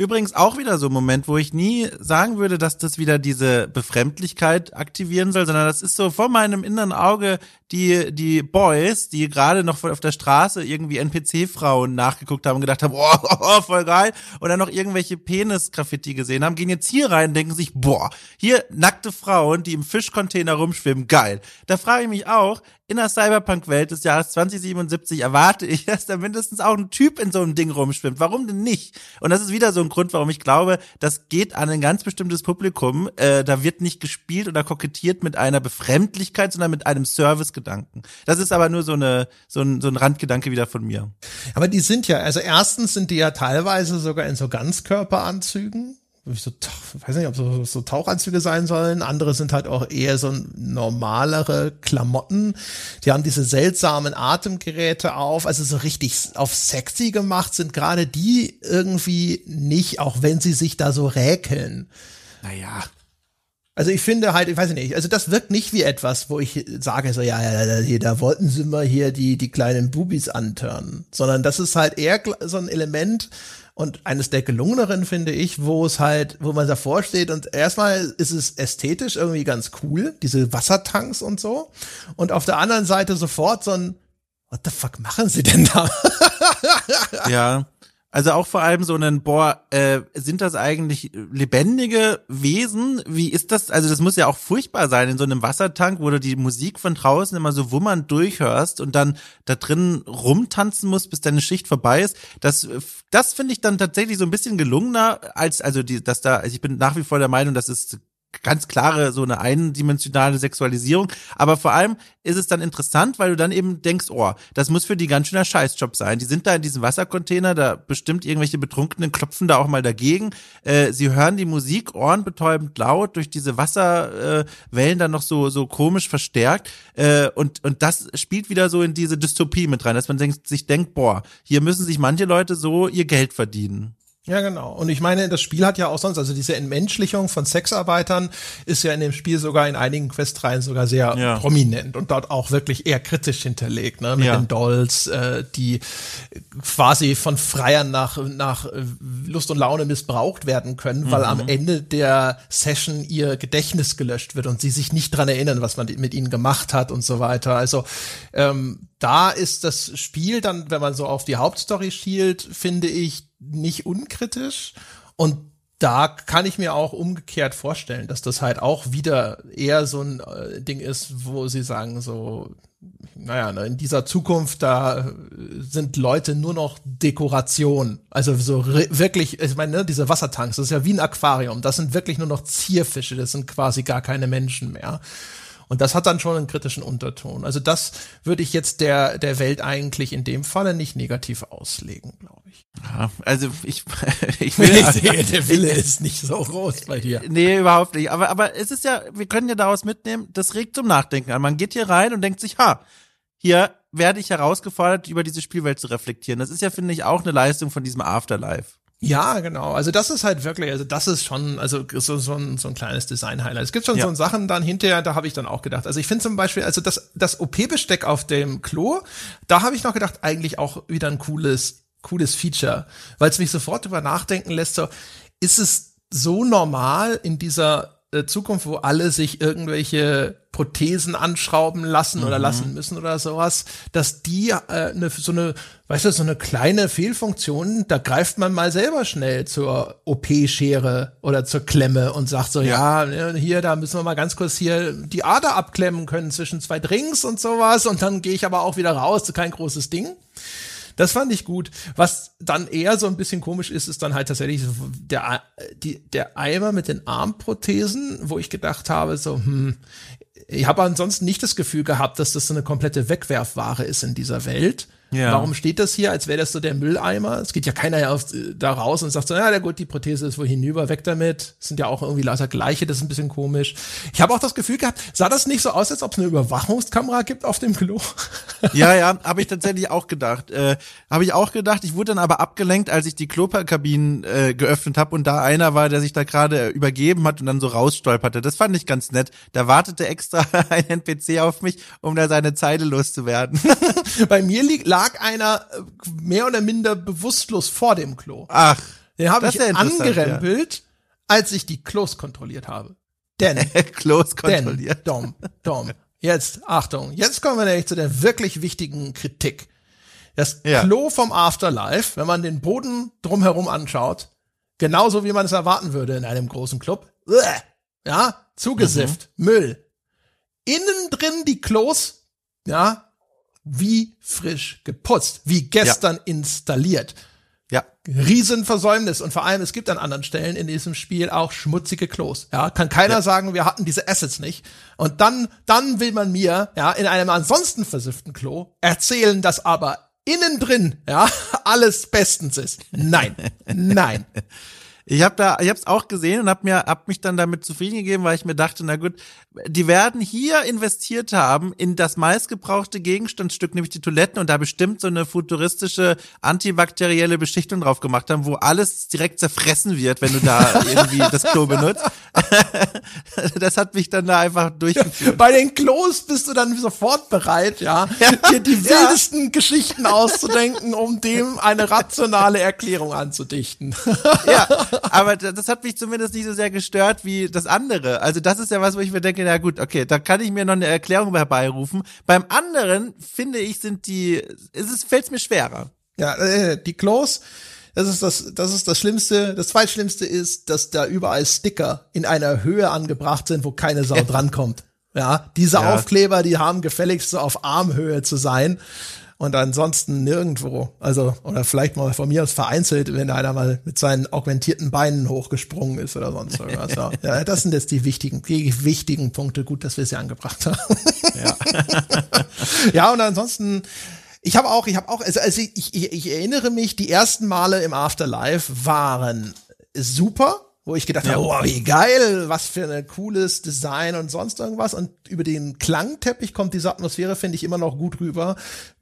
Übrigens auch wieder so ein Moment, wo ich nie sagen würde, dass das wieder diese Befremdlichkeit aktivieren soll, sondern das ist so vor meinem inneren Auge die, die Boys, die gerade noch auf der Straße irgendwie NPC-Frauen nachgeguckt haben und gedacht haben, oh, oh, voll geil, dann noch irgendwelche Penis-Graffiti gesehen haben, gehen jetzt hier rein und denken sich, boah, hier nackte Frauen, die im Fischcontainer rumschwimmen, geil. Da frage ich mich auch, in der Cyberpunk-Welt des Jahres 2077 erwarte ich, dass da mindestens auch ein Typ in so einem Ding rumschwimmt. Warum denn nicht? Und das ist wieder so ein Grund, warum ich glaube, das geht an ein ganz bestimmtes Publikum. Äh, da wird nicht gespielt oder kokettiert mit einer Befremdlichkeit, sondern mit einem Servicegedanken. Das ist aber nur so eine so ein, so ein Randgedanke wieder von mir. Aber die sind ja, also erstens sind die ja teilweise sogar in so Ganzkörperanzügen so, weiß nicht, ob so, so Tauchanzüge sein sollen. Andere sind halt auch eher so normalere Klamotten. Die haben diese seltsamen Atemgeräte auf, also so richtig auf sexy gemacht sind gerade die irgendwie nicht, auch wenn sie sich da so räkeln. Naja. Also ich finde halt, ich weiß nicht, also das wirkt nicht wie etwas, wo ich sage so, ja, ja, ja, da wollten sie mal hier die, die kleinen Bubis antören, sondern das ist halt eher so ein Element, und eines der gelungeneren finde ich, wo es halt, wo man davor steht und erstmal ist es ästhetisch irgendwie ganz cool, diese Wassertanks und so. Und auf der anderen Seite sofort so ein, what the fuck machen sie denn da? ja. Also auch vor allem so einen, boah, äh, sind das eigentlich lebendige Wesen? Wie ist das? Also das muss ja auch furchtbar sein in so einem Wassertank, wo du die Musik von draußen immer so wummernd durchhörst und dann da drin rumtanzen musst, bis deine Schicht vorbei ist. Das, das finde ich dann tatsächlich so ein bisschen gelungener als, also die, dass da, also ich bin nach wie vor der Meinung, das ist ganz klare so eine eindimensionale Sexualisierung. Aber vor allem ist es dann interessant, weil du dann eben denkst, oh, das muss für die ganz schöner Scheißjob sein. Die sind da in diesem Wassercontainer, da bestimmt irgendwelche Betrunkenen klopfen da auch mal dagegen. Äh, sie hören die Musik ohrenbetäubend laut durch diese Wasserwellen äh, dann noch so so komisch verstärkt. Äh, und und das spielt wieder so in diese Dystopie mit rein, dass man denkt, sich denkt, boah, hier müssen sich manche Leute so ihr Geld verdienen. Ja, genau. Und ich meine, das Spiel hat ja auch sonst, also diese Entmenschlichung von Sexarbeitern ist ja in dem Spiel sogar in einigen Questreihen sogar sehr ja. prominent und dort auch wirklich eher kritisch hinterlegt, ne? Mit ja. den Dolls, äh, die quasi von Freiern nach, nach äh, Lust und Laune missbraucht werden können, mhm. weil am mhm. Ende der Session ihr Gedächtnis gelöscht wird und sie sich nicht dran erinnern, was man mit ihnen gemacht hat und so weiter. Also ähm, da ist das Spiel dann, wenn man so auf die Hauptstory schielt, finde ich nicht unkritisch und da kann ich mir auch umgekehrt vorstellen, dass das halt auch wieder eher so ein äh, Ding ist, wo sie sagen so, naja, ne, in dieser Zukunft, da sind Leute nur noch Dekoration. Also so wirklich, ich meine, ne, diese Wassertanks, das ist ja wie ein Aquarium. Das sind wirklich nur noch Zierfische, das sind quasi gar keine Menschen mehr. Und das hat dann schon einen kritischen Unterton. Also das würde ich jetzt der, der Welt eigentlich in dem Falle nicht negativ auslegen, glaube ich. Ja, also ich, ich, will, ich sehe, der Wille ist nicht so groß bei dir. Nee, überhaupt nicht. Aber, aber es ist ja, wir können ja daraus mitnehmen, das regt zum Nachdenken an. Man geht hier rein und denkt sich, ha, hier werde ich herausgefordert, über diese Spielwelt zu reflektieren. Das ist ja, finde ich, auch eine Leistung von diesem Afterlife. Ja, genau. Also das ist halt wirklich, also das ist schon, also so, so, ein, so ein kleines Design-Highlight. Es gibt schon ja. so Sachen dann hinterher, da habe ich dann auch gedacht. Also ich finde zum Beispiel, also das, das OP-Besteck auf dem Klo, da habe ich noch gedacht, eigentlich auch wieder ein cooles, cooles Feature, weil es mich sofort über nachdenken lässt, so, ist es so normal in dieser Zukunft, wo alle sich irgendwelche Prothesen anschrauben lassen mhm. oder lassen müssen oder sowas, dass die äh, ne, so eine, weißt du, so eine kleine Fehlfunktion, da greift man mal selber schnell zur OP-Schere oder zur Klemme und sagt so, ja. ja, ne, hier, da müssen wir mal ganz kurz hier die Ader abklemmen können zwischen zwei Drinks und sowas und dann gehe ich aber auch wieder raus, kein großes Ding. Das fand ich gut. Was dann eher so ein bisschen komisch ist, ist dann halt tatsächlich der, die, der Eimer mit den Armprothesen, wo ich gedacht habe, so, hm, ich habe ansonsten nicht das Gefühl gehabt, dass das so eine komplette Wegwerfware ist in dieser Welt. Ja. Warum steht das hier, als wäre das so der Mülleimer? Es geht ja keiner auf, da raus und sagt so, ja, gut, die Prothese ist wohl hinüber, weg damit. Das sind ja auch irgendwie lauter gleiche, das ist ein bisschen komisch. Ich habe auch das Gefühl gehabt, sah das nicht so aus, als ob es eine Überwachungskamera gibt auf dem Klo? Ja, ja, habe ich tatsächlich auch gedacht. Äh, habe ich auch gedacht. Ich wurde dann aber abgelenkt, als ich die Klopakabinen äh, geöffnet habe und da einer war, der sich da gerade übergeben hat und dann so rausstolperte. Das fand ich ganz nett. Da wartete extra ein NPC auf mich, um da seine Zeile loszuwerden. Bei mir liegt lag einer äh, mehr oder minder bewusstlos vor dem Klo. Ach. Den habe ich angerempelt, ja. als ich die Klos kontrolliert habe. Denn Klos kontrolliert. Denn, Dom, Dom. Jetzt, Achtung, jetzt kommen wir nämlich zu der wirklich wichtigen Kritik. Das ja. Klo vom Afterlife, wenn man den Boden drumherum anschaut, genauso wie man es erwarten würde in einem großen Club, ja, zugesifft, mhm. Müll. Innen drin die Klos, ja, wie frisch geputzt, wie gestern ja. installiert. Ja. Riesenversäumnis. Und vor allem, es gibt an anderen Stellen in diesem Spiel auch schmutzige Klos. Ja, kann keiner ja. sagen, wir hatten diese Assets nicht. Und dann, dann will man mir, ja, in einem ansonsten versifften Klo erzählen, dass aber innen drin, ja, alles bestens ist. Nein. Nein. Ich habe da, ich habe es auch gesehen und habe mir, hab mich dann damit zufrieden gegeben, weil ich mir dachte, na gut, die werden hier investiert haben in das meistgebrauchte Gegenstandsstück, nämlich die Toiletten und da bestimmt so eine futuristische antibakterielle Beschichtung drauf gemacht haben, wo alles direkt zerfressen wird, wenn du da irgendwie das Klo benutzt. das hat mich dann da einfach durchgeführt. Bei den Klos bist du dann sofort bereit, ja, ja. dir die wildesten ja. Geschichten auszudenken, um dem eine rationale Erklärung anzudichten. ja, aber das hat mich zumindest nicht so sehr gestört wie das andere. Also das ist ja was, wo ich mir denke, na gut, okay, da kann ich mir noch eine Erklärung herbeirufen. Beim anderen finde ich, sind die, ist es fällt mir schwerer. Ja, äh, die Klos, Das ist das, das ist das Schlimmste. Das zweitschlimmste ist, dass da überall Sticker in einer Höhe angebracht sind, wo keine Sau drankommt. Ja, diese ja. Aufkleber, die haben gefälligst so auf Armhöhe zu sein und ansonsten nirgendwo. Also, oder vielleicht mal von mir aus vereinzelt, wenn einer mal mit seinen augmentierten Beinen hochgesprungen ist oder sonst irgendwas. ja, das sind jetzt die wichtigen, die wichtigen Punkte. Gut, dass wir sie angebracht haben. Ja, ja und ansonsten, ich habe auch, ich habe auch, also, also ich, ich, ich erinnere mich, die ersten Male im Afterlife waren super wo ich gedacht ja. habe, oh, wie geil, was für ein cooles Design und sonst irgendwas. Und über den Klangteppich kommt diese Atmosphäre, finde ich, immer noch gut rüber.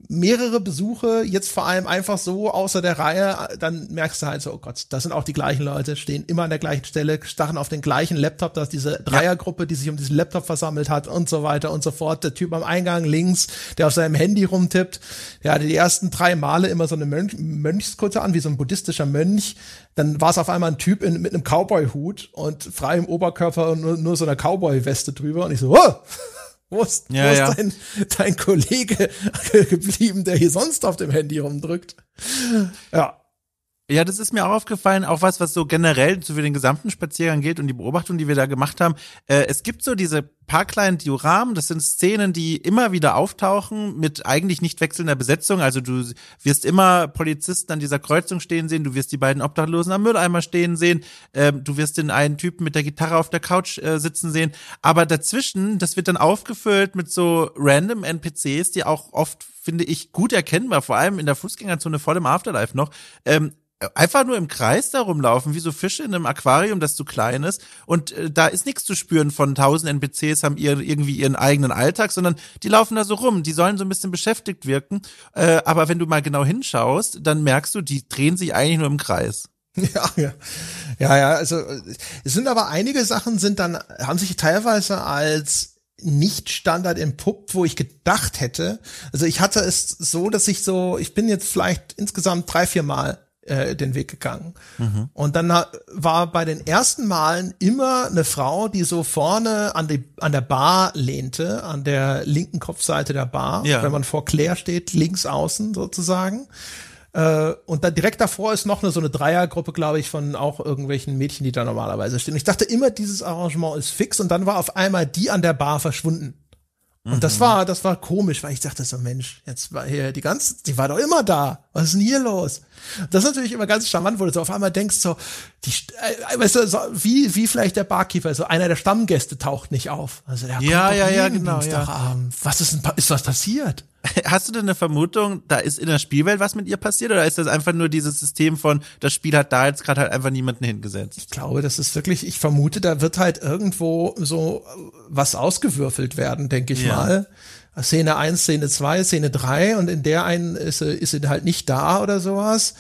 Mehrere Besuche, jetzt vor allem einfach so außer der Reihe, dann merkst du halt so, oh Gott, das sind auch die gleichen Leute, stehen immer an der gleichen Stelle, stachen auf den gleichen Laptop, da ist diese Dreiergruppe, die sich um diesen Laptop versammelt hat und so weiter und so fort. Der Typ am Eingang links, der auf seinem Handy rumtippt, der hatte die ersten drei Male immer so eine Mönch Mönchskutte an, wie so ein buddhistischer Mönch. Dann war es auf einmal ein Typ in, mit einem Cowboy-Hut und frei im Oberkörper und nur, nur so einer Cowboy-Weste drüber. Und ich so, oh, wo ist, ja, wo ist ja. dein, dein Kollege geblieben, der hier sonst auf dem Handy rumdrückt? Ja. Ja, das ist mir auch aufgefallen, auch was, was so generell zu für den gesamten Spaziergang gilt und die Beobachtung, die wir da gemacht haben. Äh, es gibt so diese paar kleinen Dioramen, das sind Szenen, die immer wieder auftauchen mit eigentlich nicht wechselnder Besetzung. Also du wirst immer Polizisten an dieser Kreuzung stehen sehen, du wirst die beiden Obdachlosen am Mülleimer stehen sehen, äh, du wirst den einen Typen mit der Gitarre auf der Couch äh, sitzen sehen. Aber dazwischen, das wird dann aufgefüllt mit so random NPCs, die auch oft, finde ich, gut erkennbar, vor allem in der Fußgängerzone vor dem Afterlife noch, ähm, einfach nur im Kreis da rumlaufen, wie so Fische in einem Aquarium, das zu klein ist. Und äh, da ist nichts zu spüren von tausend NPCs haben ihr, irgendwie ihren eigenen Alltag, sondern die laufen da so rum. Die sollen so ein bisschen beschäftigt wirken. Äh, aber wenn du mal genau hinschaust, dann merkst du, die drehen sich eigentlich nur im Kreis. Ja, ja. Ja, ja, also es sind aber einige Sachen sind dann, haben sich teilweise als nicht Standard im Pub, wo ich gedacht hätte. Also ich hatte es so, dass ich so, ich bin jetzt vielleicht insgesamt drei, vier Mal äh, den Weg gegangen. Mhm. Und dann war bei den ersten Malen immer eine Frau, die so vorne an, die, an der Bar lehnte, an der linken Kopfseite der Bar, ja. wenn man vor Claire steht, links außen sozusagen. Äh, und dann direkt davor ist noch eine so eine Dreiergruppe, glaube ich, von auch irgendwelchen Mädchen, die da normalerweise stehen. Ich dachte immer, dieses Arrangement ist fix und dann war auf einmal die an der Bar verschwunden. Und das mhm. war, das war komisch, weil ich dachte so, Mensch, jetzt war hier die ganze, die war doch immer da. Was ist denn hier los? Das ist natürlich immer ganz charmant, wo du so auf einmal denkst, so, die, äh, weißt du, so, wie, wie vielleicht der Barkeeper, so einer der Stammgäste taucht nicht auf. Also, der ja, ja, ja, genau, ja. Was ist denn, ist was passiert? Hast du denn eine Vermutung, da ist in der Spielwelt was mit ihr passiert oder ist das einfach nur dieses System von, das Spiel hat da jetzt gerade halt einfach niemanden hingesetzt? Ich glaube, das ist wirklich, ich vermute, da wird halt irgendwo so was ausgewürfelt werden, denke ich ja. mal. Szene 1, Szene 2, Szene 3 und in der einen ist, ist sie halt nicht da oder sowas.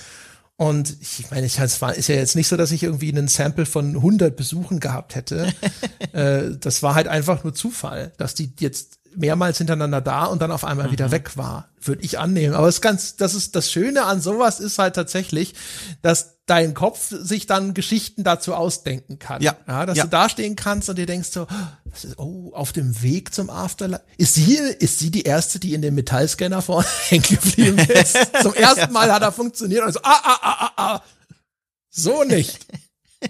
Und ich meine, ich, es war, ist ja jetzt nicht so, dass ich irgendwie einen Sample von 100 Besuchen gehabt hätte. äh, das war halt einfach nur Zufall, dass die jetzt mehrmals hintereinander da und dann auf einmal mhm. wieder weg war, würde ich annehmen. Aber es ganz, das ist das Schöne an sowas ist halt tatsächlich, dass dein Kopf sich dann Geschichten dazu ausdenken kann. Ja, ja dass ja. du da stehen kannst und dir denkst so, oh, auf dem Weg zum Afterlife. Ist sie, ist sie die erste, die in dem Metallscanner vorne hängen geblieben ist? Zum ersten Mal hat er funktioniert und so, ah, ah, ah, ah, ah. So nicht.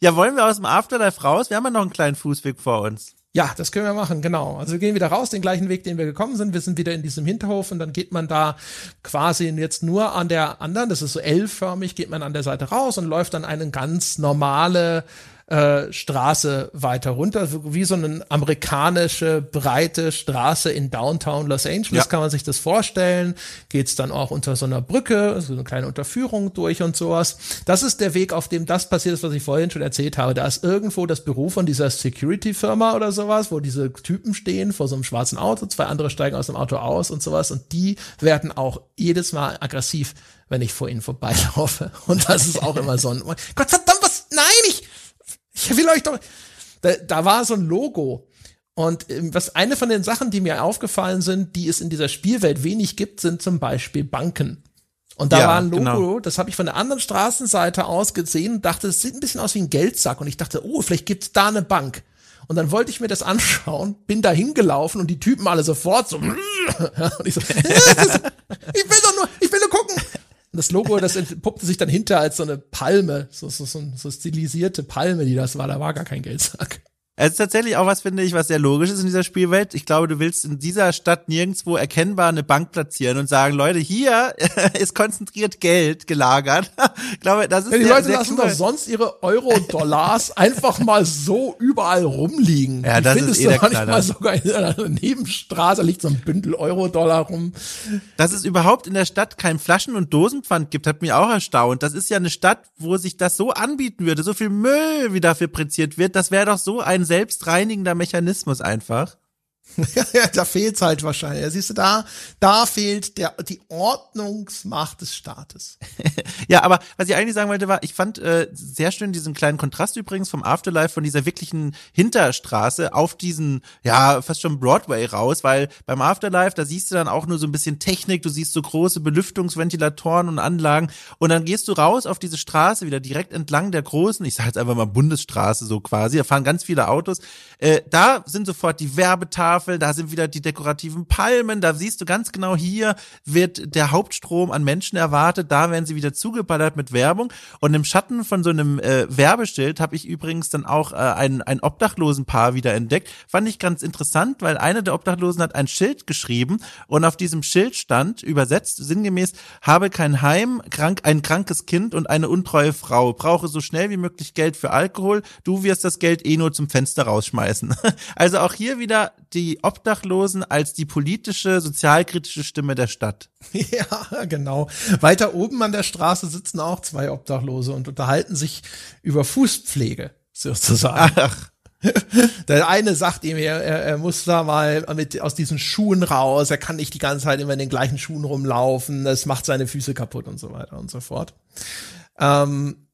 Ja, wollen wir aus dem Afterlife raus? Wir haben ja noch einen kleinen Fußweg vor uns. Ja, das können wir machen, genau. Also wir gehen wieder raus, den gleichen Weg, den wir gekommen sind. Wir sind wieder in diesem Hinterhof und dann geht man da quasi jetzt nur an der anderen, das ist so L-förmig, geht man an der Seite raus und läuft dann eine ganz normale äh, Straße weiter runter, wie so eine amerikanische breite Straße in Downtown Los Angeles, ja. kann man sich das vorstellen. Geht's dann auch unter so einer Brücke, so eine kleine Unterführung durch und sowas. Das ist der Weg, auf dem das passiert ist, was ich vorhin schon erzählt habe. Da ist irgendwo das Büro von dieser Security-Firma oder sowas, wo diese Typen stehen vor so einem schwarzen Auto, zwei andere steigen aus dem Auto aus und sowas und die werden auch jedes Mal aggressiv, wenn ich vor ihnen vorbeilaufe. Und das ist auch immer so ein, Gott verdammt, was, nein, ich, ich will euch doch. Da, da war so ein Logo. Und ähm, was eine von den Sachen, die mir aufgefallen sind, die es in dieser Spielwelt wenig gibt, sind zum Beispiel Banken. Und da ja, war ein Logo, genau. das habe ich von der anderen Straßenseite aus gesehen und dachte, es sieht ein bisschen aus wie ein Geldsack. Und ich dachte, oh, vielleicht gibt's da eine Bank. Und dann wollte ich mir das anschauen, bin da hingelaufen und die Typen alle sofort so. und ich so, ich will doch nur, ich will nur gucken. Das Logo, das entpuppte sich dann hinter als so eine Palme, so, so, so, so stilisierte Palme, die das war. Da war gar kein Geldsack. Es ist tatsächlich auch was, finde ich, was sehr logisch ist in dieser Spielwelt. Ich glaube, du willst in dieser Stadt nirgendwo erkennbar eine Bank platzieren und sagen, Leute, hier ist konzentriert Geld gelagert. ich glaube, das ist ja, Die Leute lassen doch sonst ihre Euro-Dollars einfach mal so überall rumliegen. Ja, das ist eh doch manchmal sogar in einer Nebenstraße liegt so ein Bündel Euro-Dollar rum. Dass es überhaupt in der Stadt kein Flaschen- und Dosenpfand gibt, hat mich auch erstaunt. Das ist ja eine Stadt, wo sich das so anbieten würde, so viel Müll, wie dafür präziert wird. Das wäre doch so ein selbstreinigender Mechanismus einfach. ja, da fehlt's halt wahrscheinlich. Ja, siehst du, da, da fehlt der, die Ordnungsmacht des Staates. ja, aber was ich eigentlich sagen wollte, war, ich fand äh, sehr schön diesen kleinen Kontrast übrigens vom Afterlife, von dieser wirklichen Hinterstraße auf diesen, ja, fast schon Broadway raus, weil beim Afterlife, da siehst du dann auch nur so ein bisschen Technik, du siehst so große Belüftungsventilatoren und Anlagen und dann gehst du raus auf diese Straße wieder direkt entlang der großen, ich sag jetzt einfach mal Bundesstraße so quasi, da fahren ganz viele Autos. Äh, da sind sofort die Werbetafeln, Tafel, da sind wieder die dekorativen Palmen, da siehst du ganz genau, hier wird der Hauptstrom an Menschen erwartet, da werden sie wieder zugeballert mit Werbung und im Schatten von so einem äh, Werbeschild habe ich übrigens dann auch äh, ein, ein Obdachlosenpaar wieder entdeckt. Fand ich ganz interessant, weil eine der Obdachlosen hat ein Schild geschrieben und auf diesem Schild stand, übersetzt sinngemäß, habe kein Heim, krank, ein krankes Kind und eine untreue Frau, brauche so schnell wie möglich Geld für Alkohol, du wirst das Geld eh nur zum Fenster rausschmeißen. Also auch hier wieder die die Obdachlosen als die politische, sozialkritische Stimme der Stadt. Ja, genau. Weiter oben an der Straße sitzen auch zwei Obdachlose und unterhalten sich über Fußpflege, sozusagen. Ach. Der eine sagt ihm, er, er muss da mal mit aus diesen Schuhen raus, er kann nicht die ganze Zeit immer in den gleichen Schuhen rumlaufen, das macht seine Füße kaputt und so weiter und so fort. Ähm,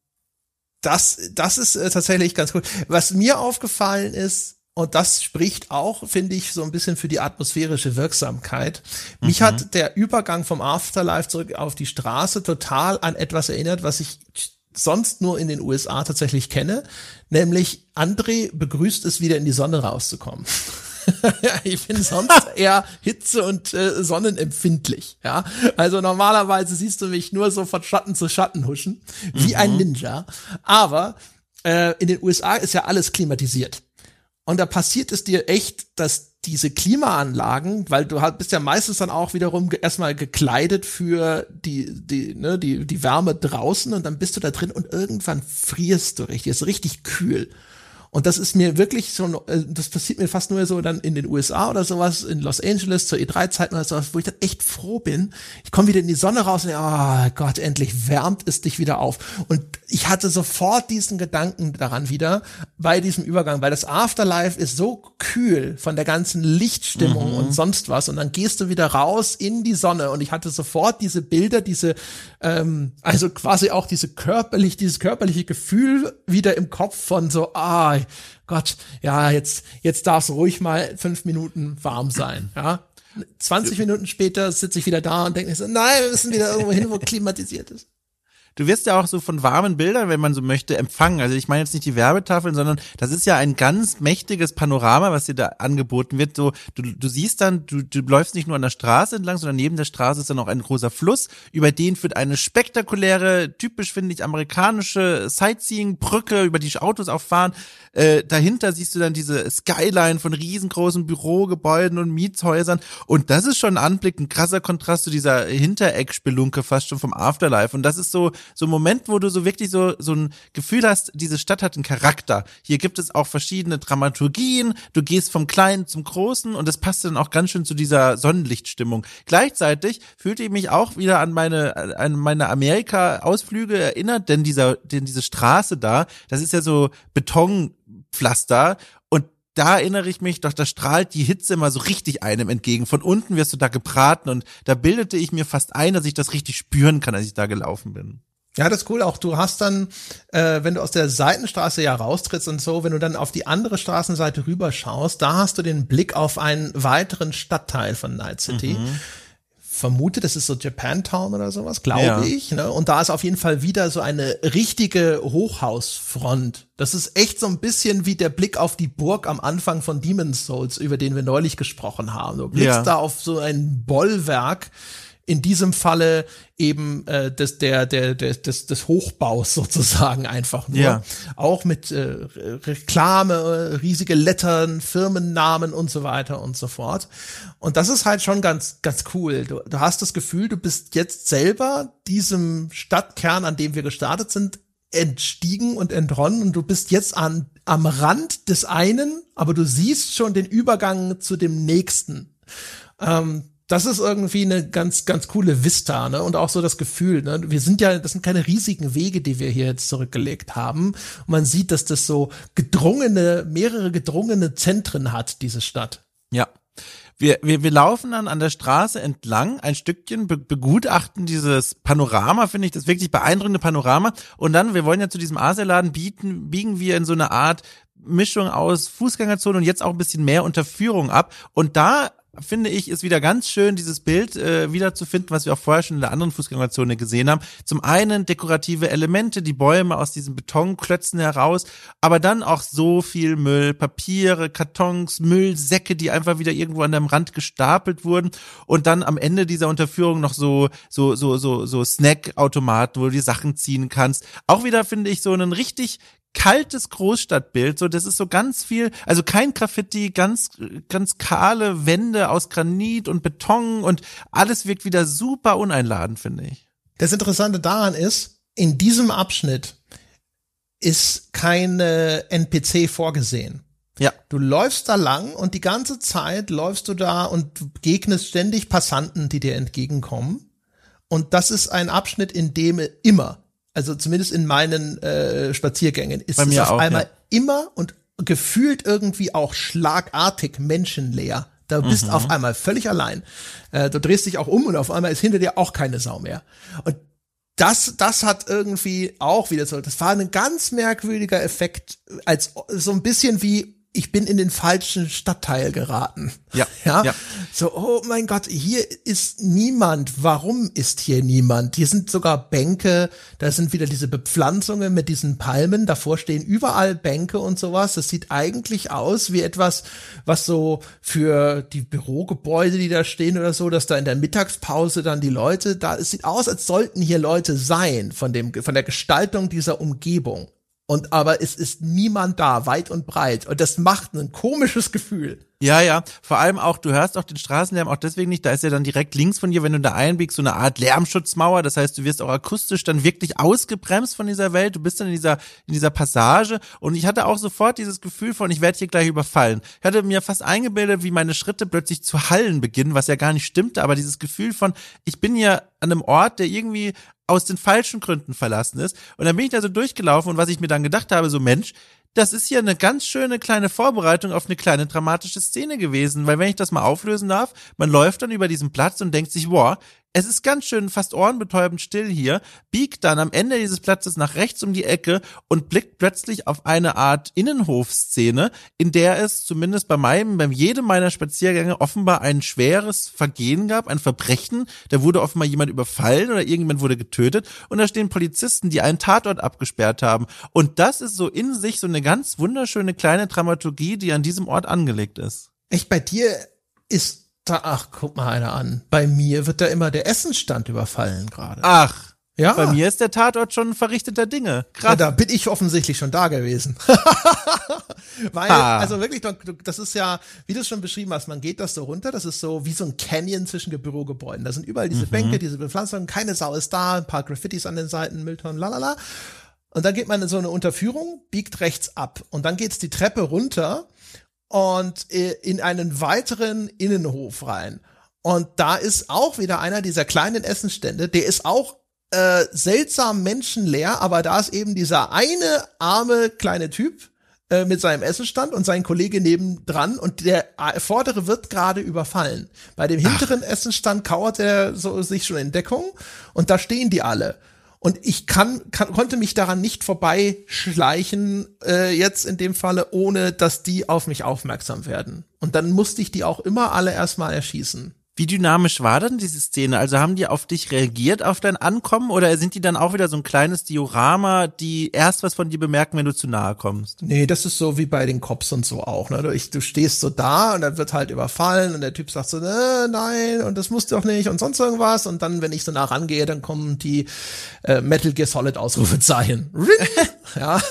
das, das ist äh, tatsächlich ganz cool. Was mir aufgefallen ist, und das spricht auch, finde ich, so ein bisschen für die atmosphärische Wirksamkeit. Mich mhm. hat der Übergang vom Afterlife zurück auf die Straße total an etwas erinnert, was ich sonst nur in den USA tatsächlich kenne, nämlich André begrüßt es wieder in die Sonne rauszukommen. ich bin sonst eher Hitze und äh, sonnenempfindlich. Ja, also normalerweise siehst du mich nur so von Schatten zu Schatten huschen, wie mhm. ein Ninja. Aber äh, in den USA ist ja alles klimatisiert. Und da passiert es dir echt, dass diese Klimaanlagen, weil du bist ja meistens dann auch wiederum erstmal gekleidet für die, die, ne, die, die Wärme draußen und dann bist du da drin und irgendwann frierst du richtig, ist richtig kühl. Und das ist mir wirklich so, äh, das passiert mir fast nur so dann in den USA oder sowas, in Los Angeles zur E3-Zeiten oder sowas, wo ich dann echt froh bin. Ich komme wieder in die Sonne raus und oh Gott, endlich wärmt es dich wieder auf. Und ich hatte sofort diesen Gedanken daran wieder bei diesem Übergang, weil das Afterlife ist so kühl von der ganzen Lichtstimmung mhm. und sonst was. Und dann gehst du wieder raus in die Sonne und ich hatte sofort diese Bilder, diese, ähm, also quasi auch diese körperlich, dieses körperliche Gefühl wieder im Kopf von so, ah, Gott, ja, jetzt, jetzt darf es ruhig mal fünf Minuten warm sein, ja. 20 Minuten später sitze ich wieder da und denke so, nein, wir müssen wieder irgendwo hin, wo klimatisiert ist du wirst ja auch so von warmen Bildern, wenn man so möchte, empfangen. Also ich meine jetzt nicht die Werbetafeln, sondern das ist ja ein ganz mächtiges Panorama, was dir da angeboten wird. So, du, du siehst dann, du, du läufst nicht nur an der Straße entlang, sondern neben der Straße ist dann auch ein großer Fluss, über den führt eine spektakuläre, typisch finde ich amerikanische Sightseeing-Brücke, über die Autos auch fahren. Äh, dahinter siehst du dann diese Skyline von riesengroßen Bürogebäuden und Mietshäusern. Und das ist schon ein Anblick, ein krasser Kontrast zu dieser Hintereck-Spelunke fast schon vom Afterlife. Und das ist so, so ein Moment, wo du so wirklich so, so ein Gefühl hast, diese Stadt hat einen Charakter. Hier gibt es auch verschiedene Dramaturgien. Du gehst vom Kleinen zum Großen und das passt dann auch ganz schön zu dieser Sonnenlichtstimmung. Gleichzeitig fühlte ich mich auch wieder an meine, an meine Amerika-Ausflüge erinnert, denn dieser, denn diese Straße da, das ist ja so Beton, Pflaster und da erinnere ich mich, doch da strahlt die Hitze immer so richtig einem entgegen. Von unten wirst du da gebraten und da bildete ich mir fast ein, dass ich das richtig spüren kann, als ich da gelaufen bin. Ja, das ist cool. Auch du hast dann, äh, wenn du aus der Seitenstraße ja raustrittst und so, wenn du dann auf die andere Straßenseite rüberschaust, da hast du den Blick auf einen weiteren Stadtteil von Night City. Mhm vermute, das ist so Japantown oder sowas, glaube ja. ich. Ne? Und da ist auf jeden Fall wieder so eine richtige Hochhausfront. Das ist echt so ein bisschen wie der Blick auf die Burg am Anfang von Demon's Souls, über den wir neulich gesprochen haben. Du blickst ja. da auf so ein Bollwerk in diesem Falle eben äh, des, der, der, der, des, des Hochbaus sozusagen einfach nur. Ja. Auch mit äh, Reklame, äh, riesige Lettern, Firmennamen und so weiter und so fort. Und das ist halt schon ganz, ganz cool. Du, du hast das Gefühl, du bist jetzt selber diesem Stadtkern, an dem wir gestartet sind, entstiegen und entronnen und du bist jetzt an, am Rand des einen, aber du siehst schon den Übergang zu dem nächsten. Ähm, das ist irgendwie eine ganz, ganz coole Vista, ne? Und auch so das Gefühl, ne? Wir sind ja, das sind keine riesigen Wege, die wir hier jetzt zurückgelegt haben. Und man sieht, dass das so gedrungene, mehrere gedrungene Zentren hat, diese Stadt. Ja. Wir, wir, wir laufen dann an der Straße entlang, ein Stückchen, be begutachten dieses Panorama, finde ich, das wirklich beeindruckende Panorama. Und dann, wir wollen ja zu diesem Asialaden bieten, biegen wir in so eine Art Mischung aus Fußgängerzone und jetzt auch ein bisschen mehr Unterführung ab. Und da finde ich, ist wieder ganz schön, dieses Bild äh, wiederzufinden, was wir auch vorher schon in der anderen Fußgängerzone gesehen haben. Zum einen dekorative Elemente, die Bäume aus diesen Betonklötzen heraus, aber dann auch so viel Müll, Papiere, Kartons, Müllsäcke, die einfach wieder irgendwo an dem Rand gestapelt wurden und dann am Ende dieser Unterführung noch so so so so so Snackautomaten, wo du die Sachen ziehen kannst. Auch wieder finde ich so einen richtig kaltes Großstadtbild, so das ist so ganz viel, also kein Graffiti, ganz ganz kahle Wände aus Granit und Beton und alles wirkt wieder super uneinladend, finde ich. Das Interessante daran ist, in diesem Abschnitt ist keine NPC vorgesehen. Ja. Du läufst da lang und die ganze Zeit läufst du da und begegnest ständig Passanten, die dir entgegenkommen. Und das ist ein Abschnitt, in dem immer also zumindest in meinen äh, Spaziergängen, ist es auf auch, einmal ja. immer und gefühlt irgendwie auch schlagartig menschenleer. Da bist Mhm. auf einmal völlig allein. Äh, du drehst dich auch um und auf einmal ist hinter dir auch keine Sau mehr. Und das, das hat irgendwie auch wieder so, das war ein ganz merkwürdiger Effekt, als so ein bisschen wie ich bin in den falschen Stadtteil geraten. Ja, ja. ja. So, oh mein Gott, hier ist niemand. Warum ist hier niemand? Hier sind sogar Bänke, da sind wieder diese Bepflanzungen mit diesen Palmen, davor stehen überall Bänke und sowas. Das sieht eigentlich aus wie etwas, was so für die Bürogebäude, die da stehen oder so, dass da in der Mittagspause dann die Leute da, es sieht aus, als sollten hier Leute sein von dem, von der Gestaltung dieser Umgebung. Und aber es ist niemand da, weit und breit. Und das macht ein komisches Gefühl. Ja, ja. Vor allem auch, du hörst auch den Straßenlärm auch deswegen nicht. Da ist ja dann direkt links von dir, wenn du da einbiegst, so eine Art Lärmschutzmauer. Das heißt, du wirst auch akustisch dann wirklich ausgebremst von dieser Welt. Du bist dann in dieser, in dieser Passage. Und ich hatte auch sofort dieses Gefühl von, ich werde hier gleich überfallen. Ich hatte mir fast eingebildet, wie meine Schritte plötzlich zu hallen beginnen, was ja gar nicht stimmte. Aber dieses Gefühl von, ich bin hier an einem Ort, der irgendwie aus den falschen Gründen verlassen ist. Und dann bin ich da so durchgelaufen und was ich mir dann gedacht habe, so Mensch, das ist hier eine ganz schöne kleine Vorbereitung auf eine kleine dramatische Szene gewesen, weil wenn ich das mal auflösen darf, man läuft dann über diesen Platz und denkt sich, boah, es ist ganz schön fast ohrenbetäubend still hier, biegt dann am Ende dieses Platzes nach rechts um die Ecke und blickt plötzlich auf eine Art Innenhofszene, in der es zumindest bei meinem, bei jedem meiner Spaziergänge offenbar ein schweres Vergehen gab, ein Verbrechen, da wurde offenbar jemand überfallen oder irgendjemand wurde getötet und da stehen Polizisten, die einen Tatort abgesperrt haben und das ist so in sich so eine ganz wunderschöne kleine Dramaturgie, die an diesem Ort angelegt ist. Echt, bei dir ist da, ach, guck mal einer an. Bei mir wird da immer der Essensstand überfallen gerade. Ach, ja. bei mir ist der Tatort schon ein verrichteter Dinge. Ja, da bin ich offensichtlich schon da gewesen. Weil, Ah. also wirklich, das ist ja, wie du es schon beschrieben hast, man geht das so runter, das ist so wie so ein Canyon zwischen Ge- Bürogebäuden. Da sind überall diese Bänke, diese Bepflanzungen, keine Sau ist da, ein paar Graffitis an den Seiten, Mülltonnen, lalala. Und dann geht man in so eine Unterführung, biegt rechts ab. Und dann geht's die Treppe runter und äh, in einen weiteren Innenhof rein. Und da ist auch wieder einer dieser kleinen Essenstände, der ist auch äh, seltsam menschenleer, aber da ist eben dieser eine arme kleine Typ äh, mit seinem Essenstand und sein Kollege nebendran und der vordere wird gerade überfallen. Bei dem hinteren Essenstand kauert er so sich schon in Deckung und da stehen die alle. Und ich kann, kann konnte mich daran nicht vorbeischleichen, äh, jetzt in dem Falle, ohne dass die auf mich aufmerksam werden. Und dann musste ich die auch immer alle erstmal erschießen. Wie dynamisch war denn diese Szene? Also haben die auf dich reagiert, auf dein Ankommen, oder sind die dann auch wieder so ein kleines Diorama, die erst was von dir bemerken, wenn du zu nahe kommst? Nee, das ist so wie bei den Cops und so auch. Ne? Du, ich, du stehst so da und dann wird halt überfallen und der Typ sagt so, äh, nein, und das musst du doch nicht und sonst irgendwas. Und dann, wenn ich so nah rangehe, dann kommen die äh, Metal Gear Solid Ausrufezeichen. ja.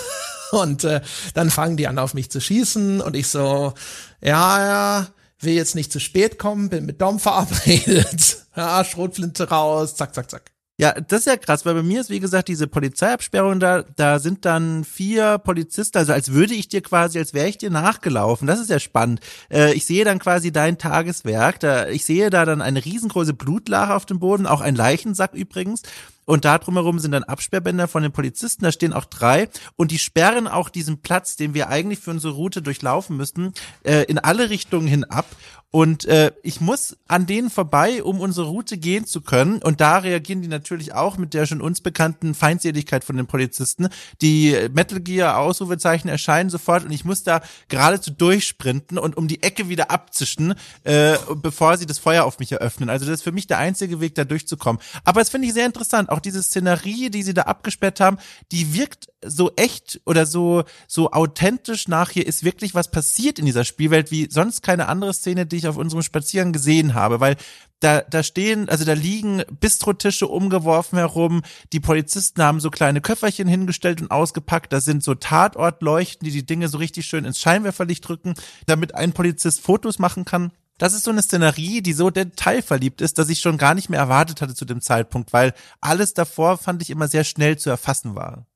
Und äh, dann fangen die an, auf mich zu schießen und ich so, ja, ja, will jetzt nicht zu spät kommen, bin mit Dom verabredet. Ja, Schrotflinte raus, zack, zack, zack. Ja, das ist ja krass, weil bei mir ist, wie gesagt, diese Polizeiabsperrung da, da sind dann vier Polizisten, also als würde ich dir quasi, als wäre ich dir nachgelaufen. Das ist ja spannend. Äh, ich sehe dann quasi dein Tageswerk. Da, ich sehe da dann eine riesengroße Blutlache auf dem Boden, auch ein Leichensack übrigens. Und da drumherum sind dann Absperrbänder von den Polizisten, da stehen auch drei und die sperren auch diesen Platz, den wir eigentlich für unsere Route durchlaufen müssten, äh, in alle Richtungen hin ab. Und äh, ich muss an denen vorbei, um unsere Route gehen zu können. Und da reagieren die natürlich auch mit der schon uns bekannten Feindseligkeit von den Polizisten. Die Metal Gear Ausrufezeichen erscheinen sofort und ich muss da geradezu durchsprinten und um die Ecke wieder abzischen, äh, bevor sie das Feuer auf mich eröffnen. Also das ist für mich der einzige Weg, da durchzukommen. Aber es finde ich sehr interessant auch diese Szenerie, die sie da abgesperrt haben, die wirkt so echt oder so, so authentisch nach hier ist wirklich was passiert in dieser Spielwelt, wie sonst keine andere Szene, die ich auf unserem Spaziergang gesehen habe, weil da, da stehen, also da liegen Bistrotische umgeworfen herum, die Polizisten haben so kleine Köfferchen hingestellt und ausgepackt, da sind so Tatortleuchten, die die Dinge so richtig schön ins Scheinwerferlicht drücken, damit ein Polizist Fotos machen kann das ist so eine Szenerie, die so detailverliebt ist, dass ich schon gar nicht mehr erwartet hatte zu dem Zeitpunkt, weil alles davor fand ich immer sehr schnell zu erfassen war.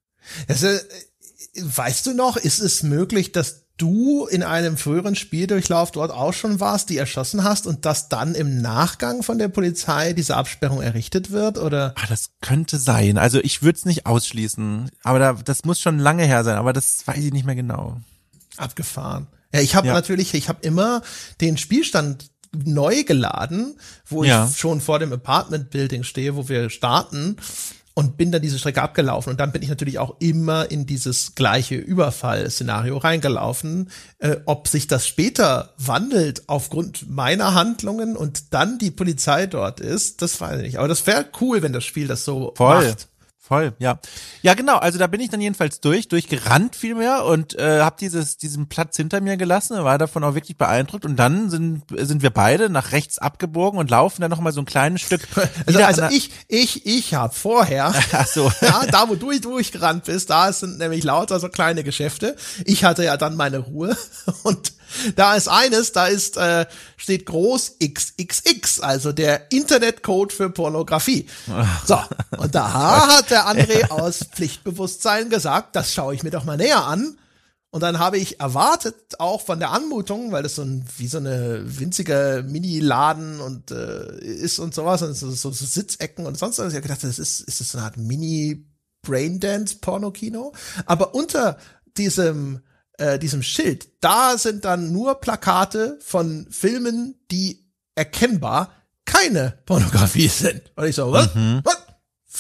Also, weißt du noch, ist es möglich, dass du in einem früheren Spieldurchlauf dort auch schon warst, die erschossen hast und dass dann im Nachgang von der Polizei diese Absperrung errichtet wird, oder? Ah, das könnte sein. Also ich würde es nicht ausschließen, aber da, das muss schon lange her sein, aber das weiß ich nicht mehr genau. Abgefahren. Ja, ich habe ja. natürlich, ich habe immer den Spielstand neu geladen, wo ja. ich schon vor dem Apartment Building stehe, wo wir starten und bin dann diese Strecke abgelaufen und dann bin ich natürlich auch immer in dieses gleiche Überfall-Szenario reingelaufen. Äh, ob sich das später wandelt aufgrund meiner Handlungen und dann die Polizei dort ist, das weiß ich nicht. Aber das wäre cool, wenn das Spiel das so Voll. macht. Voll, ja. Ja, genau. Also da bin ich dann jedenfalls durch, durchgerannt vielmehr und äh, habe dieses diesen Platz hinter mir gelassen, war davon auch wirklich beeindruckt und dann sind sind wir beide nach rechts abgebogen und laufen dann noch mal so ein kleines Stück. Also, also ich ich ich habe vorher, Ach so. ja, da wo du durchgerannt bist, da sind nämlich lauter so kleine Geschäfte. Ich hatte ja dann meine Ruhe und da ist eines, da ist äh, steht groß XXX, also der Internetcode für Pornografie. So, und da hat der André aus Pflichtbewusstsein gesagt, das schaue ich mir doch mal näher an. Und dann habe ich erwartet, auch von der Anmutung, weil das so ein, wie so eine winzige Mini-Laden und äh, ist und sowas, und so, so, so Sitzecken und sonst was. Ich habe gedacht, das ist, ist das so eine Art Mini-Braindance-Pornokino? Aber unter diesem äh, diesem Schild, da sind dann nur Plakate von Filmen, die erkennbar keine Pornografie sind. Und ich so, was? Mhm. was?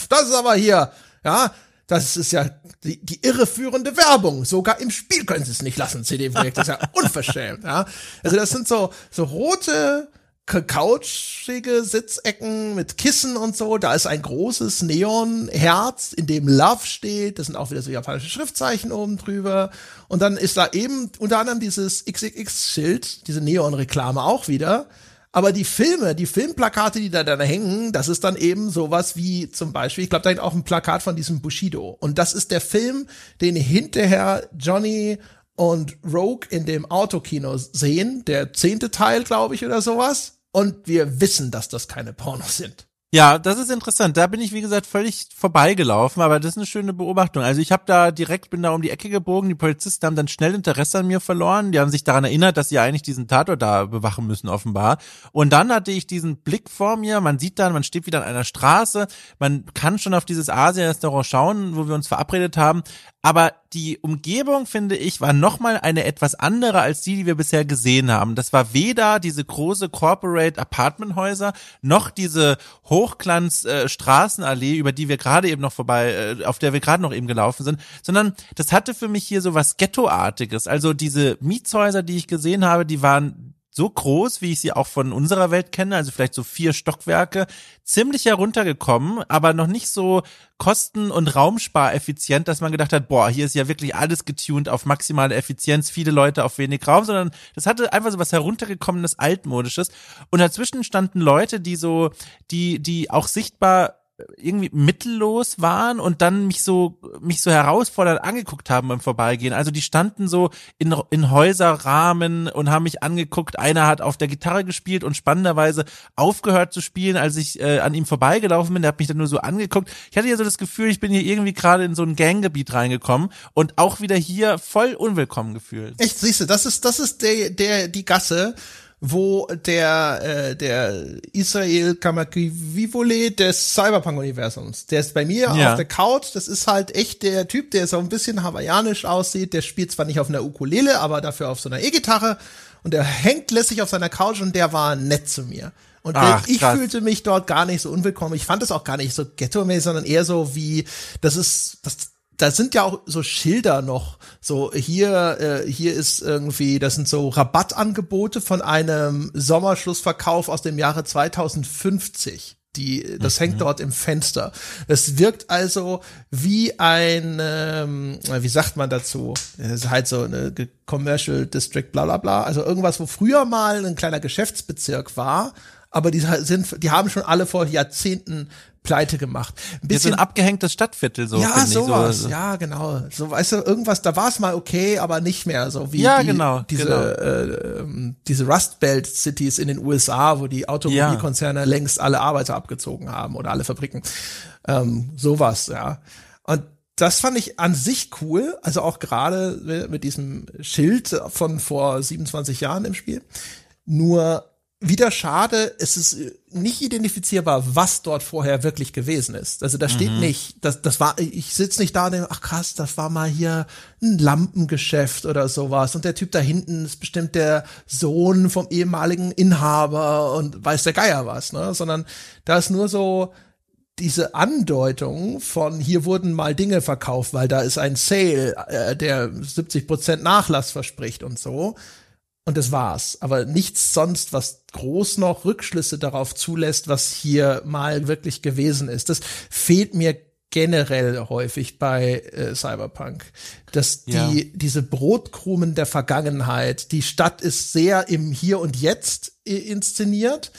Das ist aber hier, ja, das ist ja die, die irreführende Werbung. Sogar im Spiel können sie es nicht lassen, CD-Projekt. Das ist ja unverschämt, ja. Also das sind so, so rote couchige Sitzecken mit Kissen und so. Da ist ein großes Neonherz, in dem Love steht. Das sind auch wieder so japanische Schriftzeichen oben drüber. Und dann ist da eben unter anderem dieses XXX-Schild, diese Neon-Reklame auch wieder. Aber die Filme, die Filmplakate, die da, da hängen, das ist dann eben sowas wie zum Beispiel, ich glaube, da hängt auch ein Plakat von diesem Bushido. Und das ist der Film, den hinterher Johnny und Rogue in dem Autokino sehen, der zehnte Teil, glaube ich, oder sowas und wir wissen, dass das keine Pornos sind. Ja, das ist interessant. Da bin ich, wie gesagt, völlig vorbeigelaufen, aber das ist eine schöne Beobachtung. Also ich habe da direkt, bin da um die Ecke gebogen, die Polizisten haben dann schnell Interesse an mir verloren. Die haben sich daran erinnert, dass sie eigentlich diesen Tatort da bewachen müssen, offenbar. Und dann hatte ich diesen Blick vor mir, man sieht dann, man steht wieder an einer Straße, man kann schon auf dieses Asien-Restaurant schauen, wo wir uns verabredet haben, aber die Umgebung, finde ich, war nochmal eine etwas andere als die, die wir bisher gesehen haben. Das war weder diese große Corporate Apartmenthäuser, noch diese Hochglanz äh, Straßenallee, über die wir gerade eben noch vorbei, äh, auf der wir gerade noch eben gelaufen sind, sondern das hatte für mich hier so was Ghettoartiges. Also diese Mietshäuser, die ich gesehen habe, die waren so groß, wie ich sie auch von unserer Welt kenne, also vielleicht so vier Stockwerke, ziemlich heruntergekommen, aber noch nicht so kosten- und raumspareffizient, dass man gedacht hat, boah, hier ist ja wirklich alles getuned auf maximale Effizienz, viele Leute auf wenig Raum, sondern das hatte einfach so was heruntergekommenes, altmodisches. Und dazwischen standen Leute, die so, die, die auch sichtbar irgendwie mittellos waren und dann mich so mich so herausfordernd angeguckt haben beim Vorbeigehen. Also die standen so in, in Häuserrahmen und haben mich angeguckt. Einer hat auf der Gitarre gespielt und spannenderweise aufgehört zu spielen, als ich äh, an ihm vorbeigelaufen bin. Der hat mich dann nur so angeguckt. Ich hatte ja so das Gefühl, ich bin hier irgendwie gerade in so ein Ganggebiet reingekommen und auch wieder hier voll unwillkommen gefühlt. Echt, siehst du, das ist das ist der der die Gasse wo der, äh, der Israel Kamakivivole des Cyberpunk-Universums, der ist bei mir ja. auf der Couch, das ist halt echt der Typ, der so ein bisschen hawaiianisch aussieht, der spielt zwar nicht auf einer Ukulele, aber dafür auf so einer E-Gitarre und der hängt lässig auf seiner Couch und der war nett zu mir. Und Ach, ich krass. fühlte mich dort gar nicht so unwillkommen. Ich fand es auch gar nicht so ghetto-mäßig, sondern eher so wie, das ist, das, da sind ja auch so Schilder noch. So hier, äh, hier ist irgendwie, das sind so Rabattangebote von einem Sommerschlussverkauf aus dem Jahre 2050. Die, das mhm. hängt dort im Fenster. Das wirkt also wie ein, ähm, wie sagt man dazu? Das ist halt so eine Commercial District, bla bla bla. Also irgendwas, wo früher mal ein kleiner Geschäftsbezirk war, aber die sind, die haben schon alle vor Jahrzehnten pleite gemacht. Ein bisschen ein abgehängtes Stadtviertel so. Ja, sowas. So, ja, genau. So, weißt du, irgendwas, da war es mal okay, aber nicht mehr so wie ja, die, genau, diese, genau. Äh, ähm, diese Rust Belt Cities in den USA, wo die Automobilkonzerne ja. längst alle Arbeiter abgezogen haben oder alle Fabriken. Ähm, sowas, ja. Und das fand ich an sich cool, also auch gerade mit diesem Schild von vor 27 Jahren im Spiel. Nur wieder schade, es ist äh, nicht identifizierbar, was dort vorher wirklich gewesen ist. Also da steht mhm. nicht, das, das war, ich sitze nicht da und denke, ach krass, das war mal hier ein Lampengeschäft oder sowas. Und der Typ da hinten ist bestimmt der Sohn vom ehemaligen Inhaber und weiß der Geier was, ne? Sondern da ist nur so diese Andeutung von hier wurden mal Dinge verkauft, weil da ist ein Sale, äh, der 70 Prozent Nachlass verspricht und so und das war's. Aber nichts sonst, was groß noch Rückschlüsse darauf zulässt, was hier mal wirklich gewesen ist. Das fehlt mir generell häufig bei äh, Cyberpunk, dass die ja. diese Brotkrumen der Vergangenheit, die Stadt ist sehr im Hier und Jetzt inszeniert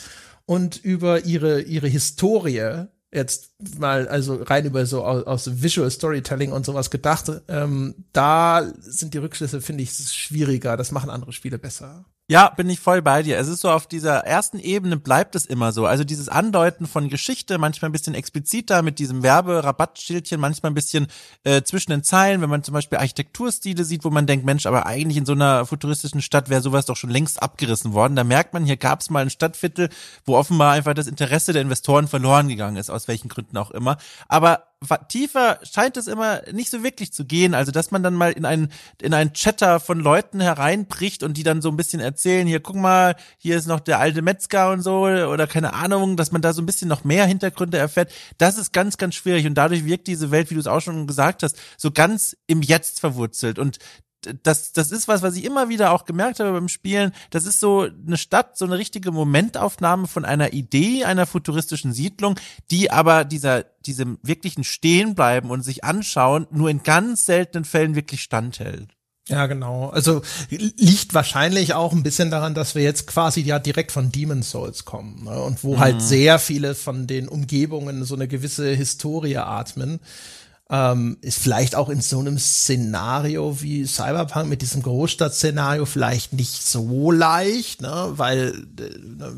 und über ihre ihre Historie jetzt mal also rein über so aus, aus Visual Storytelling und sowas gedacht, ähm, da sind die Rückschlüsse, finde ich, schwieriger. Das machen andere Spiele besser. Ja, bin ich voll bei dir. Es ist so auf dieser ersten Ebene bleibt es immer so. Also dieses Andeuten von Geschichte, manchmal ein bisschen expliziter mit diesem Werberabattschildchen, manchmal ein bisschen äh, zwischen den Zeilen, wenn man zum Beispiel Architekturstile sieht, wo man denkt, Mensch, aber eigentlich in so einer futuristischen Stadt wäre sowas doch schon längst abgerissen worden. Da merkt man, hier gab es mal ein Stadtviertel, wo offenbar einfach das Interesse der Investoren verloren gegangen ist, aus welchen Gründen auch immer. Aber tiefer scheint es immer nicht so wirklich zu gehen. Also, dass man dann mal in einen, in einen Chatter von Leuten hereinbricht und die dann so ein bisschen erzählen, hier, guck mal, hier ist noch der alte Metzger und so, oder keine Ahnung, dass man da so ein bisschen noch mehr Hintergründe erfährt. Das ist ganz, ganz schwierig. Und dadurch wirkt diese Welt, wie du es auch schon gesagt hast, so ganz im Jetzt verwurzelt. Und das, das ist was, was ich immer wieder auch gemerkt habe beim Spielen. Das ist so eine Stadt, so eine richtige Momentaufnahme von einer Idee einer futuristischen Siedlung, die aber dieser, diesem wirklichen Stehenbleiben und sich anschauen nur in ganz seltenen Fällen wirklich standhält. Ja, genau. Also liegt wahrscheinlich auch ein bisschen daran, dass wir jetzt quasi ja direkt von Demon's Souls kommen ne? und wo halt mhm. halt sehr viele von den Umgebungen so eine gewisse Historie atmen ähm, ist vielleicht auch in so einem Szenario wie Cyberpunk mit diesem Großstadtszenario vielleicht nicht so leicht, ne? weil äh,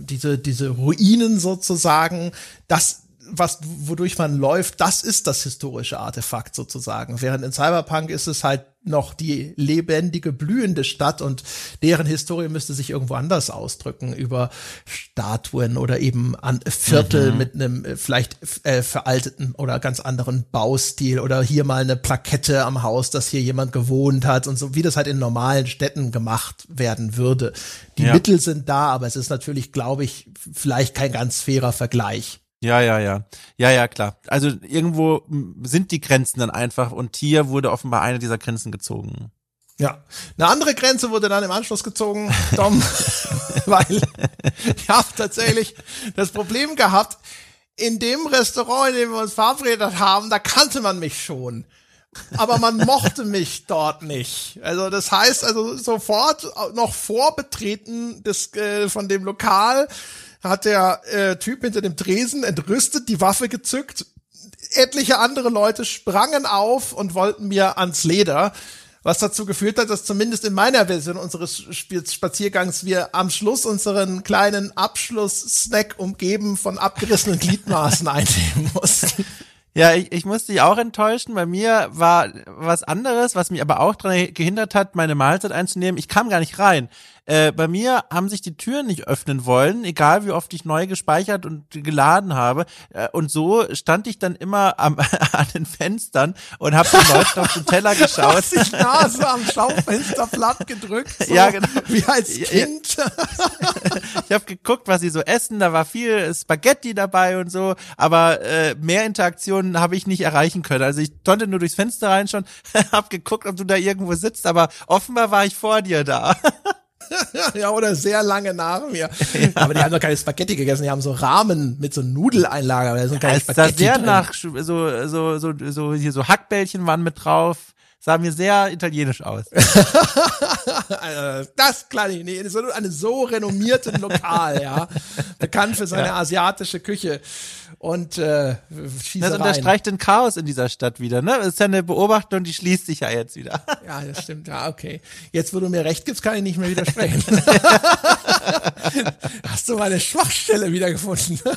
diese, diese Ruinen sozusagen, das was, wodurch man läuft, das ist das historische Artefakt sozusagen. Während in Cyberpunk ist es halt noch die lebendige, blühende Stadt und deren Historie müsste sich irgendwo anders ausdrücken über Statuen oder eben an Viertel mhm. mit einem äh, vielleicht äh, veralteten oder ganz anderen Baustil oder hier mal eine Plakette am Haus, dass hier jemand gewohnt hat und so, wie das halt in normalen Städten gemacht werden würde. Die ja. Mittel sind da, aber es ist natürlich, glaube ich, vielleicht kein ganz fairer Vergleich. Ja, ja, ja. Ja, ja, klar. Also irgendwo sind die Grenzen dann einfach und hier wurde offenbar eine dieser Grenzen gezogen. Ja. Eine andere Grenze wurde dann im Anschluss gezogen, Tom, weil ich habe tatsächlich das Problem gehabt, in dem Restaurant, in dem wir uns verabredet haben, da kannte man mich schon. Aber man mochte mich dort nicht. Also das heißt, also sofort noch vor Betreten des, äh, von dem Lokal hat der äh, Typ hinter dem Tresen entrüstet, die Waffe gezückt. Etliche andere Leute sprangen auf und wollten mir ans Leder was dazu geführt hat, dass zumindest in meiner Version unseres Spaziergangs wir am Schluss unseren kleinen Abschluss-Snack umgeben von abgerissenen Gliedmaßen einnehmen mussten. Ja, ich, ich musste dich auch enttäuschen. Bei mir war was anderes, was mich aber auch daran gehindert hat, meine Mahlzeit einzunehmen. Ich kam gar nicht rein. Äh, bei mir haben sich die Türen nicht öffnen wollen, egal wie oft ich neu gespeichert und geladen habe. Äh, und so stand ich dann immer am, an den Fenstern und habe den Leuten auf den Teller geschaut. Hast die Nase am Schaufenster platt gedrückt. So ja, genau. Wie als Kind. ich habe geguckt, was sie so essen. Da war viel Spaghetti dabei und so. Aber äh, mehr Interaktionen habe ich nicht erreichen können. Also ich konnte nur durchs Fenster reinschauen, habe geguckt, ob du da irgendwo sitzt. Aber offenbar war ich vor dir da. ja, oder sehr lange nach mir. Ja. Aber die haben doch keine Spaghetti gegessen, die haben so Rahmen mit so Nudeleinlagen, aber da sind keine ja, Spaghetti. sehr drin. nach so, so, so, so, hier so Hackbällchen waren mit drauf sah mir sehr italienisch aus. das kann ich nicht. So eine so renommierte Lokal, ja. Bekannt für seine asiatische Küche und äh, Das unterstreicht den Chaos in dieser Stadt wieder, ne? Das ist ja eine Beobachtung, die schließt sich ja jetzt wieder. Ja, das stimmt. Ja, okay. Jetzt, wo du mir recht gibst, kann ich nicht mehr widersprechen. Hast du meine Schwachstelle wiedergefunden?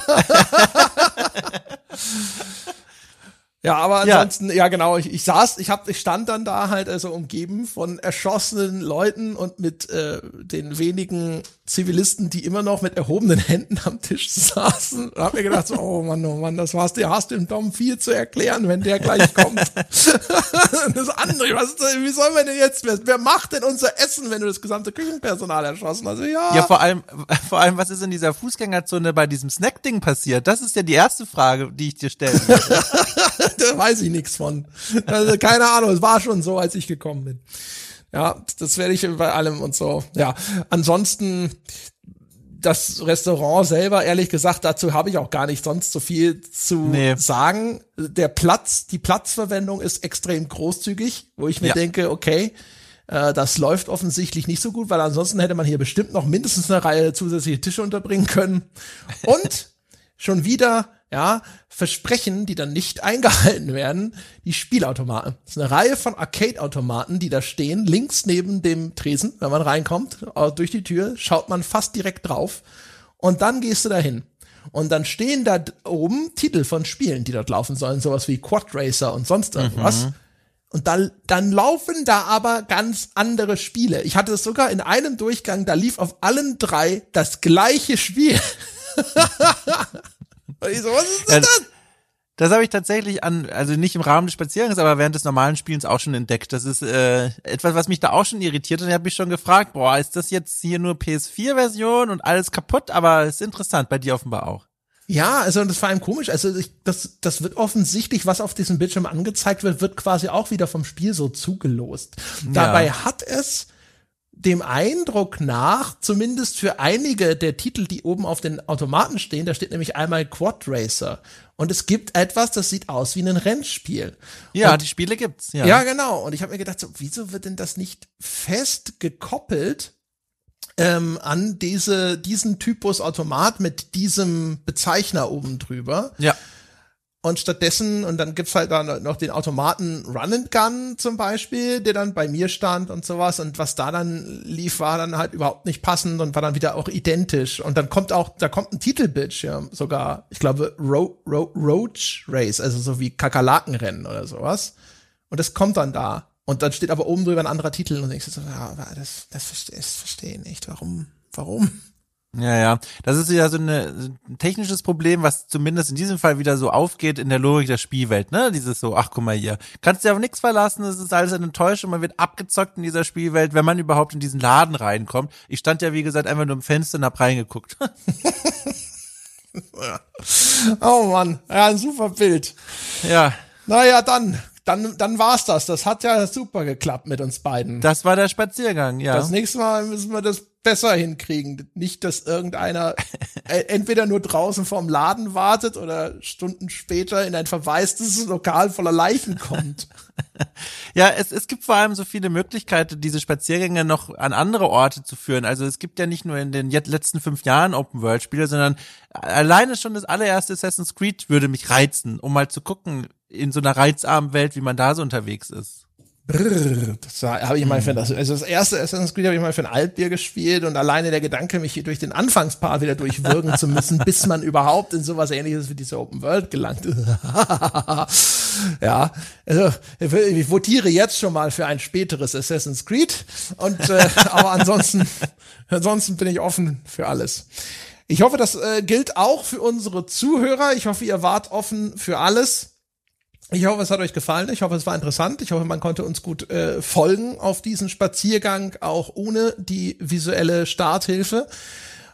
Ja, aber ansonsten, ja, ja genau, ich, ich saß, ich hab, ich stand dann da halt also umgeben von erschossenen Leuten und mit äh, den wenigen Zivilisten, die immer noch mit erhobenen Händen am Tisch saßen. Und hab mir gedacht, so, oh Mann, oh Mann, das war's, dir hast dem Dom viel zu erklären, wenn der gleich kommt. das andere, was, wie sollen wir denn jetzt, wer, wer macht denn unser Essen, wenn du das gesamte Küchenpersonal erschossen hast? Also, ja. Ja, vor allem, vor allem, was ist in dieser Fußgängerzone bei diesem Snack-Ding passiert? Das ist ja die erste Frage, die ich dir stellen würde. da weiß ich nichts von. Also, keine Ahnung, es war schon so, als ich gekommen bin. Ja, das werde ich bei allem und so. Ja, ansonsten das Restaurant selber, ehrlich gesagt, dazu habe ich auch gar nicht sonst so viel zu nee. sagen. Der Platz, die Platzverwendung ist extrem großzügig, wo ich mir ja. denke, okay, äh, das läuft offensichtlich nicht so gut, weil ansonsten hätte man hier bestimmt noch mindestens eine Reihe zusätzliche Tische unterbringen können. Und schon wieder ja, Versprechen, die dann nicht eingehalten werden, die Spielautomaten. Das ist eine Reihe von Arcade-Automaten, die da stehen, links neben dem Tresen, wenn man reinkommt, durch die Tür, schaut man fast direkt drauf und dann gehst du dahin. Und dann stehen da oben Titel von Spielen, die dort laufen sollen, sowas wie Quad Racer und sonst irgendwas. Mhm. Und dann, dann laufen da aber ganz andere Spiele. Ich hatte es sogar in einem Durchgang, da lief auf allen drei das gleiche Spiel. ich so, was ist denn das? Das habe ich tatsächlich an, also nicht im Rahmen des Spaziergangs, aber während des normalen Spielens auch schon entdeckt. Das ist äh, etwas, was mich da auch schon irritiert und ich habe mich schon gefragt, boah, ist das jetzt hier nur PS4-Version und alles kaputt? Aber ist interessant, bei dir offenbar auch. Ja, also das war einem komisch. Also ich, das, das wird offensichtlich, was auf diesem Bildschirm angezeigt wird, wird quasi auch wieder vom Spiel so zugelost. Ja. Dabei hat es dem Eindruck nach, zumindest für einige der Titel, die oben auf den Automaten stehen, da steht nämlich einmal Quad Racer. Und es gibt etwas, das sieht aus wie ein Rennspiel. Ja, und, die Spiele gibt's, ja. Ja, genau. Und ich habe mir gedacht, so, wieso wird denn das nicht fest gekoppelt ähm, an diese, diesen Typus Automat mit diesem Bezeichner oben drüber? Ja. Und stattdessen, und dann gibt's halt dann noch den Automaten Run and Gun zum Beispiel, der dann bei mir stand und sowas. Und was da dann lief, war dann halt überhaupt nicht passend und war dann wieder auch identisch. Und dann kommt auch, da kommt ein Titelbildschirm sogar, ich glaube, Ro Ro Roach Race, also so wie Kakerlakenrennen oder sowas. Und das kommt dann da. Und dann steht aber oben drüber ein anderer Titel und du so, ja, das, das verstehe ich nicht. Warum? Warum? Ja, ja. Das ist ja so eine, ein technisches Problem, was zumindest in diesem Fall wieder so aufgeht in der Logik der Spielwelt, ne? Dieses so, ach guck mal hier, kannst dir auf nichts verlassen, es ist alles eine Enttäuschung, man wird abgezockt in dieser Spielwelt, wenn man überhaupt in diesen Laden reinkommt. Ich stand ja, wie gesagt, einfach nur im Fenster und hab reingeguckt. oh Mann, ja, ein super Bild. Ja. Naja, dann dann, dann war's das. Das hat ja super geklappt mit uns beiden. Das war der Spaziergang, ja. Das nächste Mal müssen wir das besser hinkriegen. Nicht, dass irgendeiner äh, entweder nur draußen vorm Laden wartet oder Stunden später in ein verwaistes Lokal voller Leichen kommt. ja, es, es gibt vor allem so viele Möglichkeiten, diese Spaziergänge noch an andere Orte zu führen. Also es gibt ja nicht nur in den letzten fünf Jahren Open World Spiele, sondern alleine schon das allererste Assassin's Creed würde mich reizen, um mal zu gucken in so einer reizarmen Welt, wie man da so unterwegs ist. Brrr, das habe ich mal für das, also das erste Assassin's Creed habe ich mal für ein Altbier gespielt und alleine der Gedanke, mich hier durch den Anfangspart wieder durchwürgen zu müssen, bis man überhaupt in sowas ähnliches wie diese Open World gelangt. ja, also ich votiere jetzt schon mal für ein späteres Assassin's Creed und äh, aber ansonsten, ansonsten bin ich offen für alles. Ich hoffe, das äh, gilt auch für unsere Zuhörer. Ich hoffe, ihr wart offen für alles. Ich hoffe, es hat euch gefallen. Ich hoffe, es war interessant. Ich hoffe, man konnte uns gut äh, folgen auf diesen Spaziergang, auch ohne die visuelle Starthilfe.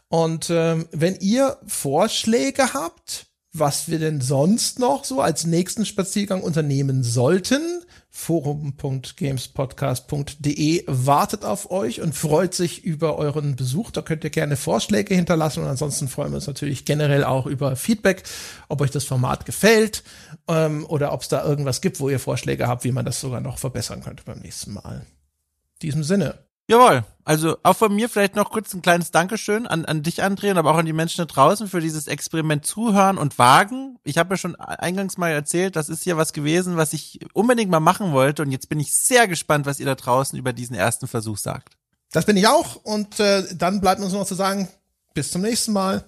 Und ähm, wenn ihr Vorschläge habt, was wir denn sonst noch so als nächsten Spaziergang unternehmen sollten, forum.gamespodcast.de wartet auf euch und freut sich über euren Besuch. Da könnt ihr gerne Vorschläge hinterlassen und ansonsten freuen wir uns natürlich generell auch über Feedback, ob euch das Format gefällt ähm, oder ob es da irgendwas gibt, wo ihr Vorschläge habt, wie man das sogar noch verbessern könnte beim nächsten Mal. In diesem Sinne. Jawohl. Also auch von mir vielleicht noch kurz ein kleines Dankeschön an, an dich, André, und aber auch an die Menschen da draußen für dieses Experiment zuhören und wagen. Ich habe ja schon eingangs mal erzählt, das ist ja was gewesen, was ich unbedingt mal machen wollte. Und jetzt bin ich sehr gespannt, was ihr da draußen über diesen ersten Versuch sagt. Das bin ich auch. Und äh, dann bleibt uns noch zu sagen, bis zum nächsten Mal.